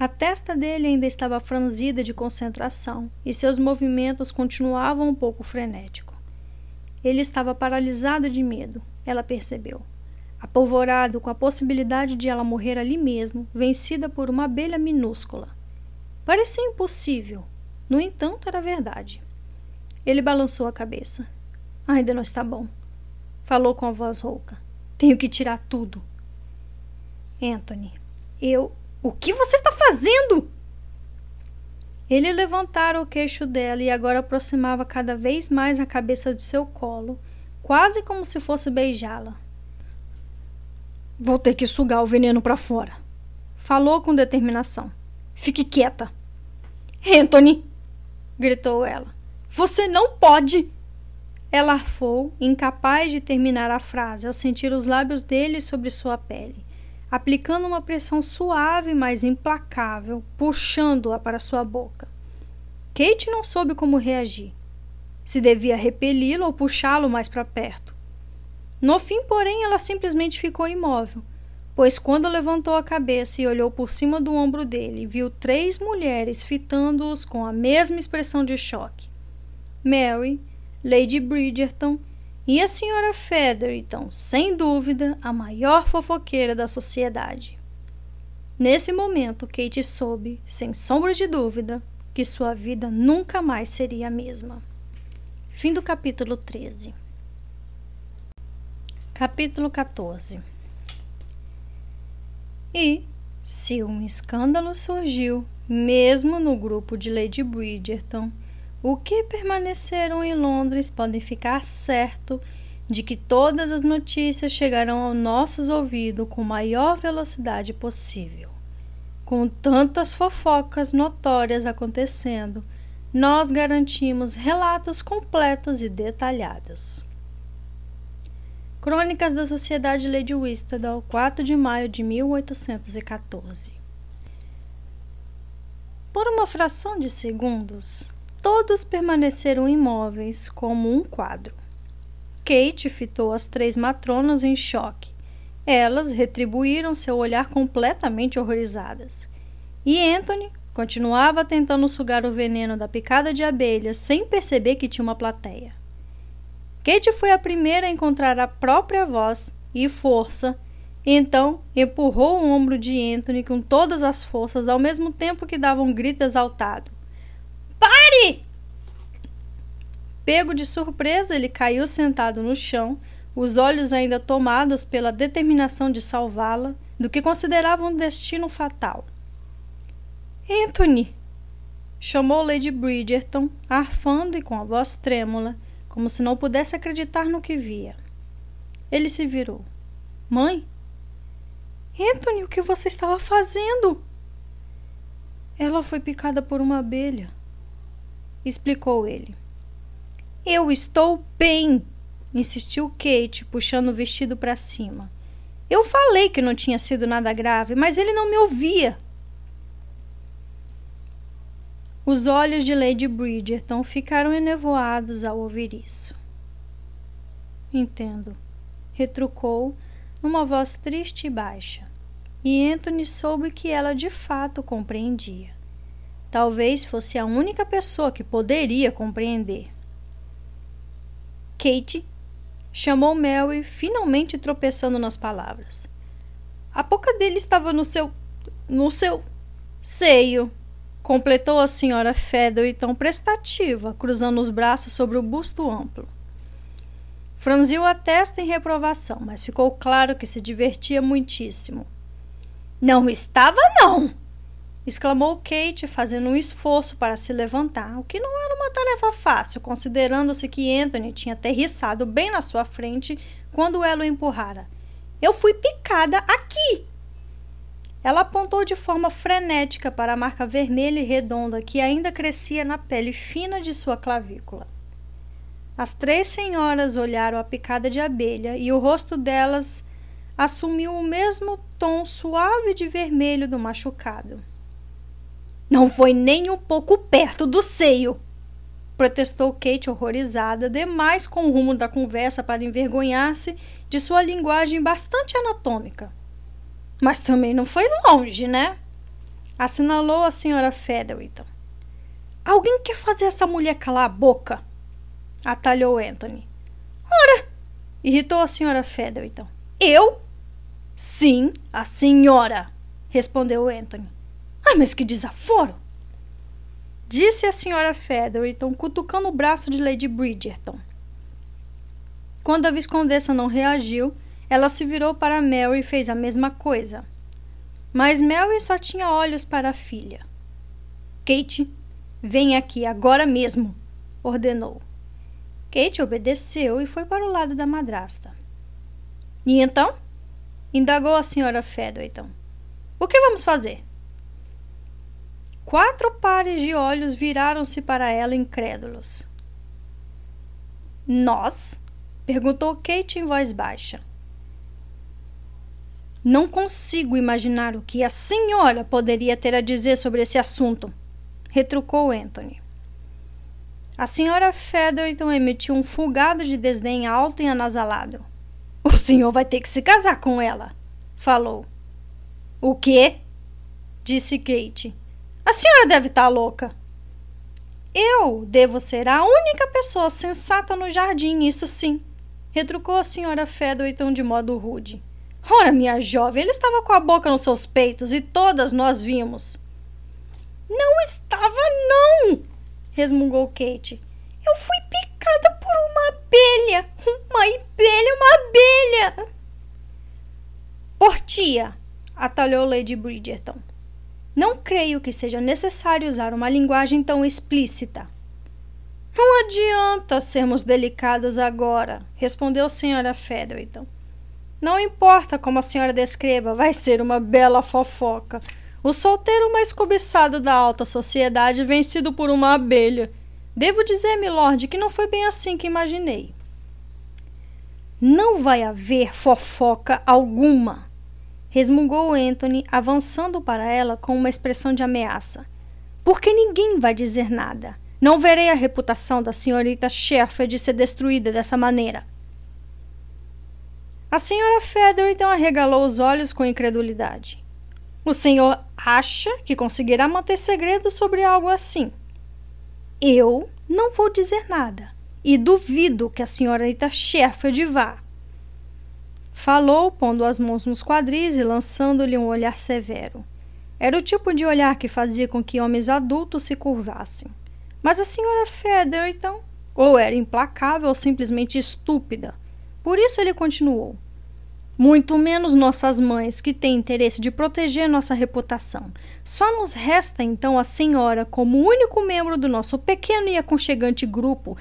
A testa dele ainda estava franzida de concentração e seus movimentos continuavam um pouco frenéticos. Ele estava paralisado de medo, ela percebeu apolvorado com a possibilidade de ela morrer ali mesmo, vencida por uma abelha minúscula. Parecia impossível, no entanto, era verdade. Ele balançou a cabeça. Ainda não está bom. Falou com a voz rouca. Tenho que tirar tudo. Anthony, eu. O que você está fazendo? Ele levantara o queixo dela e agora aproximava cada vez mais a cabeça de seu colo, quase como se fosse beijá-la. Vou ter que sugar o veneno para fora. Falou com determinação. Fique quieta. Anthony! gritou ela. Você não pode! Ela arfou, incapaz de terminar a frase ao sentir os lábios dele sobre sua pele. aplicando uma pressão suave, mas implacável, puxando-a para sua boca. Kate não soube como reagir. Se devia repeli-lo ou puxá-lo mais para perto. No fim, porém, ela simplesmente ficou imóvel, pois quando levantou a cabeça e olhou por cima do ombro dele, viu três mulheres fitando-os com a mesma expressão de choque. Mary, Lady Bridgerton e a senhora Featherton, sem dúvida, a maior fofoqueira da sociedade. Nesse momento, Kate soube, sem sombra de dúvida, que sua vida nunca mais seria a mesma. Fim do capítulo 13. Capítulo 14 E, se um escândalo surgiu, mesmo no grupo de Lady Bridgerton, o que permaneceram em Londres podem ficar certo de que todas as notícias chegarão aos nossos ouvidos com maior velocidade possível. Com tantas fofocas notórias acontecendo, nós garantimos relatos completos e detalhados. Crônicas da Sociedade Lady Whistledown, 4 de maio de 1814. Por uma fração de segundos, todos permaneceram imóveis como um quadro. Kate fitou as três matronas em choque. Elas retribuíram seu olhar completamente horrorizadas. E Anthony continuava tentando sugar o veneno da picada de abelhas sem perceber que tinha uma plateia. Kate foi a primeira a encontrar a própria voz e força, então empurrou o ombro de Anthony com todas as forças ao mesmo tempo que dava um grito exaltado. Pare! Pego de surpresa, ele caiu sentado no chão, os olhos ainda tomados pela determinação de salvá-la do que considerava um destino fatal. Anthony! chamou Lady Bridgerton, arfando e com a voz trêmula, como se não pudesse acreditar no que via. Ele se virou. Mãe? Anthony, o que você estava fazendo? Ela foi picada por uma abelha explicou ele. Eu estou bem, insistiu Kate, puxando o vestido para cima. Eu falei que não tinha sido nada grave, mas ele não me ouvia. Os olhos de Lady Bridgerton ficaram enevoados ao ouvir isso. Entendo, retrucou numa voz triste e baixa, e Anthony soube que ela de fato compreendia. Talvez fosse a única pessoa que poderia compreender. Kate chamou Mary, finalmente tropeçando nas palavras. A boca dele estava no seu. no seu. seio, completou a senhora Feather, tão prestativa, cruzando os braços sobre o busto amplo. Franziu a testa em reprovação, mas ficou claro que se divertia muitíssimo. Não estava, não! exclamou Kate, fazendo um esforço para se levantar, o que não era uma tarefa fácil, considerando-se que Anthony tinha aterrissado bem na sua frente quando ela o empurrara. Eu fui picada aqui! Ela apontou de forma frenética para a marca vermelha e redonda que ainda crescia na pele fina de sua clavícula. As três senhoras olharam a picada de abelha e o rosto delas assumiu o mesmo tom suave de vermelho do machucado. Não foi nem um pouco perto do seio, protestou Kate horrorizada, demais com o rumo da conversa para envergonhar-se de sua linguagem bastante anatômica. Mas também não foi longe, né? Assinalou a senhora Featherwhite. Alguém quer fazer essa mulher calar a boca? Atalhou Anthony. Ora! Irritou a senhora Featherwhite. Eu? Sim, a senhora, respondeu Anthony. Ai, mas que desaforo! Disse a senhora Featherton, cutucando o braço de Lady Bridgerton. Quando a viscondessa não reagiu, ela se virou para Mary e fez a mesma coisa. Mas Mary só tinha olhos para a filha. Kate, vem aqui agora mesmo, ordenou. Kate obedeceu e foi para o lado da madrasta. E então? indagou a senhora Featherton. O que vamos fazer? Quatro pares de olhos viraram-se para ela incrédulos. Nós? perguntou Kate em voz baixa. Não consigo imaginar o que a senhora poderia ter a dizer sobre esse assunto, retrucou Anthony. A senhora Featherton emitiu um fulgado de desdém alto e anasalado. O senhor vai ter que se casar com ela, falou. O quê? disse Kate. A senhora deve estar tá louca. Eu devo ser a única pessoa sensata no jardim, isso sim, retrucou a senhora Featherton de modo rude. Ora, minha jovem, ele estava com a boca nos seus peitos e todas nós vimos. Não estava, não! resmungou Kate. Eu fui picada por uma abelha! Uma abelha, uma abelha! Portia! atalhou Lady Bridgerton. Não creio que seja necessário usar uma linguagem tão explícita. Não adianta sermos delicados agora, respondeu a senhora Featherton. Não importa como a senhora descreva, vai ser uma bela fofoca. O solteiro mais cobiçado da alta sociedade vencido por uma abelha. Devo dizer, milord, que não foi bem assim que imaginei. Não vai haver fofoca alguma, resmungou Anthony, avançando para ela com uma expressão de ameaça. Porque ninguém vai dizer nada. Não verei a reputação da senhorita Sheffield ser destruída dessa maneira. A senhora Feather então arregalou os olhos com incredulidade. O senhor acha que conseguirá manter segredo sobre algo assim? Eu não vou dizer nada e duvido que a senhorita Sheffield vá. Falou, pondo as mãos nos quadris e lançando-lhe um olhar severo. Era o tipo de olhar que fazia com que homens adultos se curvassem. Mas a senhora Featherton ou era implacável ou simplesmente estúpida. Por isso ele continuou muito menos nossas mães, que têm interesse de proteger nossa reputação. Só nos resta então a senhora, como único membro do nosso pequeno e aconchegante grupo,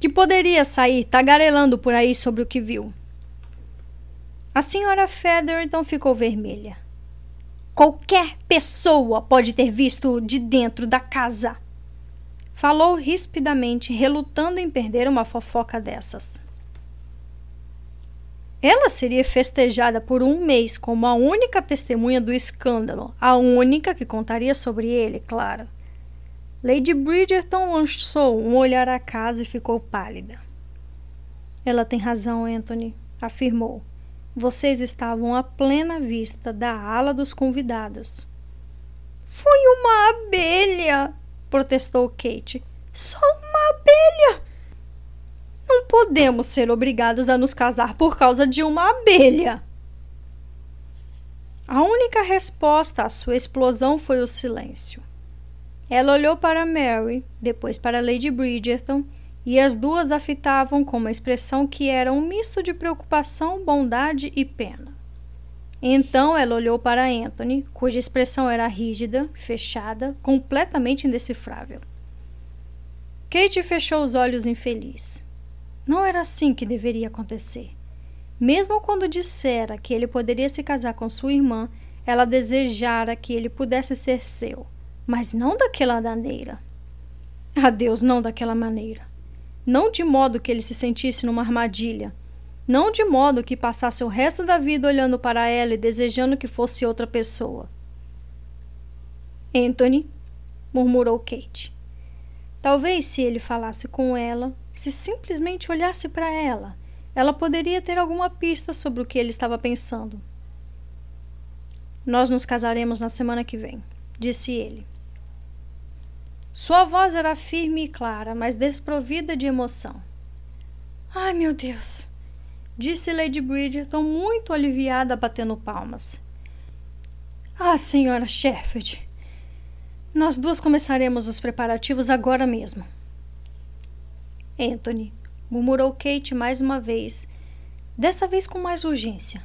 que poderia sair tagarelando por aí sobre o que viu. A senhora Feather então ficou vermelha. Qualquer pessoa pode ter visto de dentro da casa. Falou rispidamente, relutando em perder uma fofoca dessas. Ela seria festejada por um mês como a única testemunha do escândalo, a única que contaria sobre ele, claro. Lady Bridgerton lançou um olhar à casa e ficou pálida. Ela tem razão, Anthony, afirmou. Vocês estavam à plena vista da ala dos convidados. Foi uma abelha, protestou Kate. Só uma abelha! Não podemos ser obrigados a nos casar por causa de uma abelha. A única resposta à sua explosão foi o silêncio. Ela olhou para Mary, depois para Lady Bridgerton, e as duas a fitavam com uma expressão que era um misto de preocupação, bondade e pena. Então ela olhou para Anthony, cuja expressão era rígida, fechada, completamente indecifrável. Kate fechou os olhos infeliz. Não era assim que deveria acontecer. Mesmo quando dissera que ele poderia se casar com sua irmã, ela desejara que ele pudesse ser seu, mas não daquela maneira. Adeus, não daquela maneira. Não de modo que ele se sentisse numa armadilha. Não de modo que passasse o resto da vida olhando para ela e desejando que fosse outra pessoa. Anthony, murmurou Kate. Talvez se ele falasse com ela, se simplesmente olhasse para ela, ela poderia ter alguma pista sobre o que ele estava pensando. Nós nos casaremos na semana que vem, disse ele. Sua voz era firme e clara, mas desprovida de emoção. Ai, meu Deus! disse Lady Bridgerton, muito aliviada, batendo palmas. Ah, senhora Sheffield! Nós duas começaremos os preparativos agora mesmo. Anthony, murmurou Kate mais uma vez, dessa vez com mais urgência.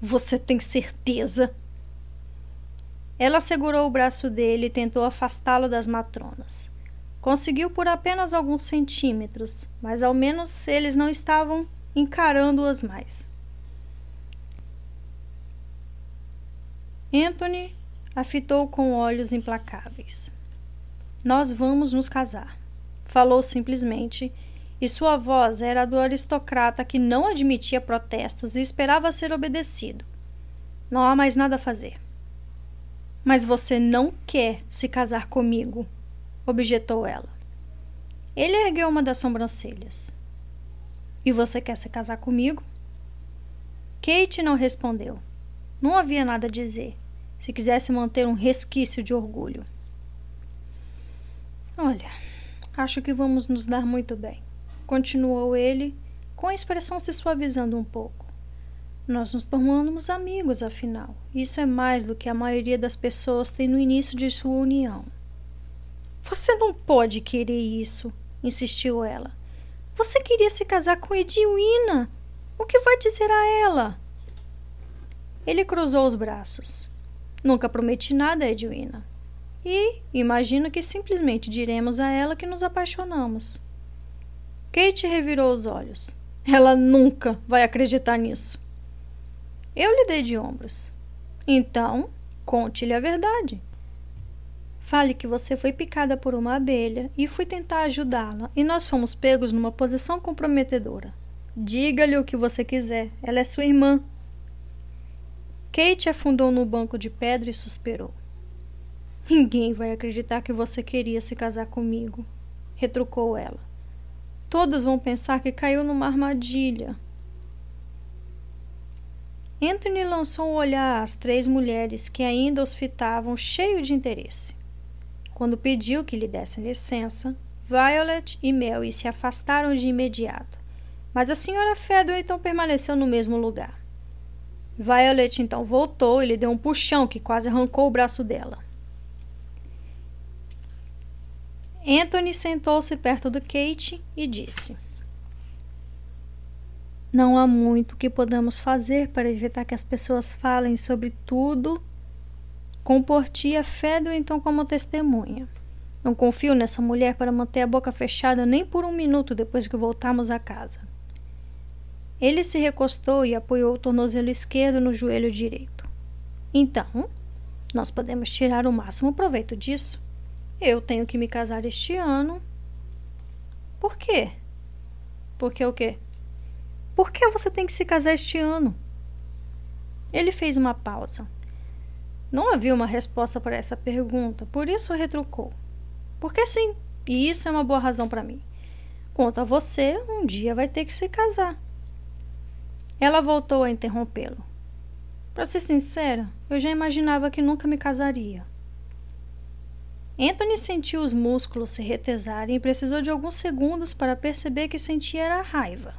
Você tem certeza? Ela segurou o braço dele e tentou afastá-lo das matronas. Conseguiu por apenas alguns centímetros, mas ao menos eles não estavam encarando-as mais. Anthony a fitou com olhos implacáveis. Nós vamos nos casar, falou simplesmente e sua voz era a do aristocrata que não admitia protestos e esperava ser obedecido. Não há mais nada a fazer. Mas você não quer se casar comigo, objetou ela. Ele ergueu uma das sobrancelhas. E você quer se casar comigo? Kate não respondeu. Não havia nada a dizer, se quisesse manter um resquício de orgulho. Olha, acho que vamos nos dar muito bem, continuou ele, com a expressão se suavizando um pouco. Nós nos tornamos amigos, afinal. Isso é mais do que a maioria das pessoas tem no início de sua união. Você não pode querer isso, insistiu ela. Você queria se casar com Edwina. O que vai dizer a ela? Ele cruzou os braços. Nunca prometi nada Edwina. E imagino que simplesmente diremos a ela que nos apaixonamos. Kate revirou os olhos. Ela nunca vai acreditar nisso. Eu lhe dei de ombros. Então, conte-lhe a verdade. Fale que você foi picada por uma abelha e fui tentar ajudá-la, e nós fomos pegos numa posição comprometedora. Diga-lhe o que você quiser, ela é sua irmã. Kate afundou no banco de pedra e suspirou. Ninguém vai acreditar que você queria se casar comigo, retrucou ela. Todos vão pensar que caiu numa armadilha. Anthony lançou um olhar às três mulheres que ainda os fitavam, cheio de interesse. Quando pediu que lhe dessem licença, Violet e Mary se afastaram de imediato, mas a senhora Fedor então permaneceu no mesmo lugar. Violet então voltou e lhe deu um puxão que quase arrancou o braço dela. Anthony sentou-se perto do Kate e disse: não há muito que podamos fazer para evitar que as pessoas falem sobre tudo com Portia Fedor então como testemunha. Não confio nessa mulher para manter a boca fechada nem por um minuto depois que voltarmos a casa. Ele se recostou e apoiou o tornozelo esquerdo no joelho direito. Então, nós podemos tirar o máximo proveito disso. Eu tenho que me casar este ano. Por quê? Porque o quê? Por que você tem que se casar este ano? Ele fez uma pausa. Não havia uma resposta para essa pergunta, por isso retrucou. Porque sim, e isso é uma boa razão para mim. Quanto a você, um dia vai ter que se casar. Ela voltou a interrompê-lo. Para ser sincera, eu já imaginava que nunca me casaria. Anthony sentiu os músculos se retesarem e precisou de alguns segundos para perceber que sentia a raiva.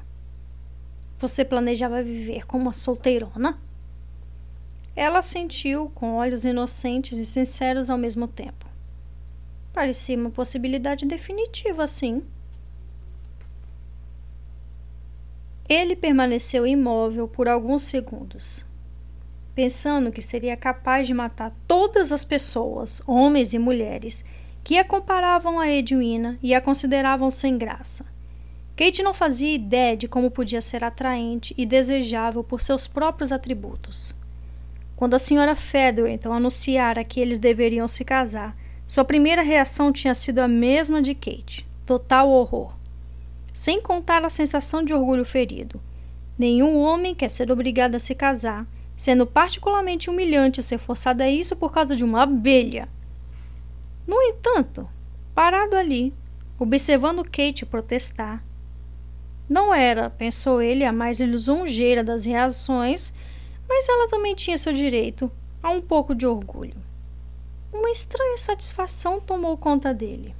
Você planejava viver como uma solteirona? Ela sentiu, com olhos inocentes e sinceros ao mesmo tempo. Parecia uma possibilidade definitiva, sim. Ele permaneceu imóvel por alguns segundos, pensando que seria capaz de matar todas as pessoas, homens e mulheres, que a comparavam a Edwina e a consideravam sem graça. Kate não fazia ideia de como podia ser atraente e desejável por seus próprios atributos. Quando a senhora Fedor então anunciara que eles deveriam se casar, sua primeira reação tinha sido a mesma de Kate: total horror. Sem contar a sensação de orgulho ferido. Nenhum homem quer ser obrigado a se casar, sendo particularmente humilhante ser forçado a isso por causa de uma abelha. No entanto, parado ali, observando Kate protestar, não era, pensou ele, a mais lisonjeira das reações, mas ela também tinha seu direito a um pouco de orgulho. Uma estranha satisfação tomou conta dele.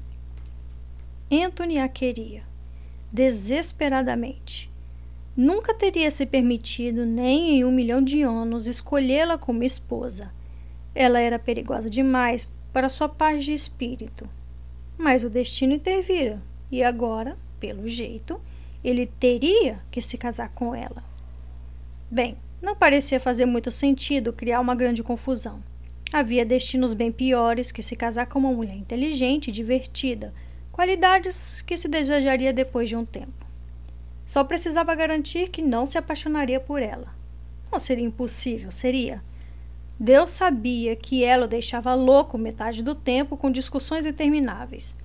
Anthony a queria, desesperadamente. Nunca teria se permitido, nem em um milhão de anos, escolhê-la como esposa. Ela era perigosa demais para sua paz de espírito. Mas o destino intervira, e agora, pelo jeito, ele teria que se casar com ela. Bem, não parecia fazer muito sentido criar uma grande confusão. Havia destinos bem piores que se casar com uma mulher inteligente e divertida, qualidades que se desejaria depois de um tempo. Só precisava garantir que não se apaixonaria por ela. Não seria impossível, seria. Deus sabia que ela o deixava louco metade do tempo com discussões intermináveis.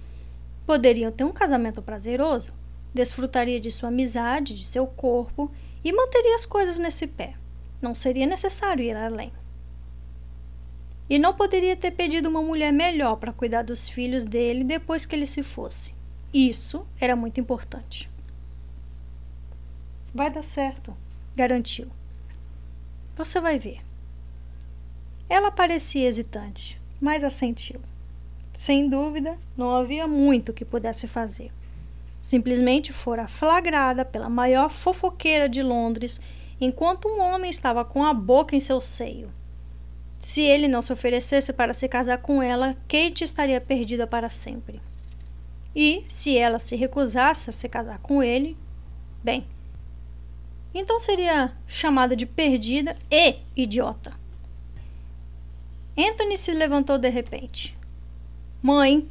Poderiam ter um casamento prazeroso, desfrutaria de sua amizade, de seu corpo e manteria as coisas nesse pé. Não seria necessário ir além. E não poderia ter pedido uma mulher melhor para cuidar dos filhos dele depois que ele se fosse. Isso era muito importante. Vai dar certo, garantiu. Você vai ver. Ela parecia hesitante, mas assentiu. Sem dúvida, não havia muito que pudesse fazer. Simplesmente fora flagrada pela maior fofoqueira de Londres enquanto um homem estava com a boca em seu seio. Se ele não se oferecesse para se casar com ela, Kate estaria perdida para sempre. E, se ela se recusasse a se casar com ele, bem, então seria chamada de perdida e idiota. Anthony se levantou de repente. Mãe!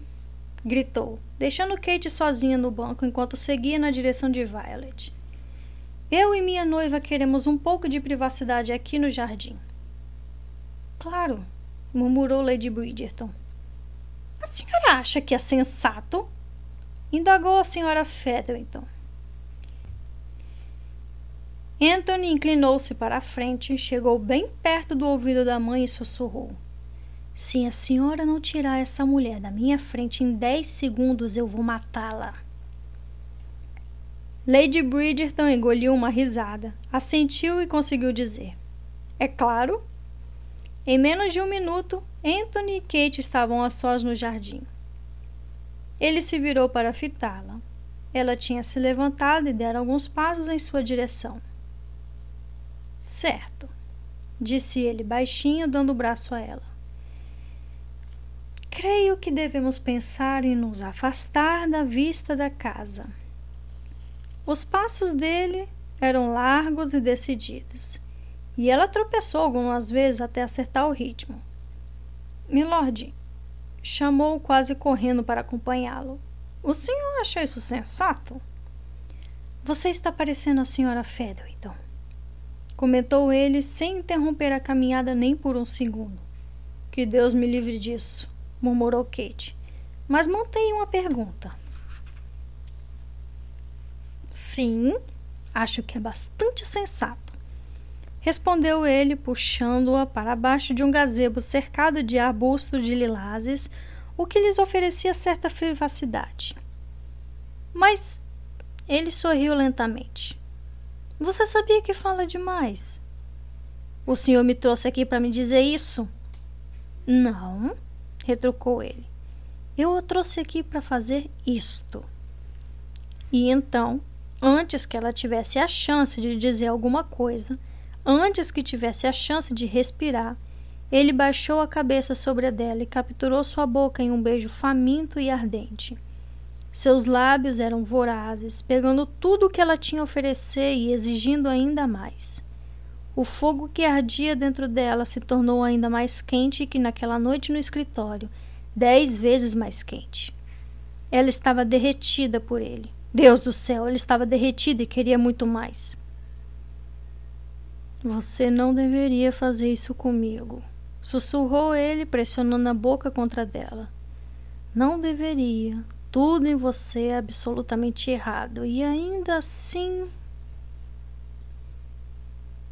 gritou, deixando Kate sozinha no banco enquanto seguia na direção de Violet. Eu e minha noiva queremos um pouco de privacidade aqui no jardim. Claro, murmurou Lady Bridgerton. A senhora acha que é sensato? Indagou a senhora Featherington. Anthony inclinou-se para a frente, chegou bem perto do ouvido da mãe e sussurrou: Se a senhora não tirar essa mulher da minha frente em dez segundos, eu vou matá-la. Lady Bridgerton engoliu uma risada, assentiu e conseguiu dizer: É claro. Em menos de um minuto, Anthony e Kate estavam a sós no jardim. Ele se virou para fitá-la. Ela tinha se levantado e dera alguns passos em sua direção. Certo, disse ele baixinho, dando o braço a ela. Creio que devemos pensar em nos afastar da vista da casa. Os passos dele eram largos e decididos, e ela tropeçou algumas vezes até acertar o ritmo. Milord, chamou quase correndo para acompanhá-lo. O senhor acha isso sensato? Você está parecendo a senhora Featherton, comentou ele sem interromper a caminhada nem por um segundo. Que Deus me livre disso, murmurou Kate. Mas mantenha uma pergunta. Sim, acho que é bastante sensato respondeu ele, puxando-a para baixo de um gazebo cercado de arbustos de lilazes, o que lhes oferecia certa privacidade. Mas ele sorriu lentamente. Você sabia que fala demais. O senhor me trouxe aqui para me dizer isso? Não, retrucou ele. Eu o trouxe aqui para fazer isto. E então, antes que ela tivesse a chance de dizer alguma coisa, Antes que tivesse a chance de respirar, ele baixou a cabeça sobre a dela e capturou sua boca em um beijo faminto e ardente. Seus lábios eram vorazes, pegando tudo o que ela tinha a oferecer e exigindo ainda mais. O fogo que ardia dentro dela se tornou ainda mais quente que naquela noite no escritório, dez vezes mais quente. Ela estava derretida por ele. Deus do céu, ela estava derretida e queria muito mais. Você não deveria fazer isso comigo, sussurrou ele, pressionando a boca contra dela. Não deveria. Tudo em você é absolutamente errado. E ainda assim.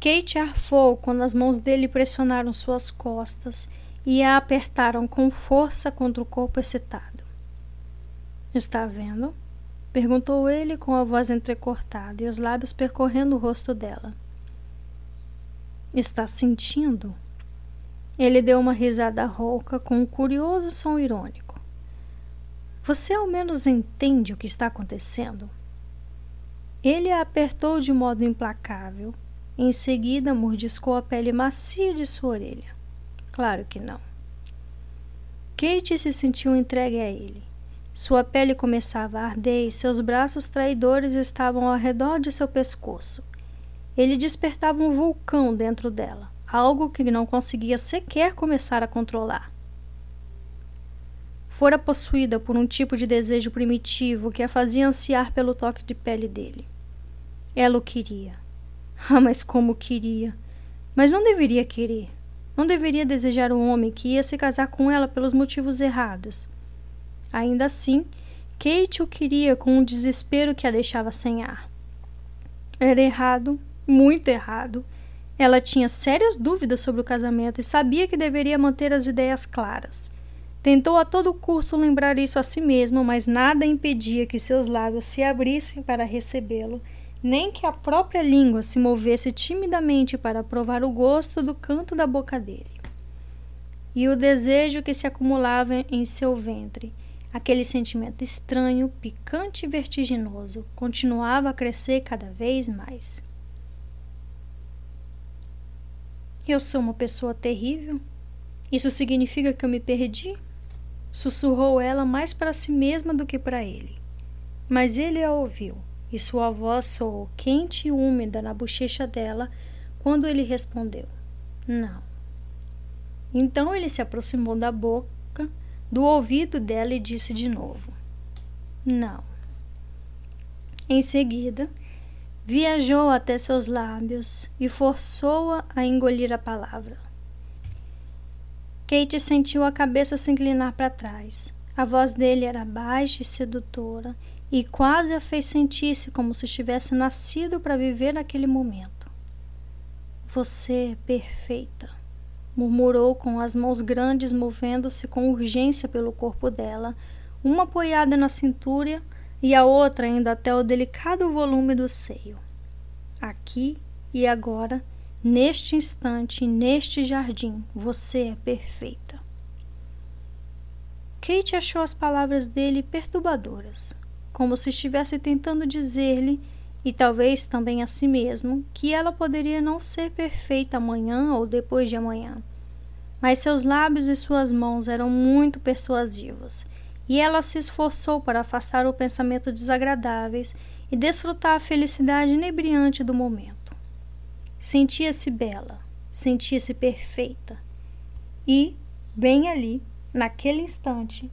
Kate arfou quando as mãos dele pressionaram suas costas e a apertaram com força contra o corpo excitado. Está vendo? perguntou ele com a voz entrecortada e os lábios percorrendo o rosto dela. Está sentindo? Ele deu uma risada rouca com um curioso som irônico. Você ao menos entende o que está acontecendo? Ele a apertou de modo implacável. Em seguida, mordiscou a pele macia de sua orelha. Claro que não. Kate se sentiu entregue a ele. Sua pele começava a arder e seus braços traidores estavam ao redor de seu pescoço ele despertava um vulcão dentro dela, algo que não conseguia sequer começar a controlar. Fora possuída por um tipo de desejo primitivo que a fazia ansiar pelo toque de pele dele. Ela o queria. Ah, mas como queria! Mas não deveria querer. Não deveria desejar um homem que ia se casar com ela pelos motivos errados. Ainda assim, Kate o queria com um desespero que a deixava sem ar. Era errado muito errado, Ela tinha sérias dúvidas sobre o casamento e sabia que deveria manter as ideias claras. Tentou a todo custo lembrar isso a si mesma, mas nada impedia que seus lábios se abrissem para recebê-lo, nem que a própria língua se movesse timidamente para provar o gosto do canto da boca dele. E o desejo que se acumulava em seu ventre, aquele sentimento estranho, picante e vertiginoso, continuava a crescer cada vez mais. Eu sou uma pessoa terrível? Isso significa que eu me perdi? Sussurrou ela mais para si mesma do que para ele. Mas ele a ouviu, e sua voz soou quente e úmida na bochecha dela quando ele respondeu: Não. Então ele se aproximou da boca, do ouvido dela e disse de novo: Não. Em seguida, viajou até seus lábios e forçou-a a engolir a palavra. Kate sentiu a cabeça se inclinar para trás. A voz dele era baixa e sedutora e quase a fez sentir-se como se tivesse nascido para viver aquele momento. Você é perfeita, murmurou com as mãos grandes movendo-se com urgência pelo corpo dela, uma apoiada na cintura e a outra indo até o delicado volume do seio. Aqui e agora, neste instante, neste jardim, você é perfeita. Kate achou as palavras dele perturbadoras, como se estivesse tentando dizer-lhe, e talvez também a si mesmo, que ela poderia não ser perfeita amanhã ou depois de amanhã. Mas seus lábios e suas mãos eram muito persuasivos e ela se esforçou para afastar o pensamento desagradáveis e desfrutar a felicidade inebriante do momento. Sentia-se bela, sentia-se perfeita. E, bem ali, naquele instante,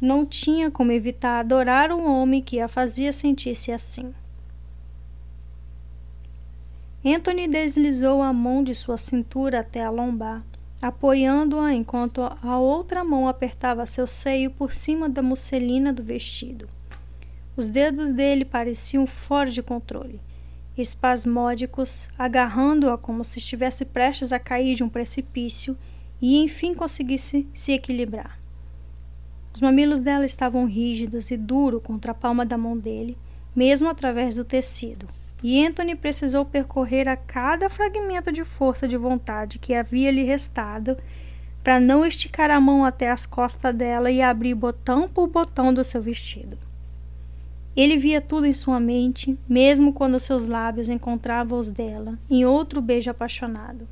não tinha como evitar adorar o homem que a fazia sentir-se assim. Anthony deslizou a mão de sua cintura até a lombar apoiando-a enquanto a outra mão apertava seu seio por cima da musselina do vestido. Os dedos dele pareciam fora de controle, espasmódicos, agarrando-a como se estivesse prestes a cair de um precipício e enfim conseguisse se equilibrar. Os mamilos dela estavam rígidos e duros contra a palma da mão dele, mesmo através do tecido, e Anthony precisou percorrer a cada fragmento de força de vontade que havia lhe restado para não esticar a mão até as costas dela e abrir botão por botão do seu vestido. Ele via tudo em sua mente, mesmo quando seus lábios encontravam os dela, em outro beijo apaixonado.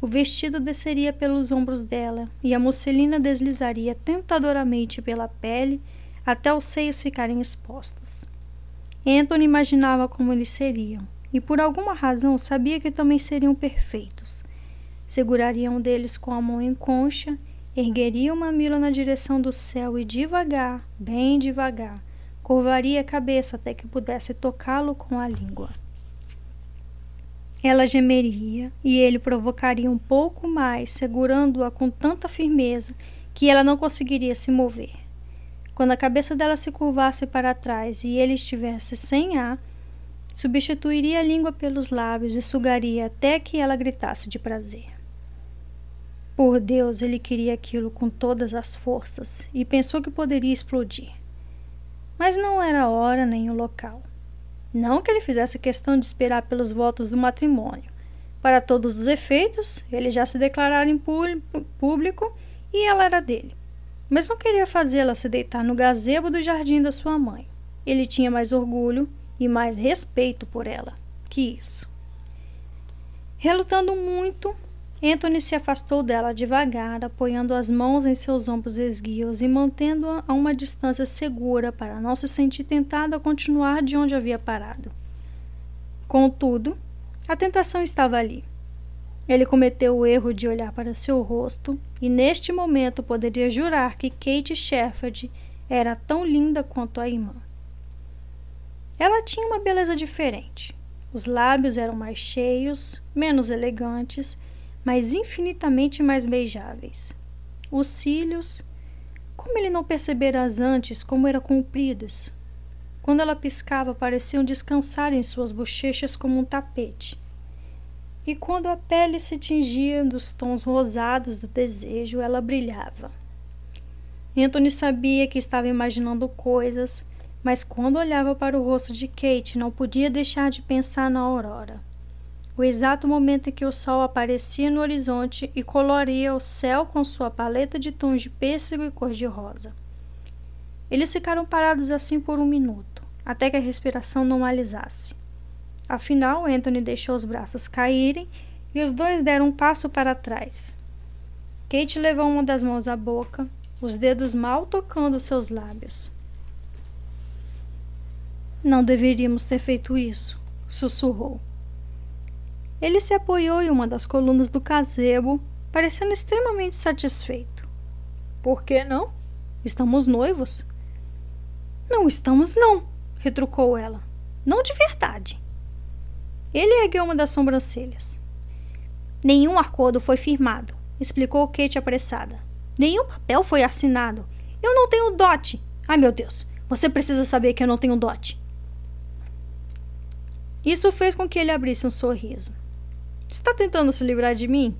O vestido desceria pelos ombros dela e a musselina deslizaria tentadoramente pela pele até os seios ficarem expostos. Anthony imaginava como eles seriam, e por alguma razão sabia que também seriam perfeitos. Seguraria um deles com a mão em concha, ergueria o mamilo na direção do céu e devagar, bem devagar, curvaria a cabeça até que pudesse tocá-lo com a língua. Ela gemeria e ele provocaria um pouco mais, segurando-a com tanta firmeza que ela não conseguiria se mover. Quando a cabeça dela se curvasse para trás e ele estivesse sem ar, substituiria a língua pelos lábios e sugaria até que ela gritasse de prazer. Por Deus, ele queria aquilo com todas as forças e pensou que poderia explodir. Mas não era a hora nem o local. Não que ele fizesse questão de esperar pelos votos do matrimônio. Para todos os efeitos, ele já se declarara em público e ela era dele mas não queria fazê-la se deitar no gazebo do jardim da sua mãe. Ele tinha mais orgulho e mais respeito por ela que isso. Relutando muito, Anthony se afastou dela devagar, apoiando as mãos em seus ombros esguios e mantendo-a a uma distância segura para não se sentir tentado a continuar de onde havia parado. Contudo, a tentação estava ali. Ele cometeu o erro de olhar para seu rosto e neste momento poderia jurar que Kate Shefford era tão linda quanto a irmã. Ela tinha uma beleza diferente. Os lábios eram mais cheios, menos elegantes, mas infinitamente mais beijáveis. Os cílios, como ele não percebera antes como eram compridos. Quando ela piscava, pareciam descansar em suas bochechas como um tapete E quando a pele se tingia dos tons rosados do desejo, ela brilhava. Anthony sabia que estava imaginando coisas, mas quando olhava para o rosto de Kate, não podia deixar de pensar na aurora. O exato momento em que o sol aparecia no horizonte e coloria o céu com sua paleta de tons de pêssego e cor-de-rosa. Eles ficaram parados assim por um minuto, até que a respiração normalizasse. Afinal, Anthony deixou os braços caírem e os dois deram um passo para trás. Kate levou uma das mãos à boca, os dedos mal tocando seus lábios. Não deveríamos ter feito isso, sussurrou. Ele se apoiou em uma das colunas do gazebo, parecendo extremamente satisfeito. Por que não? Estamos noivos. Não estamos, não, retrucou ela. Não de verdade. Ele ergueu uma das sobrancelhas. Nenhum acordo foi firmado, explicou Kate apressada. Nenhum papel foi assinado. Eu não tenho dote. Ai, meu Deus, você precisa saber que eu não tenho dote. Isso fez com que ele abrisse um sorriso. Está tentando se livrar de mim?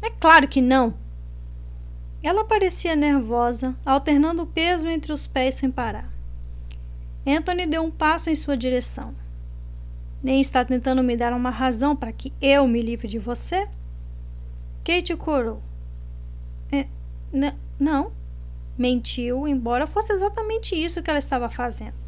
É claro que não. Ela parecia nervosa, alternando o peso entre os pés sem parar. Anthony deu um passo em sua direção. Nem está tentando me dar uma razão para que eu me livre de você? Kate corou. É, não. Mentiu, embora fosse exatamente isso que ela estava fazendo.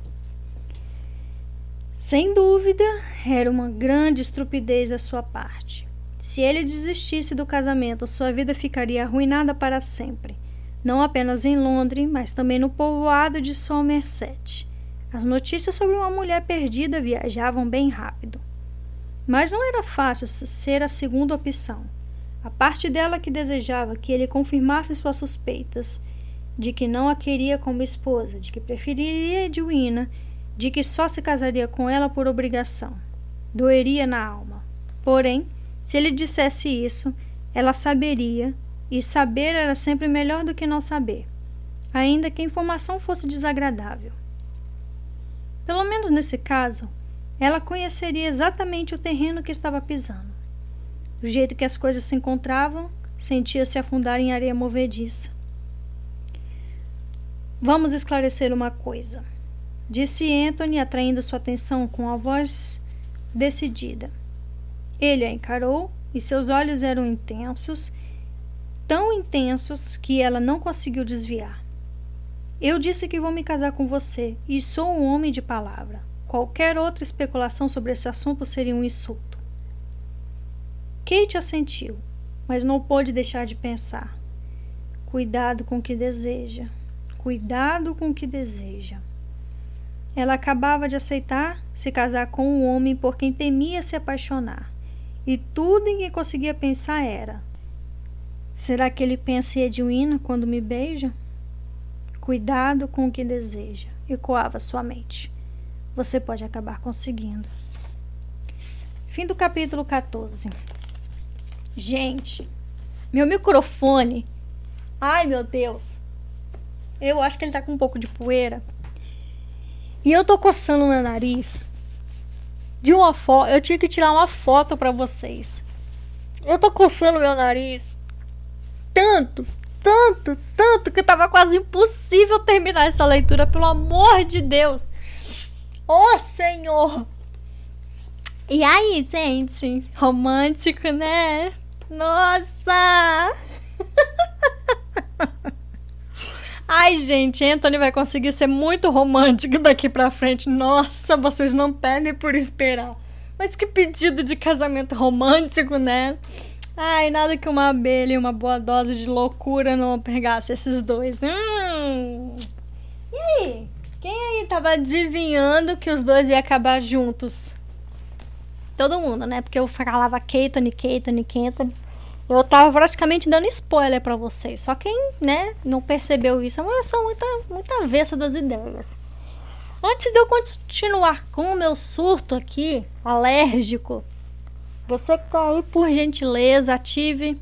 Sem dúvida, era uma grande estupidez da sua parte. Se ele desistisse do casamento, sua vida ficaria arruinada para sempre, não apenas em Londres, mas também no povoado de Somerset. As notícias sobre uma mulher perdida viajavam bem rápido. Mas não era fácil ser a segunda opção. A parte dela que desejava que ele confirmasse suas suspeitas de que não a queria como esposa, de que preferiria Edwina, de que só se casaria com ela por obrigação. Doeria na alma. Porém, se ele dissesse isso, ela saberia, e saber era sempre melhor do que não saber, ainda que a informação fosse desagradável. Pelo menos nesse caso, ela conheceria exatamente o terreno que estava pisando. Do jeito que as coisas se encontravam, sentia-se afundar em areia movediça. Vamos esclarecer uma coisa, disse Anthony, atraindo sua atenção com a voz decidida. Ele a encarou e seus olhos eram intensos, tão intensos que ela não conseguiu desviar. Eu disse que vou me casar com você e sou um homem de palavra. Qualquer outra especulação sobre esse assunto seria um insulto. Kate assentiu, mas não pôde deixar de pensar. Cuidado com o que deseja. Cuidado com o que deseja. Ela acabava de aceitar se casar com um homem por quem temia se apaixonar. E tudo em que conseguia pensar era: será que ele pensa em Edwina quando me beija? Cuidado com o que deseja, ecoava sua mente. Você pode acabar conseguindo. Fim do capítulo 14. Gente, meu microfone. Ai, meu Deus. Eu acho que ele tá com um pouco de poeira. E eu tô coçando meu nariz. De uma foto, eu tinha que tirar uma foto para vocês. Eu tô coçando meu nariz tanto, tanto, tanto que tava quase impossível terminar essa leitura, pelo amor de Deus. Oh, Senhor. E aí, gente? Romântico, né? Nossa! Ai, gente, Anthony vai conseguir ser muito romântico daqui pra frente. Nossa, vocês não pedem por esperar. Mas que pedido de casamento romântico, né? Ai, nada que uma abelha e uma boa dose de loucura não pegasse esses dois. Hum. E aí? Quem aí tava adivinhando que os dois iam acabar juntos? todo mundo, né? Porque eu falava Keitone, Keitone, Keitone. Eu tava praticamente dando spoiler para vocês. Só quem, né, não percebeu isso, eu sou muita, muita avessa das ideias. Antes de eu continuar com o meu surto aqui, alérgico, você que tá aí, por gentileza, ative.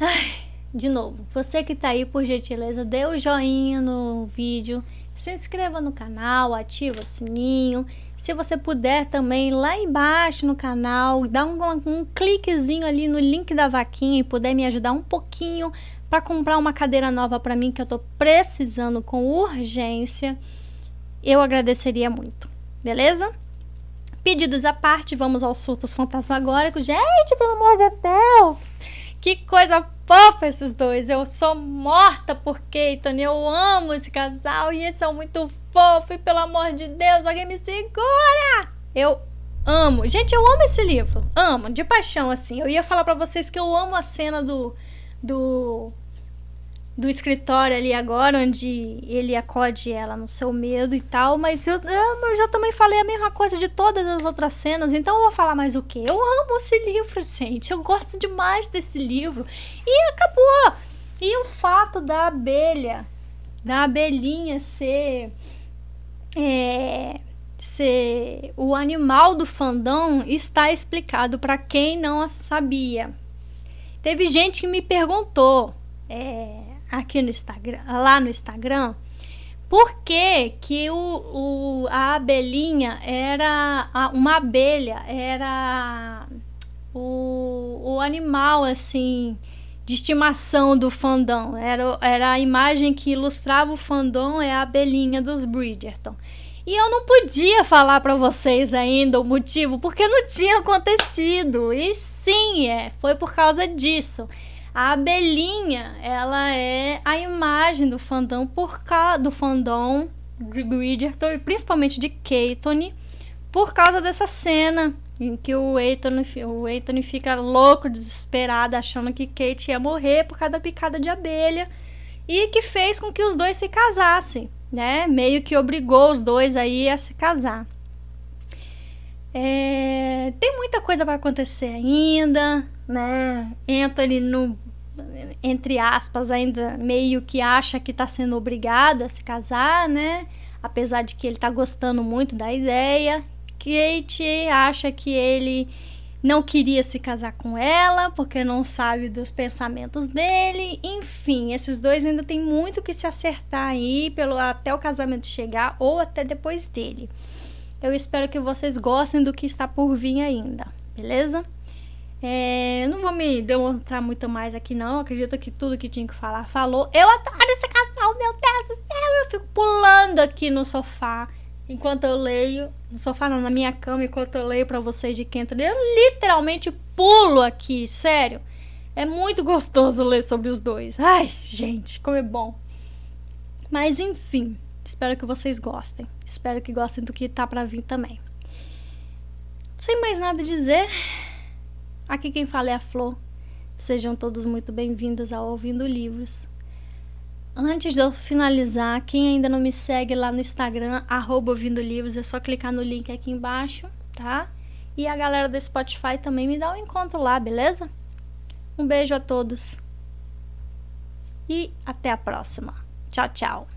Ai, de novo, você que tá aí, por gentileza, dê o um joinha no vídeo se inscreva no canal, ativa o sininho. Se você puder também, lá embaixo no canal, dá um, um cliquezinho ali no link da vaquinha e puder me ajudar um pouquinho para comprar uma cadeira nova para mim que eu estou precisando com urgência, eu agradeceria muito. Beleza? Pedidos à parte, vamos aos surtos fantasmagóricos. Gente, pelo amor de Deus! Que coisa fofa esses dois. Eu sou morta por Keiton. Eu amo esse casal e eles são muito fofos. E pelo amor de Deus, alguém me segura! Eu amo. Gente, eu amo esse livro. Amo, de paixão, assim. Eu ia falar para vocês que eu amo a cena do. do do escritório ali agora, onde ele acode ela no seu medo e tal, mas eu, eu, já também falei a mesma coisa de todas as outras cenas, então eu vou falar mais o que? Eu amo esse livro, gente, eu gosto demais desse livro. E acabou! E o fato da abelha, da abelhinha ser. É, ser o animal do fandom está explicado para quem não sabia. Teve gente que me perguntou. É, aqui no Instagram, lá no Instagram, por que, que o, o, a abelhinha era uma abelha, era o, o animal assim de estimação do fandom. Era, era a imagem que ilustrava o fandom é a abelhinha dos Bridgerton. E eu não podia falar para vocês ainda o motivo, porque não tinha acontecido. E sim, é, foi por causa disso. A abelhinha, ela é a imagem do fandom por causa do fandom de Bridgerton e principalmente de Keitone por causa dessa cena em que o Eiton, o fica louco, desesperado, achando que Kate ia morrer por causa da picada de abelha e que fez com que os dois se casassem, né? Meio que obrigou os dois aí a se casar. É, tem muita coisa para acontecer ainda, né? Anthony no entre aspas, ainda meio que acha que está sendo obrigado a se casar, né? Apesar de que ele está gostando muito da ideia. Kate acha que ele não queria se casar com ela porque não sabe dos pensamentos dele. Enfim, esses dois ainda tem muito que se acertar aí pelo até o casamento chegar ou até depois dele. Eu espero que vocês gostem do que está por vir ainda, beleza? É, não vou me demonstrar muito mais aqui, não. Acredito que tudo que tinha que falar falou. Eu adoro esse casal, meu Deus do céu. Eu fico pulando aqui no sofá enquanto eu leio. No sofá, não, na minha cama, enquanto eu leio para vocês de quem Eu literalmente pulo aqui, sério. É muito gostoso ler sobre os dois. Ai, gente, como é bom. Mas enfim, espero que vocês gostem. Espero que gostem do que tá para vir também. Sem mais nada a dizer. Aqui quem fala é a Flor. Sejam todos muito bem-vindos ao Ouvindo Livros. Antes de eu finalizar, quem ainda não me segue lá no Instagram, arroba Ouvindo Livros, é só clicar no link aqui embaixo, tá? E a galera do Spotify também me dá um encontro lá, beleza? Um beijo a todos. E até a próxima. Tchau, tchau.